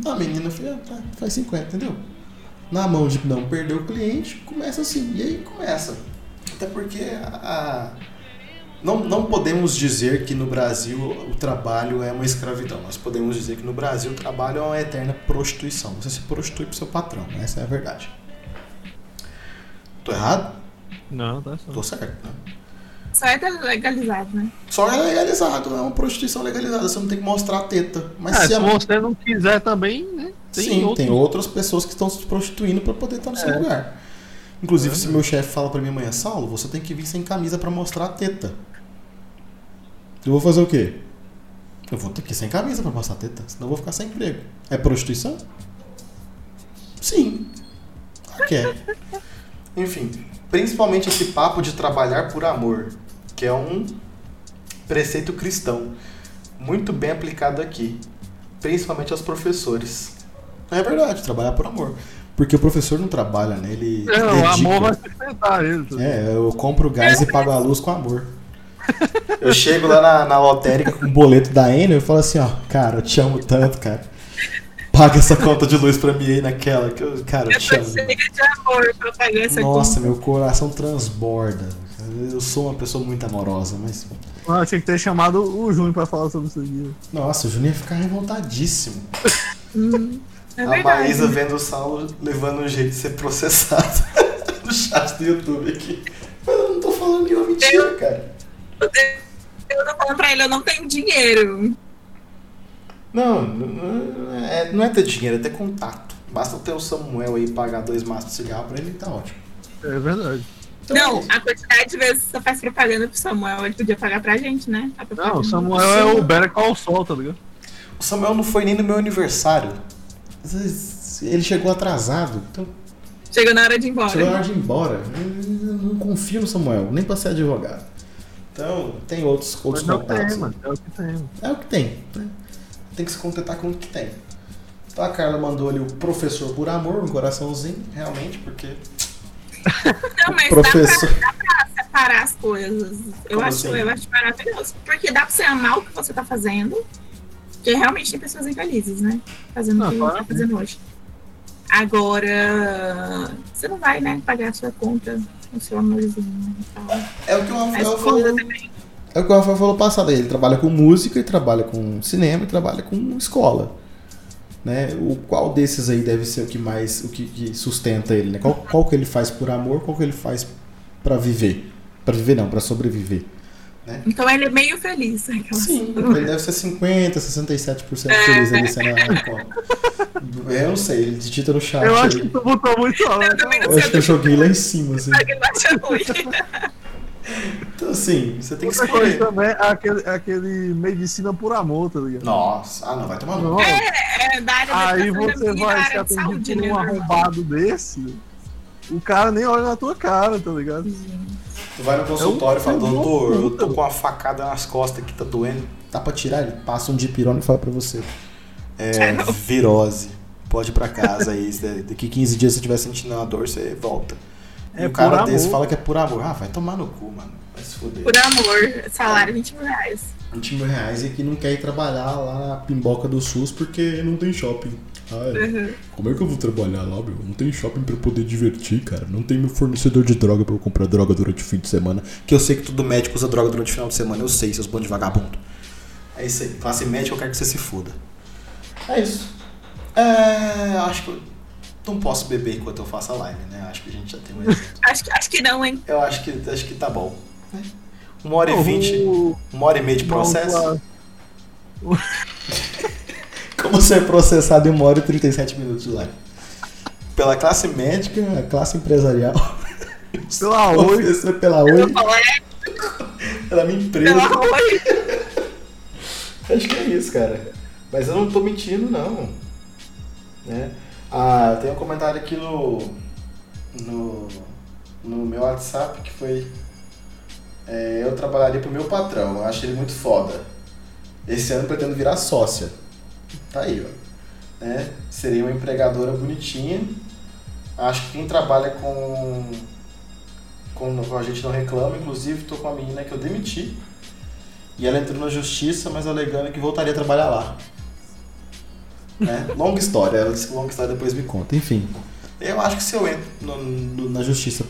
A menina filha, tá, faz 50, entendeu? Na mão de não perder o cliente, começa assim. E aí começa. Até porque a, a- não, não podemos dizer que no Brasil o trabalho é uma escravidão. Nós podemos dizer que no Brasil o trabalho é uma eterna prostituição. Você se prostitui pro seu patrão. Essa é a verdade. Tô errado? Não, tá certo. Tô certo, né? Só é legalizado, né? Só é legalizado, é uma prostituição legalizada. Você não tem que mostrar a teta. Mas É, se se a... você não quiser também, né? Tem Sim, outros- tem outras pessoas que estão se prostituindo para poder estar no seu É. lugar. Inclusive, se meu chefe fala para mim amanhã, Saulo, você tem que vir sem camisa para mostrar a teta. Eu vou fazer o quê? Eu vou ter que ir sem camisa para mostrar a teta, senão eu vou ficar sem emprego. É prostituição? Sim. Que é. Enfim, principalmente esse papo de trabalhar por amor, que é um preceito cristão, muito bem aplicado aqui, principalmente aos professores. É verdade, trabalhar por amor. Porque o professor não trabalha, né? Ele É, o amor vai sustentar ele. ligado? É, eu compro gás e pago a luz com amor. Eu chego lá na, na lotérica com o boleto da Enel e falo assim, ó, cara, eu te amo tanto, cara. Paga essa conta de luz pra mim aí naquela, que eu, cara, eu te amo. Nossa, meu coração transborda. Eu sou uma pessoa muito amorosa, mas. Ah, tinha que ter chamado o Júnior pra falar sobre isso aqui. Nossa, o Juninho ia ficar revoltadíssimo. É a. Maísa vendo o Saulo levando um jeito de ser processado no chat do YouTube aqui. Mas eu não tô falando nenhuma mentira, cara. Eu tô falando pra ele, eu não tenho dinheiro. Não, não é, não é ter dinheiro, é ter contato. Basta ter o Samuel aí pagar dois maços de cigarro pra ele tá ótimo. É verdade. É não, a quantidade de vezes que você faz propaganda pro Samuel, ele podia pagar pra gente, né? Não, o Samuel é o Better Call Saul, tá ligado? O Samuel não foi nem no meu aniversário. Ele chegou atrasado, então Chegou na hora de ir embora. chegou na hora de ir embora. Eu não confio no Samuel, nem pra ser advogado. Então, tem outros, outros Mas é o que contatos. tem, mano. É o que tem. É o que tem. né? Tem que se contentar com o que tem. Então a Carla mandou ali o professor por amor, um coraçãozinho, realmente, porque. Não, mas professor. dá pra separar as coisas. Eu Como acho, assim? eu acho maravilhoso. Porque dá pra você amar o que você tá fazendo. Porque realmente tem pessoas infelizes, né? Fazendo Não, o que claro. tá fazendo hoje. Agora, você não vai, né, pagar a sua conta com o seu amorzinho e tal. É o que o Rafael falou. É o que o Rafael falou passado. Ele trabalha com música, trabalha com cinema e trabalha com escola. Né? O qual desses aí deve ser o que mais o que, que sustenta ele, né? Qual, qual que ele faz por amor, qual que ele faz pra viver? Pra viver não, pra sobreviver. Então ele é meio feliz. aquelas- Sim, ele deve ser 50, 67% feliz ali sendo a conta. Eu não sei, ele digita no chat. Eu acho aí. que tu botou muito alto. Eu também não Eu acho que eu joguei lá em cima, assim. Ruim. Então, assim, você tem que Outra coisa escolher. também é aquele, é aquele medicina por amor, tá ligado? Nossa, ah, não, vai tomar Não. É, da área da Aí você vai ser atendido por né, um normal. arrombado desse, o cara nem olha na tua cara, tá ligado? Tu vai no consultório e fala, doutor, eu tô com uma facada nas costas que tá doendo. Dá pra tirar? Ele passa um dipirona e fala pra você. É, virose. Pode ir pra casa aí. Daqui 15 dias se você estiver sentindo uma dor, você volta. E É o cara desse amor. fala que é por amor. Ah, vai tomar no cu, mano. Vai se foder. Por amor, salário 20 mil reais. 20 mil reais e que não quer ir trabalhar lá na pimboca do SUS porque não tem shopping. Ah, é. Uhum. Como é que eu vou trabalhar lá, meu? Não tem shopping pra eu poder divertir, cara. Não tem meu fornecedor de droga pra eu comprar droga durante o fim de semana. Que eu sei que todo médico usa droga durante o final de semana. Eu sei, seus bandos de vagabundo. É isso aí. Classe médica, eu quero que você se foda. É isso. É. Acho que eu não posso beber enquanto eu faço a live, né? Acho que a gente já tem um exemplo. Acho, que- acho que não, hein? Eu acho que, acho que tá bom. né? Uma hora e vinte. o- Uma hora e meia de processo. lá. Como ser processado em uma hora e 37 minutos de live. Pela classe médica, a classe empresarial. Pela Oi. Pela Oi, é, pela minha empresa. pela oi. Acho que é isso, cara. Mas eu não tô mentindo, não. Né? Ah, tem um comentário aqui no, no, no meu WhatsApp que foi. É, eu trabalharia pro meu patrão, eu acho ele muito foda. Esse ano pretendo virar sócia. Tá aí, ó. Né? Seria uma empregadora bonitinha. Acho que quem trabalha com, com, com a gente não reclama. Inclusive, tô com uma menina que eu demiti. E ela entrou na justiça, mas alegando que voltaria a trabalhar lá. Né? Longa história, ela disse que longa história depois me conta. Enfim, eu acho que se eu entro no- no- na justiça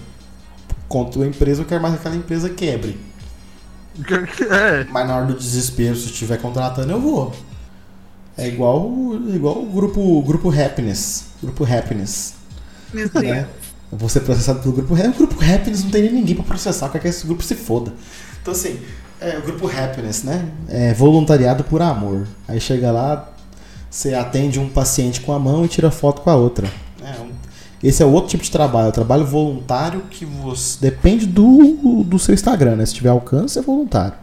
contra a empresa, eu quero mais que aquela empresa quebre. É, Mas na hora do desespero, se estiver contratando, eu vou. É igual, igual o grupo, grupo Happiness. Grupo Happiness. Meu Deus. né? Vou ser processado pelo grupo Happiness. O grupo Happiness não tem nem ninguém pra processar, quer que esse grupo se foda. Então assim, é, o grupo Happiness, né? É voluntariado por amor. Aí chega lá, você atende um paciente com a mão e tira foto com a outra. É, um- esse é outro tipo de trabalho, é o trabalho voluntário que você. Depende do, do seu Instagram, né? Se tiver alcance, é voluntário.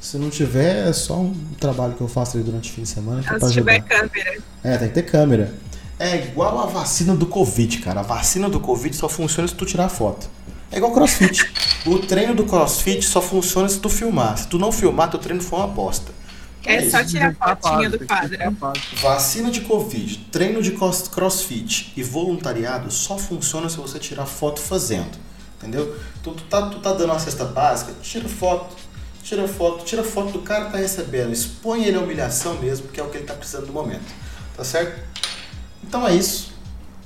Se não tiver, é só um trabalho que eu faço durante o fim de semana que é Se tiver ajudar. câmera. É, tem que ter câmera. É igual a vacina do Covid, cara. A vacina do Covid só funciona se tu tirar foto. É igual crossfit. o treino do crossfit só funciona se tu filmar. Se tu não filmar, teu treino foi uma bosta. É só tirar Tá fotinha do que quadro. Vacina de Covid, treino de crossfit e voluntariado só funciona se você tirar foto fazendo. Entendeu? Então tu tá, tu tá dando uma cesta básica, tira foto. Tira foto, tira foto do cara que tá recebendo. Expõe ele à humilhação mesmo, porque é o que ele tá precisando no momento. Tá certo? Então é isso.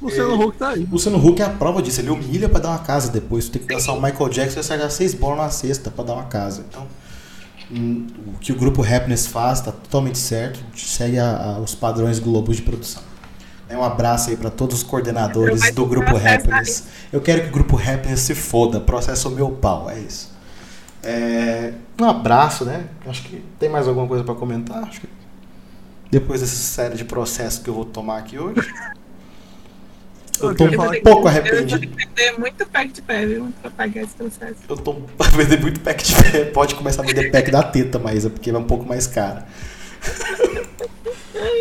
O Luciano Huck tá aí. O Luciano Huck é a prova disso, ele humilha pra dar uma casa depois. Tu tem que dançar o Michael Jackson e acertar seis bolas na cesta pra dar uma casa. Então, o que o grupo Happiness faz tá totalmente certo. Segue a- a- os padrões globos de produção. É um abraço aí pra todos os coordenadores do grupo Happiness. Eu quero que o grupo Happiness se foda, processa o meu pau, é isso. É, um abraço, né? Acho que tem mais alguma coisa pra comentar. Acho que depois dessa série de processos que eu vou tomar aqui hoje. Eu tô Eu vou um pouco Eu vou arrependido. ter que vender muito pack de pé, viu? Pra pagar esse processo. Eu tô pra vender muito pack de pé. Pode começar a vender pack da teta, Maísa, porque é um pouco mais caro.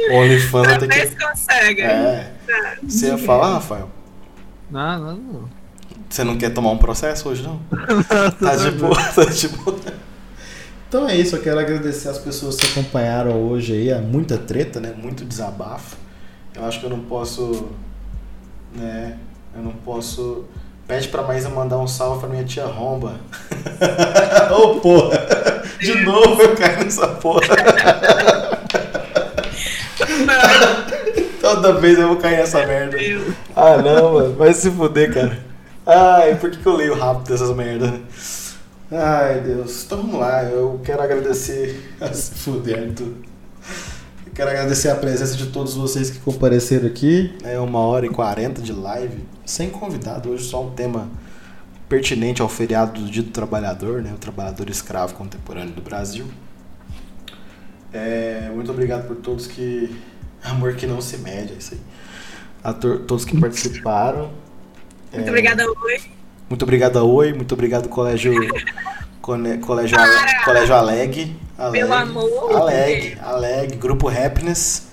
O OnlyFans Talvez que. consiga. É. Você ia falar, Rafael? Não, não, não. Você não quer tomar um processo hoje, não? Tá de boa, tá de boa. Então é isso, eu quero agradecer as pessoas que acompanharam hoje aí. É muita treta, né? Muito desabafo. Eu acho que eu não posso. Né? Eu não posso. Pede pra Maísa mandar um salve pra minha tia Romba. Ô porra! De novo eu caio nessa porra. Toda vez eu vou cair nessa merda. Ah não, mano. Vai se fuder, cara. Ai, por que, que eu leio rápido essas merdas? Ai, Deus. Então vamos lá. Eu quero agradecer. a Se fuder, tudo. Quero agradecer a presença de todos vocês que compareceram aqui. É uma hora e quarenta de live. Sem convidado. Hoje só um tema pertinente ao feriado do Dia do Trabalhador, né? O trabalhador escravo contemporâneo do Brasil. É, muito obrigado por todos que. Amor que não se mede, é isso aí. A tor- todos que participaram. Muito É, obrigada, Oi. Muito obrigado a Oi, muito obrigado Colégio Cone- Colégio, Ale- Colégio Aleg, Aleg, Pelo amor Aleg, Aleg, Grupo Happiness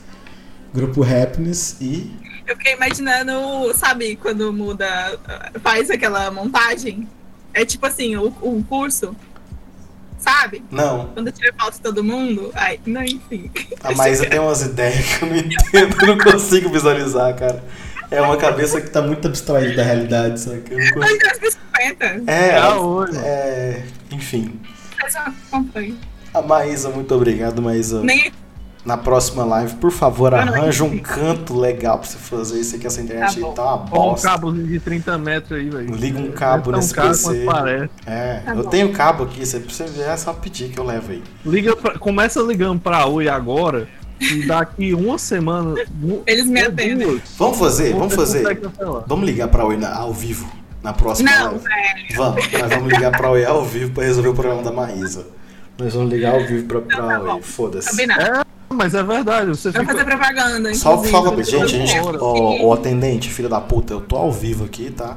Grupo Happiness. e Eu fiquei imaginando, sabe, quando muda, faz aquela montagem. É tipo assim, o, o curso, sabe? não, Quando tira foto de todo mundo. Ai, não, enfim. a Maísa tem umas ideias que eu não entendo, eu não consigo visualizar, cara. É uma cabeça que tá muito abstraída da realidade, sabe? Eu não consigo... 2050. É, Ah, ela- hoje. é, enfim. Faz uma campanha. A Maísa, muito obrigado, Maísa. Nem Na próxima live, por favor, arranja um canto legal pra você fazer isso aqui, essa internet Tá tá uma Põe um bosta. cabozinho de 30 metros aí, velho. Liga um cabo É nesse caro PC. parece. É, Tá eu bom. tenho cabo aqui, você precisa ver, é só pedir que eu levo aí. Liga pra- começa ligando pra Oi agora e daqui uma semana. Eles me atendem. duas, Vamos fazer, vamos fazer. Vamos ligar pra Oi ao vivo na próxima Não, live. velho. Vamos, nós vamos ligar pra Oi ao vivo pra resolver o problema da Maísa. Nós vamos ligar ao vivo pra, pra tá Oi, foda-se. Combinado. Mas é verdade, você Vai fica. fazer propaganda. Só, sobre gente, gente, ó, o atendente, filho da puta, eu tô ao vivo aqui, tá?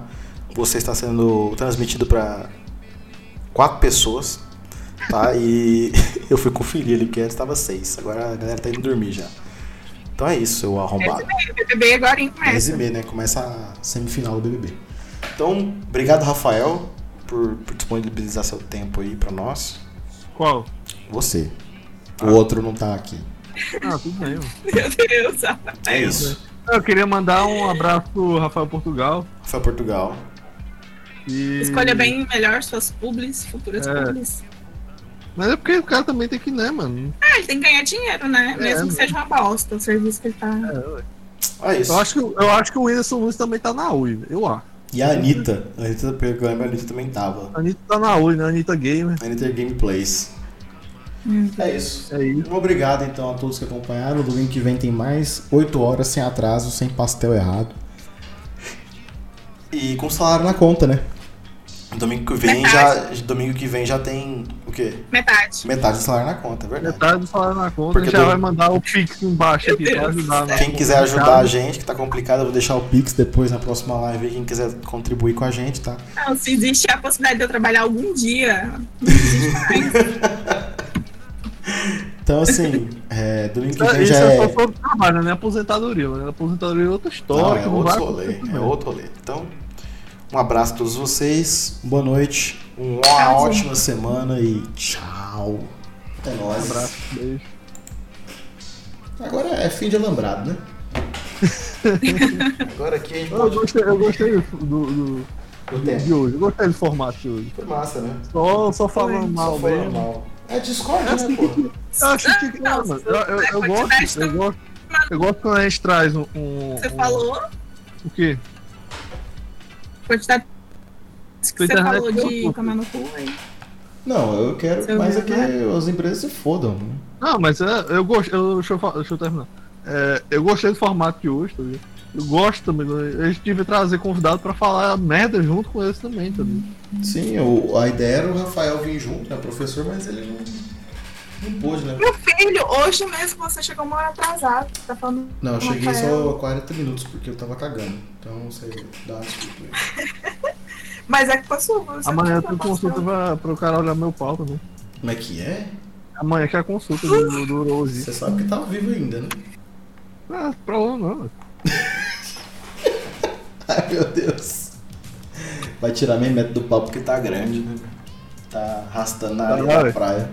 Você está sendo transmitido pra quatro pessoas, tá? E eu fui conferir ali, porque antes tava seis. Agora a galera tá indo dormir já. Então é isso, seu arrombado. BBB agora 10 e começa. meia, né? Começa a semifinal do BBB. Então, obrigado, Rafael, por, por disponibilizar seu tempo aí pra nós. Qual? Você. O outro não tá aqui. Ah, tudo bem. Meu Deus. É isso. Eu queria mandar um abraço pro Rafael Portugal. Rafael Portugal. E... Escolha bem melhor suas publis, futuras É. publis. Mas é porque o cara também tem que, né, mano? Ah, ele tem que ganhar dinheiro, né? É, Mesmo que né? seja uma bosta o serviço que ele tá. É isso. Eu acho que, eu acho que o Whindersson Nunes também tá na Oi, eu acho. E a Anitta. A Anitta, pelo que eu lembro, a Anitta também tava. A Anitta tá na Oi, né? A Anitta Gamer. A Anitta Gameplays. É isso. É isso. Obrigado então a todos que acompanharam. Domingo que vem tem mais 8 horas sem atraso, sem pastel errado. E com Salário na conta, né? domingo que vem já. Domingo que vem já tem o quê? Metade. Metade do salário na conta, é verdade. Metade do salário na conta, Porque a gente já vai mandar o Pix embaixo aqui pra ajudar. na- Quem quiser ajudar a gente, que tá complicado, eu vou deixar o Pix depois na próxima live aí. Quem quiser contribuir com a gente, tá? Não, se existe a possibilidade de eu trabalhar algum dia. não existe mais. Então, assim, é, domingo que Isso, vem isso já é só é. sobre trabalho, né? Aposentadoria. Né? Aposentadoria é outra Não, história. é que não outro vai rolê. É outro rolê. Então, um abraço a todos vocês. Boa noite. Uma Tchau, ótima semana e tchau. É Um nóis. abraço, beijo. Agora é fim de alambrado, né? Agora aqui a gente Eu pode. gostei, eu gostei do, do- de hoje. Eu gostei do formato de hoje. Foi massa, né? Só, só falando mal Só foi mesmo. mal. É Discord, É né, assim pô? que- Eu acho que Não, não, mano. Eu, eu, é eu gosto, eu gosto. Eu gosto quando a gente traz um. um- Você um- falou, O quê? Quantidade que você falou é de tomar no cu aí. Não, eu quero Seu mais é que as empresas se fodam. né? Não, mas é, eu gosto. Eu, deixa, eu, deixa eu terminar. É, eu gostei do formato de hoje, tá ligado? Eu gosto também. A gente devia trazer convidado pra falar merda junto com eles também, tá ligado? Sim, o, a ideia era o Rafael vir junto, né, professor, mas ele não, não pôde, né? Meu filho, hoje mesmo você chegou uma hora atrasado. Tá falando. Não, eu o cheguei Rafael. só 40 minutos porque eu tava cagando. Então você dá uma desculpa aí. Mas é sua. Você Amanhã tem pode consulta pra, pro cara olhar meu pau também. Como é que é? Amanhã que é a consulta do, do urologista. Você sabe que tá vivo ainda, né? Ah, problema não. Ai meu Deus. Vai tirar minha meta do pau porque tá grande, né? Tá arrastando na areia da é. praia.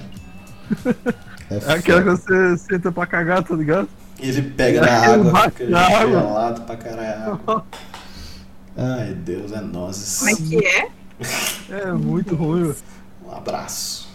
É É aquela que você senta pra cagar, tá ligado? Ele pega na água, fica na água. gelado pra caralho. Ai, Deus, é nozes. Como é que é? É muito ruim. Um abraço.